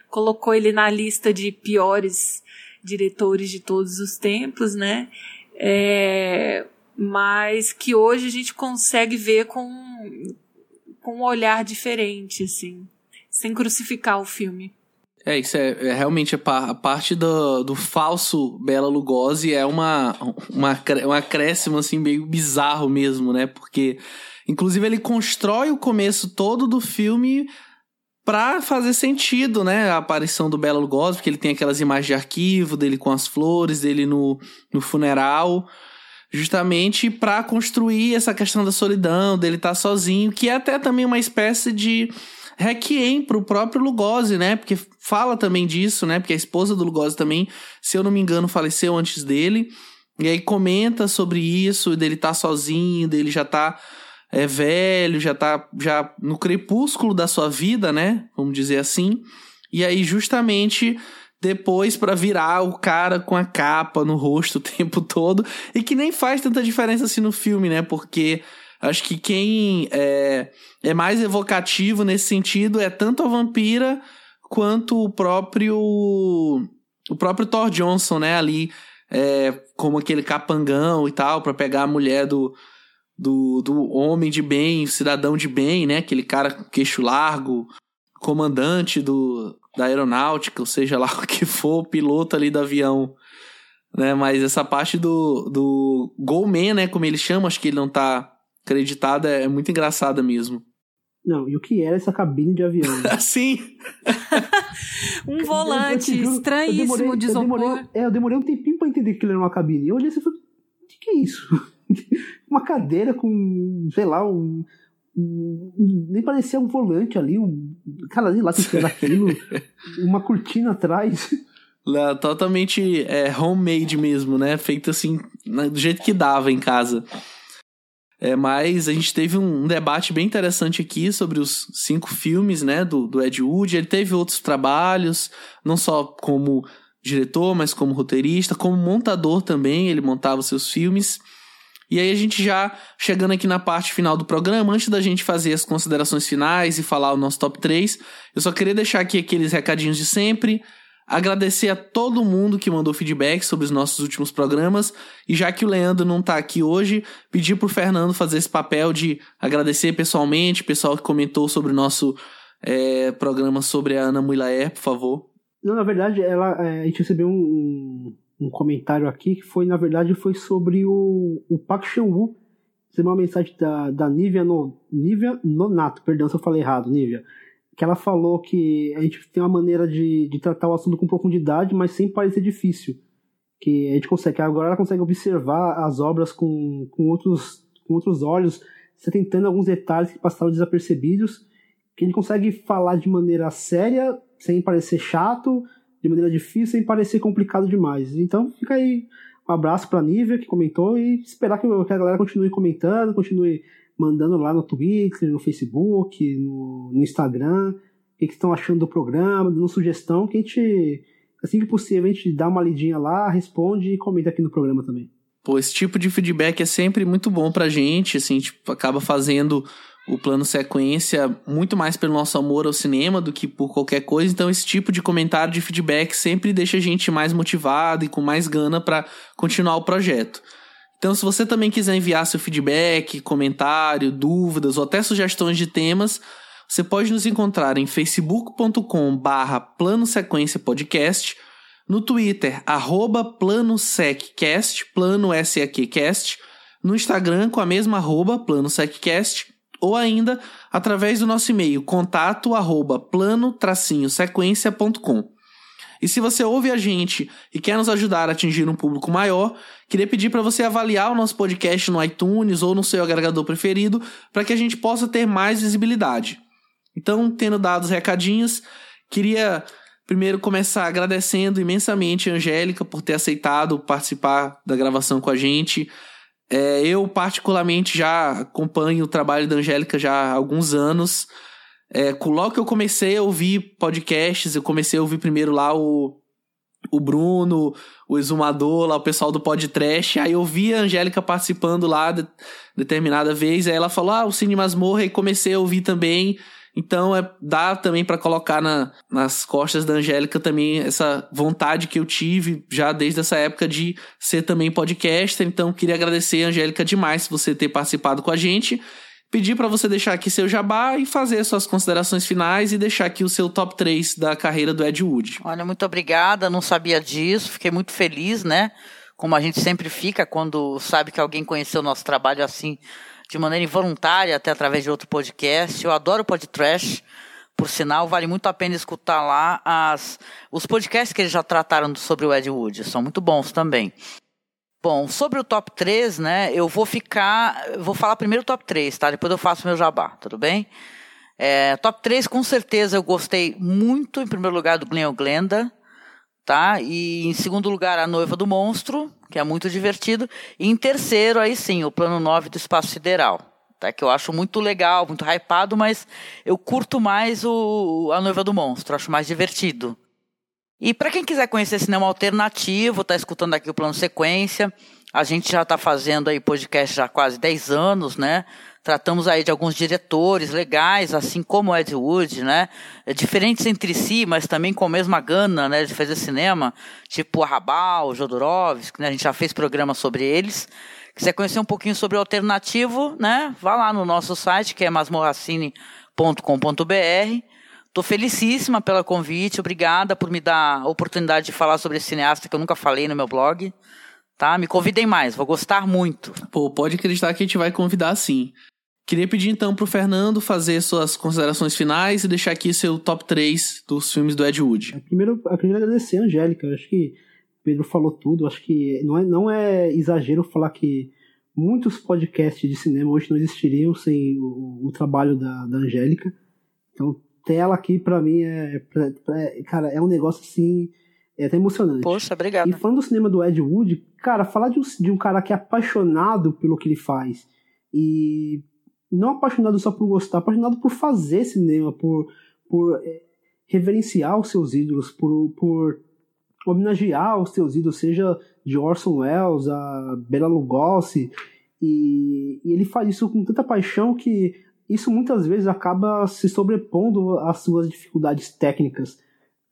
colocou ele na lista de piores diretores de todos os tempos, né? É, mas que hoje a gente consegue ver com, com um olhar diferente, assim, sem crucificar o filme. É, isso é, é realmente a, a, parte do, do falso Bela Lugosi é uma, uma, um acréscimo, assim, meio bizarro mesmo, né? Porque, inclusive, ele constrói o começo todo do filme pra fazer sentido, né? A aparição do Bela Lugosi, porque ele tem aquelas imagens de arquivo dele com as flores, dele no, no funeral, justamente para construir essa questão da solidão, dele estar tá sozinho, que é até também uma espécie de requiem pro próprio Lugosi, né? Porque fala também disso, né? Porque a esposa do Lugosi também, se eu não me engano, faleceu antes dele. E aí comenta sobre isso, dele estar tá sozinho, dele já tá é velho, já tá já no crepúsculo da sua vida, né? Vamos dizer assim. E aí justamente depois para virar o cara com a capa no rosto o tempo todo e que nem faz tanta diferença assim no filme, né? Porque acho que quem é, é mais evocativo nesse sentido é tanto a vampira quanto o próprio o próprio Thor Johnson, né? Ali é, como aquele capangão e tal para pegar a mulher do do, do homem de bem, cidadão de bem, né? Aquele cara com queixo largo, comandante do, da aeronáutica, ou seja lá o que for, piloto ali do avião. Né? Mas essa parte do, do Goldman, né? Como ele chama, acho que ele não tá acreditado, é, é muito engraçada mesmo. Não, e o que era essa cabine de avião? Sim. um volante eu, eu, eu, estranhíssimo demorei, de isopor. Demorei, é, eu demorei um tempinho pra entender que ele era uma cabine. Eu olhei assim e falei, o que, que é isso? Uma cadeira com, sei lá, um, um, nem parecia um volante ali, um cara ali lá que era aquilo, uma cortina atrás. Lá, totalmente é, homemade mesmo, né? Feito assim, do jeito que dava em casa. É, mas a gente teve um, um, debate bem interessante aqui sobre os cinco filmes, né, do, do Ed Wood. Ele teve outros trabalhos, não só como diretor, mas como roteirista, como montador também, ele montava seus filmes. E aí a gente já chegando aqui na parte final do programa, antes da gente fazer as considerações finais e falar o nosso top 3, eu só queria deixar aqui aqueles recadinhos de sempre. Agradecer a todo mundo que mandou feedback sobre os nossos últimos programas. E já que o Leandro não tá aqui hoje, pedir pro Fernando fazer esse papel de agradecer pessoalmente, pessoal que comentou sobre o nosso é, programa sobre a Ana Muilaer, por favor. Não, na verdade, ela, é, a gente recebeu um, um, comentário aqui que foi, na verdade, foi sobre o, o Park Chan-woo. Recebeu uma mensagem da, da Nívia, no, Nívia Nonato, perdão se eu falei errado, Nívia. Que ela falou que a gente tem uma maneira de, de tratar o assunto com profundidade, mas sem parecer difícil. Que a gente consegue, agora ela consegue observar as obras com, com, outros, com outros olhos, tentando alguns detalhes que passaram desapercebidos, que ele consegue falar de maneira séria, sem parecer chato, de maneira difícil, sem parecer complicado demais. Então fica aí um abraço para a Nívia que comentou e esperar que a galera continue comentando, continue mandando lá no Twitter, no Facebook, no, no Instagram, o que, que estão achando do programa, dando sugestão, que a gente, assim que possível, a gente dá uma lidinha lá, responde e comenta aqui no programa também. Pô, esse tipo de feedback é sempre muito bom pra gente, assim, tipo, acaba fazendo o plano sequência muito mais pelo nosso amor ao cinema do que por qualquer coisa. Então, esse tipo de comentário, de feedback, sempre deixa a gente mais motivado e com mais gana para continuar o projeto. Então, se você também quiser enviar seu feedback, comentário, dúvidas ou até sugestões de temas, você pode nos encontrar em facebook.com barra plano sequência podcast, no Twitter, arroba plano seccast, plano SEQcast, no Instagram com a mesma arroba plano seccast, ou ainda através do nosso e-mail contato arroba plano-sequência.com. E se você ouve a gente e quer nos ajudar a atingir um público maior, queria pedir para você avaliar o nosso podcast no iTunes ou no seu agregador preferido para que a gente possa ter mais visibilidade. Então, tendo dado os recadinhos, queria primeiro começar agradecendo imensamente a Angélica por ter aceitado participar da gravação com a gente. É, eu, particularmente, já acompanho o trabalho da Angélica já há alguns anos. É, logo que eu comecei a ouvir podcasts, eu comecei a ouvir primeiro lá o, o Bruno, o Exumador, lá o pessoal do podcast. Aí eu vi a Angélica participando lá de, determinada vez. Aí ela falou: Ah, o Cine Masmorra. E comecei a ouvir também. Então é, dá também para colocar na, nas costas da Angélica também essa vontade que eu tive já desde essa época de ser também podcaster. Então queria agradecer, Angélica, demais você ter participado com a gente. Pedir para você deixar aqui seu jabá e fazer suas considerações finais e deixar aqui o seu top 3 da carreira do Ed Wood. Olha, muito obrigada, não sabia disso, fiquei muito feliz, né? Como a gente sempre fica quando sabe que alguém conheceu o nosso trabalho assim de maneira involuntária, até através de outro podcast. Eu adoro podcast. Por sinal, vale muito a pena escutar lá as, os podcasts que eles já trataram sobre o Ed Wood. São muito bons também. Bom, sobre o top 3, né? Eu vou ficar. Vou falar primeiro o top 3, tá? Depois eu faço meu jabá, tudo bem? É, top 3, com certeza, eu gostei muito, em primeiro lugar, do Glenn Glenda, tá? E em segundo lugar, A Noiva do Monstro que é muito divertido. E em terceiro, aí sim, o plano 9 do espaço sideral. Tá, que eu acho muito legal, muito hypado, mas eu curto mais o A Noiva do Monstro, acho mais divertido. E para quem quiser conhecer cinema alternativo, tá escutando aqui o plano sequência, a gente já está fazendo aí podcast já há quase 10 anos, né? Tratamos aí de alguns diretores legais, assim como Ed Wood, né? É, diferentes entre si, mas também com a mesma gana, né? De fazer cinema, tipo Arrabal, Jodorowsky, né? A gente já fez programa sobre eles. Quiser conhecer um pouquinho sobre o alternativo, né? Vá lá no nosso site, que é masmorracine.com.br. Estou felicíssima pelo convite, obrigada por me dar a oportunidade de falar sobre esse cineasta que eu nunca falei no meu blog. Tá? Me convidem mais, vou gostar muito. Pô, pode acreditar que a gente vai convidar sim. Queria pedir então pro Fernando fazer suas considerações finais e deixar aqui seu top 3 dos filmes do Ed Wood. É, primeiro, eu queria agradecer a Angélica. Eu acho que o Pedro falou tudo. Eu acho que não é, não é exagero falar que muitos podcasts de cinema hoje não existiriam sem o, o trabalho da, da Angélica. Então, ter ela aqui para mim é, pra, pra, cara, é um negócio assim é até emocionante. Poxa, obrigado. E falando do cinema do Ed Wood, cara, falar de um, de um cara que é apaixonado pelo que ele faz e não apaixonado só por gostar, apaixonado por fazer cinema, por, por é, reverenciar os seus ídolos, por, por homenagear os seus ídolos, seja de Orson Welles, a Bela Lugosi, e, e, ele faz isso com tanta paixão que isso muitas vezes acaba se sobrepondo às suas dificuldades técnicas.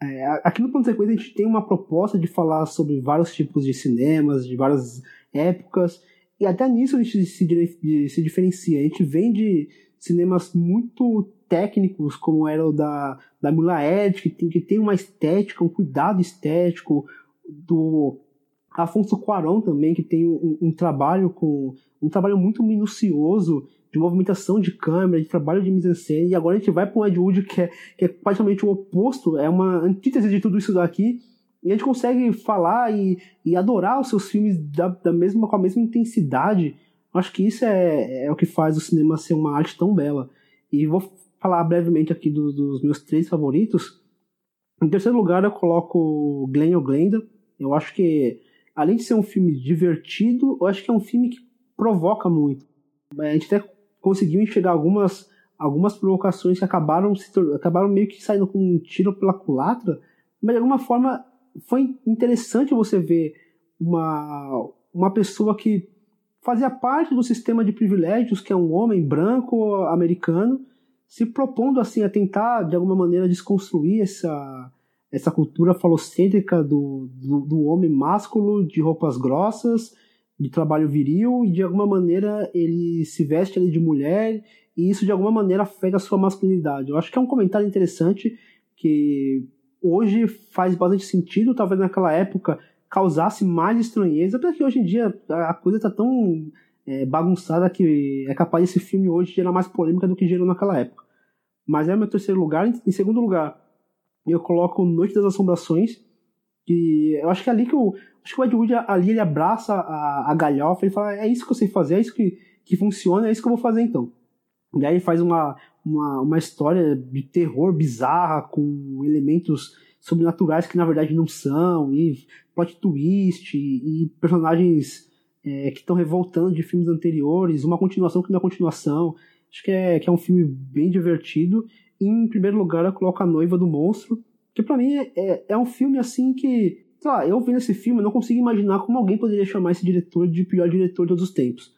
É, aqui no Ponto Sequência a gente tem uma proposta de falar sobre vários tipos de cinemas, de várias épocas, e até nisso a gente se, se diferencia. A gente vem de cinemas muito técnicos, como era o da, da Mila Ed, que tem, que tem uma estética, um cuidado estético, do Afonso Cuarón também, que tem um, um trabalho com um trabalho muito minucioso de movimentação de câmera, de trabalho de mise-en-scène, e agora a gente vai para um Ed Wood que é, que é praticamente o oposto, é uma antítese de tudo isso daqui, e a gente consegue falar e, e adorar os seus filmes da, da mesma, com a mesma intensidade. Acho que isso é, é o que faz o cinema ser uma arte tão bela. E vou falar brevemente aqui do, dos meus três favoritos. Em terceiro lugar, eu coloco Glenn ou Glenda. Eu acho que, além de ser um filme divertido, eu acho que é um filme que provoca muito. A gente até conseguiu enxergar algumas, algumas provocações que acabaram, se, acabaram meio que saindo com um tiro pela culatra, mas de alguma forma foi interessante você ver uma, uma pessoa que fazia parte do sistema de privilégios, que é um homem branco americano, se propondo assim a tentar de alguma maneira desconstruir essa essa cultura falocêntrica do, do, do homem másculo de roupas grossas de trabalho viril e de alguma maneira ele se veste ali de mulher e isso de alguma maneira afeta a sua masculinidade. Eu acho que é um comentário interessante que hoje faz bastante sentido, talvez naquela época causasse mais estranheza, porque hoje em dia a coisa está tão é, bagunçada que é capaz esse filme hoje gerar mais polêmica do que gerou naquela época. Mas é meu terceiro lugar. Em segundo lugar, eu coloco Noite das Assombrações, que eu acho que é ali que o, acho que o Ed Wood ali ele abraça a, a galhofa, ele fala, é isso que eu sei fazer, é isso que, que funciona, é isso que eu vou fazer então. E aí ele faz uma, uma, uma história de terror bizarra, com elementos sobrenaturais que na verdade não são, e plot twist, e, e personagens é, que estão revoltando de filmes anteriores, uma continuação que não é continuação. Acho que é, que é um filme bem divertido. E, em primeiro lugar, eu coloco A Noiva do Monstro, que para mim é, é, um filme assim que sei lá, eu vendo esse filme, eu não consigo imaginar como alguém poderia chamar esse diretor de pior diretor de todos os tempos.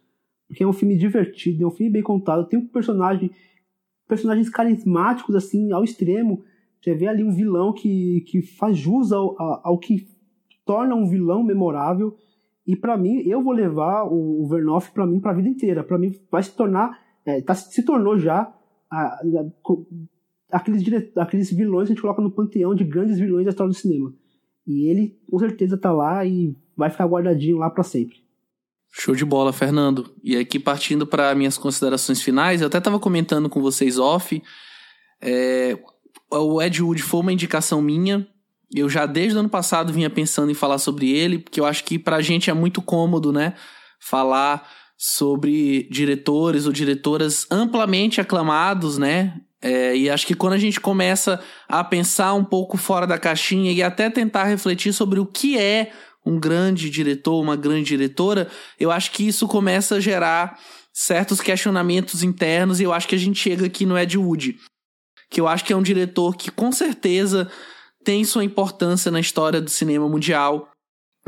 Porque é um filme divertido, é um filme bem contado, tem um personagem, personagens carismáticos, assim, ao extremo. Você vê ali um vilão que, que faz jus ao, ao, que torna um vilão memorável. E para mim, eu vou levar o, o Vernoff para mim para a vida inteira. Para mim, vai se tornar, é, tá, se tornou já a, a, aqueles, aqueles vilões que a gente coloca no panteão de grandes vilões da história do cinema. E ele com certeza tá lá e vai ficar guardadinho lá para sempre. Show de bola, Fernando. E aqui partindo para minhas considerações finais, eu até estava comentando com vocês off. É, o Ed Wood foi uma indicação minha. Eu já desde o ano passado vinha pensando em falar sobre ele, porque eu acho que pra gente é muito cômodo, né? Falar sobre diretores ou diretoras amplamente aclamados, né? É, e acho que quando a gente começa a pensar um pouco fora da caixinha e até tentar refletir sobre o que é um grande diretor, uma grande diretora, eu acho que isso começa a gerar certos questionamentos internos e eu acho que a gente chega aqui no Ed Wood, que eu acho que é um diretor que com certeza tem sua importância na história do cinema mundial.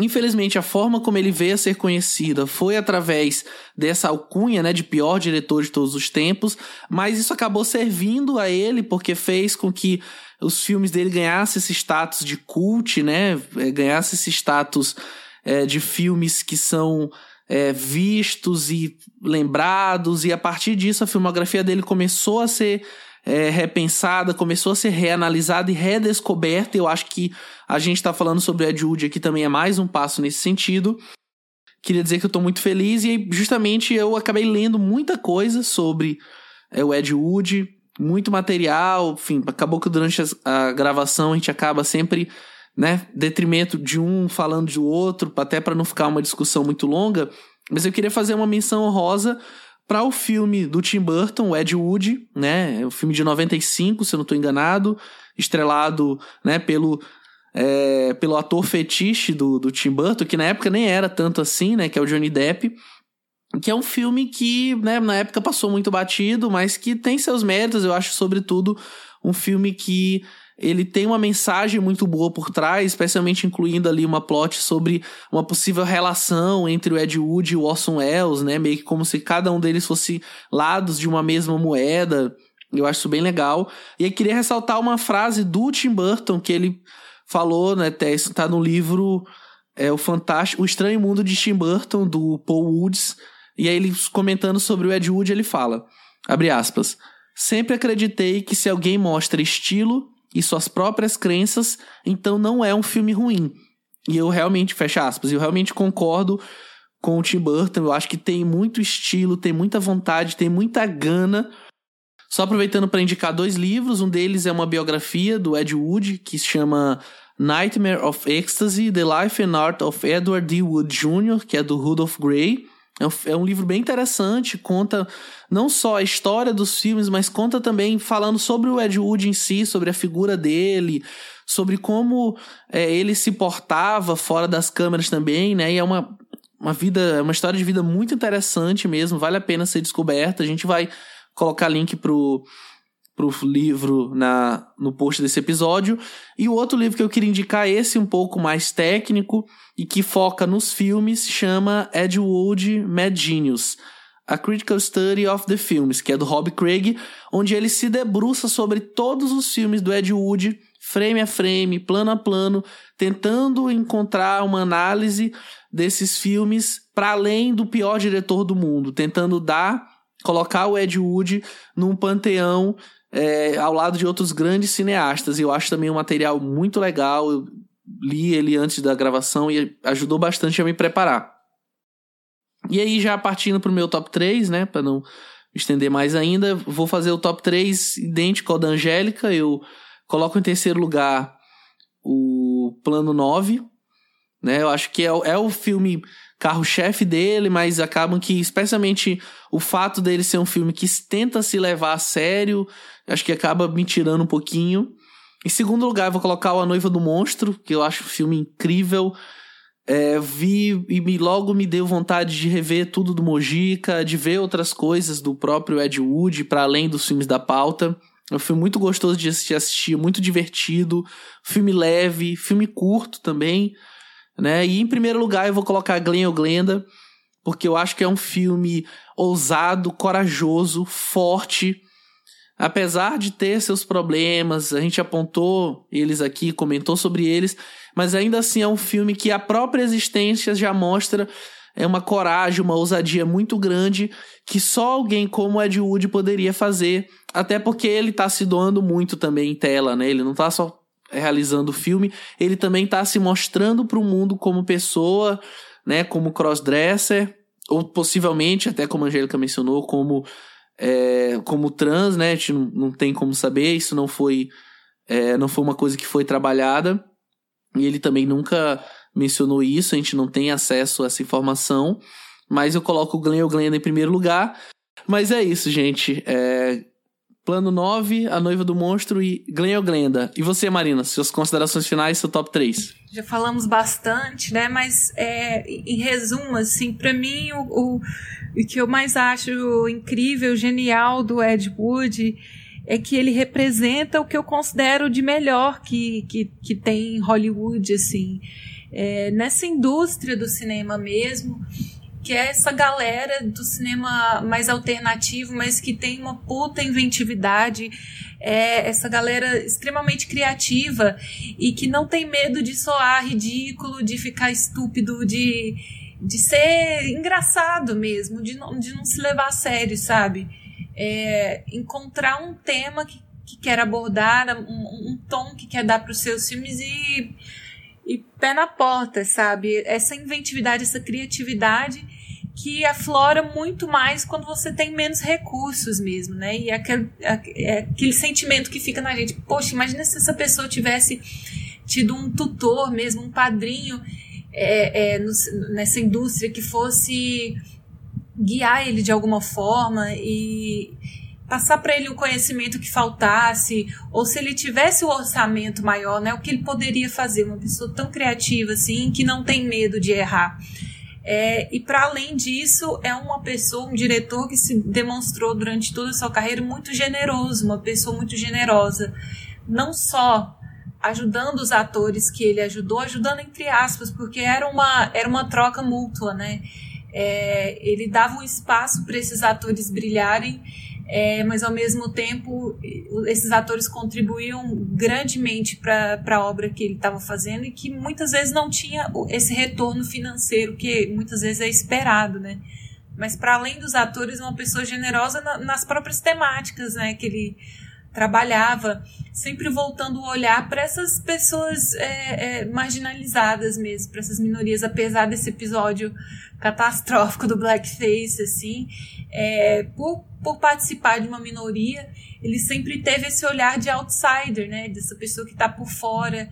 Infelizmente, a forma como ele veio a ser conhecida foi através dessa alcunha, né, de pior diretor de todos os tempos, mas isso acabou servindo a ele porque fez com que os filmes dele ganhassem esse status de cult, né, é, ganhasse esse status é, de filmes que são é, vistos e lembrados, e a partir disso a filmografia dele começou a ser é, repensada, começou a ser reanalisada e redescoberta. Eu acho que a gente está falando sobre Ed Wood aqui também é mais um passo nesse sentido. Queria dizer que eu estou muito feliz e justamente eu acabei lendo muita coisa sobre é, o Ed Wood, muito material, enfim, acabou que durante a gravação a gente acaba sempre, né, detrimento de um falando do outro, até para não ficar uma discussão muito longa, mas eu queria fazer uma menção honrosa para o filme do Tim Burton, o Ed Wood, né? É o filme de 95, se eu não estou enganado, estrelado, né, pelo é, pelo ator fetiche do, do Tim Burton, que na época nem era tanto assim, né, que é o Johnny Depp, que é um filme que, né, na época passou muito batido, mas que tem seus méritos, eu acho, sobretudo, um filme que ele tem uma mensagem muito boa por trás, especialmente incluindo ali uma plot sobre uma possível relação entre o Ed Wood e o Orson Welles, né? Meio que como se cada um deles fosse lados de uma mesma moeda. Eu acho isso bem legal. E eu queria ressaltar uma frase do Tim Burton que ele falou, né, até isso tá no livro é o fantástico, o estranho mundo de Tim Burton do Paul Woods. E aí ele comentando sobre o Ed Wood, ele fala, abre aspas: "Sempre acreditei que se alguém mostra estilo e suas próprias crenças, então não é um filme ruim. E eu realmente, fecha aspas, eu realmente concordo com o Tim Burton. Eu acho que tem muito estilo, tem muita vontade, tem muita gana. Só aproveitando para indicar dois livros, um deles é uma biografia do Ed Wood, que se chama Nightmare of Ecstasy: The Life and Art of Edward D. Wood Jr., que é do Rudolph Gray. É um, é um, livro bem interessante, conta não só a história dos filmes, mas conta também falando sobre o Ed Wood em si, sobre a figura dele, sobre como é, ele se portava fora das câmeras também, né? E é uma, uma vida, é uma história de vida muito interessante mesmo, vale a pena ser descoberta. A gente vai colocar link pro, pro livro na, no post desse episódio. E o outro livro que eu queria indicar, esse um pouco mais técnico e que foca nos filmes, chama Ed Wood Mad Genius. A Critical Study of the Films, que é do Rob Craig, onde ele se debruça sobre todos os filmes do Ed Wood, frame a frame, plano a plano, tentando encontrar uma análise desses filmes para além do pior diretor do mundo, tentando dar, colocar o Ed Wood num panteão é, ao lado de outros grandes cineastas. E eu acho também um material muito legal. Eu li ele antes da gravação e ajudou bastante a me preparar. E aí, já partindo pro meu top 3, né, para não estender mais ainda, vou fazer o top 3 idêntico ao da Angélica. Eu coloco em terceiro lugar o Plano 9, né? Eu acho que é, é o filme carro-chefe dele, mas acabam que, especialmente o fato dele ser um filme que tenta se levar a sério, acho que acaba me tirando um pouquinho. Em segundo lugar, vou colocar A Noiva do Monstro, que eu acho um filme incrível. É, vi e me, logo me deu vontade de rever tudo do Mojica, de ver outras coisas do próprio Ed Wood, para além dos filmes da pauta. É um filme muito gostoso de assistir, assistir muito divertido, filme leve, filme curto também né? E em primeiro lugar eu vou colocar Glenn ou Glenda, porque eu acho que é um filme ousado, corajoso, forte. Apesar de ter seus problemas, a gente apontou eles aqui, comentou sobre eles, mas ainda assim é um filme que a própria existência já mostra é uma coragem, uma ousadia muito grande que só alguém como Ed Wood poderia fazer, até porque ele tá se doando muito também em tela, né? Ele não tá só realizando o filme, ele também está se mostrando para o mundo como pessoa, né, como crossdresser, ou possivelmente, até como a Angélica mencionou, como, é, como trans, né, a gente não, não tem como saber, isso não foi, é, não foi uma coisa que foi trabalhada, e ele também nunca mencionou isso, a gente não tem acesso a essa informação, mas eu coloco o Glenn ou Glenda em primeiro lugar, mas é isso, gente. É, Plano 9, A Noiva do Monstro e Glenn Glenda. E você, Marina, suas considerações finais, seu top 3? Já falamos bastante, né? Mas é, em resumo, assim, para mim o, o, o que eu mais acho incrível, genial do Ed Wood é que ele representa o que eu considero de melhor que, que, que tem em Hollywood, assim. É, nessa indústria do cinema mesmo, que é essa galera do cinema mais alternativo, mas que tem uma puta inventividade, é essa galera extremamente criativa e que não tem medo de soar ridículo, de ficar estúpido, de, de ser engraçado mesmo, de não, de não se levar a sério, sabe? É, encontrar um tema que, que quer abordar, um, um tom que quer dar para os seus filmes e e pé na porta, sabe? Essa inventividade, essa criatividade que aflora muito mais quando você tem menos recursos mesmo, né? E aquele, é aquele sentimento que fica na gente, poxa, imagina se essa pessoa tivesse tido um tutor mesmo, um padrinho é, é, no, nessa indústria que fosse guiar ele de alguma forma e passar para ele o conhecimento que faltasse, ou se ele tivesse o orçamento maior, né, o que ele poderia fazer, uma pessoa tão criativa assim, que não tem medo de errar. É, e para além disso, é uma pessoa, um diretor que se demonstrou durante toda a sua carreira muito generoso, uma pessoa muito generosa. Não só ajudando os atores que ele ajudou, ajudando entre aspas, porque era uma, era uma troca mútua, né? É, ele dava um espaço para esses atores brilharem é, mas ao mesmo tempo esses atores contribuíam grandemente para a obra que ele estava fazendo e que muitas vezes não tinha esse retorno financeiro que muitas vezes é esperado, né? Mas para além dos atores, uma pessoa generosa na, nas próprias temáticas, né? Que ele trabalhava, sempre voltando o olhar para essas pessoas é, é, marginalizadas mesmo, para essas minorias, apesar desse episódio catastrófico do blackface, assim, é, por, por participar de uma minoria, ele sempre teve esse olhar de outsider, né, dessa pessoa que está por fora,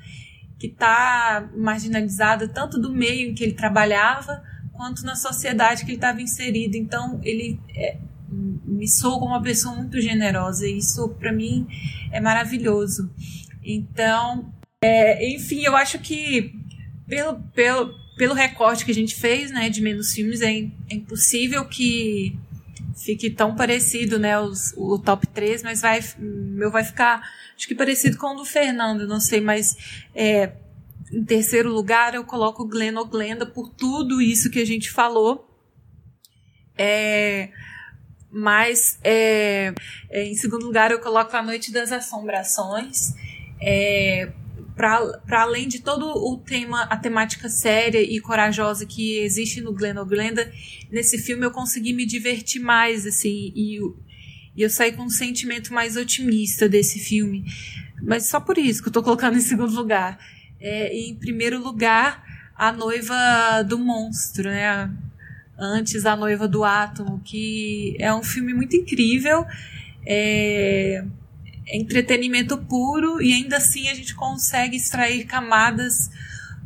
que está marginalizada tanto do meio em que ele trabalhava quanto na sociedade que ele estava inserido. Então ele é, me sou como uma pessoa muito generosa e isso para mim é maravilhoso. Então, é, enfim, eu acho que pelo, pelo pelo recorte que a gente fez, né, de menos filmes, é, é impossível que fique tão parecido, né, os, o top 3, mas vai, meu vai ficar, acho que parecido com o do Fernando, não sei, mas é, em terceiro lugar eu coloco Glenn Glenda por tudo isso que a gente falou. É, mas é, é, em segundo lugar eu coloco A Noite das Assombrações. É, para além de todo o tema, a temática séria e corajosa que existe no Glenn Glenda, nesse filme eu consegui me divertir mais, assim, e, e eu saí com um sentimento mais otimista desse filme. Mas só por isso que eu tô colocando em segundo lugar. É, em primeiro lugar, a noiva do monstro, né? Antes a noiva do átomo, que é um filme muito incrível. É, entretenimento puro e ainda assim a gente consegue extrair camadas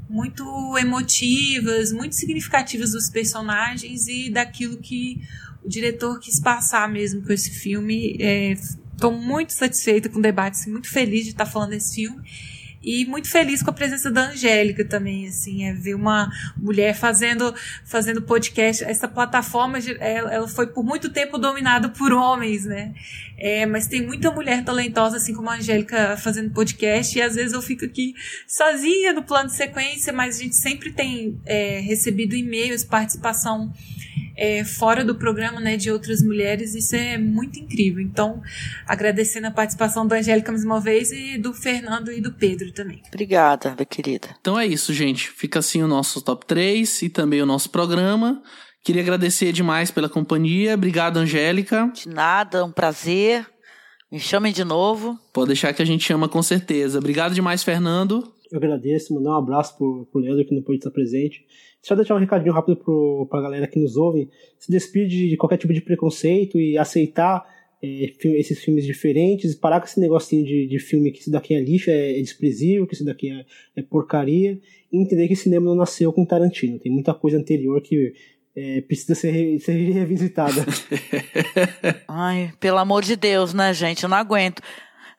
muito emotivas, muito significativas dos personagens e daquilo que o diretor quis passar mesmo com esse filme. Estou é, muito satisfeita com o debate, muito feliz de estar falando desse filme e muito feliz com a presença da Angélica também, assim, é ver uma mulher fazendo, fazendo podcast. Essa plataforma, ela foi por muito tempo dominada por homens, né? É, mas tem muita mulher talentosa, assim como a Angélica, fazendo podcast, e às vezes eu fico aqui sozinha no plano de sequência, mas a gente sempre tem é, recebido e-mails, participação é, fora do programa né, de outras mulheres, isso é muito incrível. Então, agradecendo a participação da Angélica mais uma vez e do Fernando e do Pedro também. Obrigada, minha querida. Então é isso, gente. Fica assim o nosso top 3 e também o nosso programa. Queria agradecer demais pela companhia. Obrigado, Angélica. De nada, um prazer. Me chamem de novo. Pode deixar que a gente chama com certeza. Obrigado demais, Fernando. Eu agradeço, mandar um abraço pro, pro Leandro que não pôde estar presente. Só deixar um recadinho rápido pro, pra galera que nos ouve. Se despide de qualquer tipo de preconceito e aceitar é, esses filmes diferentes, parar com esse negocinho de, de filme que isso daqui é lixo, é, é desprezível, que isso daqui é, é, porcaria, e entender que cinema não nasceu com Tarantino. Tem muita coisa anterior que é, precisa ser, ser revisitada. Ai, pelo amor de Deus, né, gente? Eu não aguento.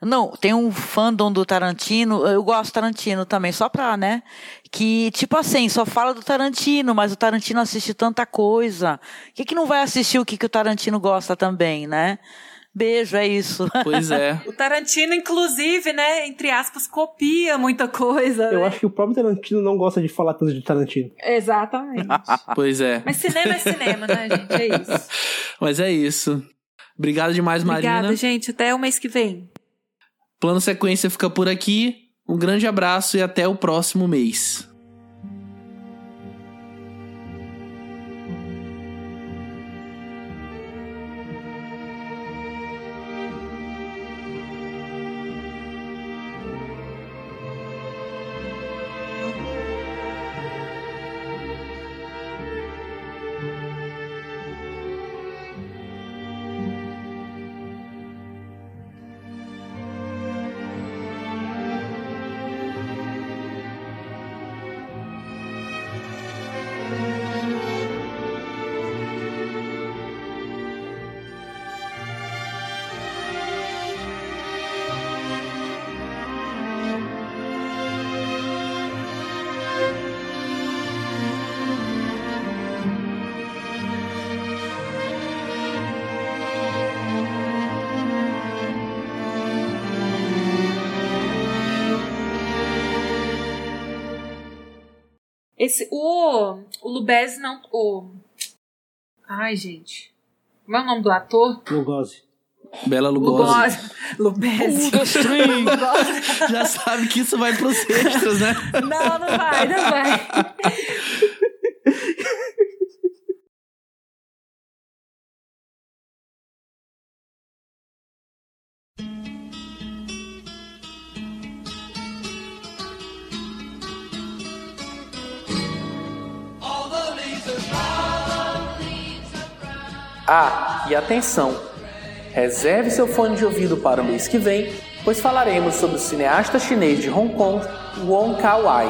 Não, tem um fandom do Tarantino, eu gosto do Tarantino também, só pra, né? Que, tipo assim, só fala do Tarantino, mas o Tarantino assiste tanta coisa. O que, que não vai assistir o que, que o Tarantino gosta também, né? Beijo, é isso. Pois é. o Tarantino, inclusive, né, entre aspas, copia muita coisa. Eu né? acho que o próprio Tarantino não gosta de falar tanto de Tarantino. Exatamente. pois é. Mas cinema é cinema, né, gente? É isso. Mas é isso. Obrigado demais, Marina. Obrigada, gente. Até o mês que vem. Plano Sequência fica por aqui. Um grande abraço e até o próximo mês. Esse, o, o Lubez não. O, ai, gente. Como é o nome do ator? Lugosi. Bela Lugosi. Lugosi. Já sabe que isso vai pros extras, né? Não, não vai, não vai. Ah, e atenção! Reserve seu fone de ouvido para o mês que vem, pois falaremos sobre o cineasta chinês de Hong Kong, Wong Kar-wai,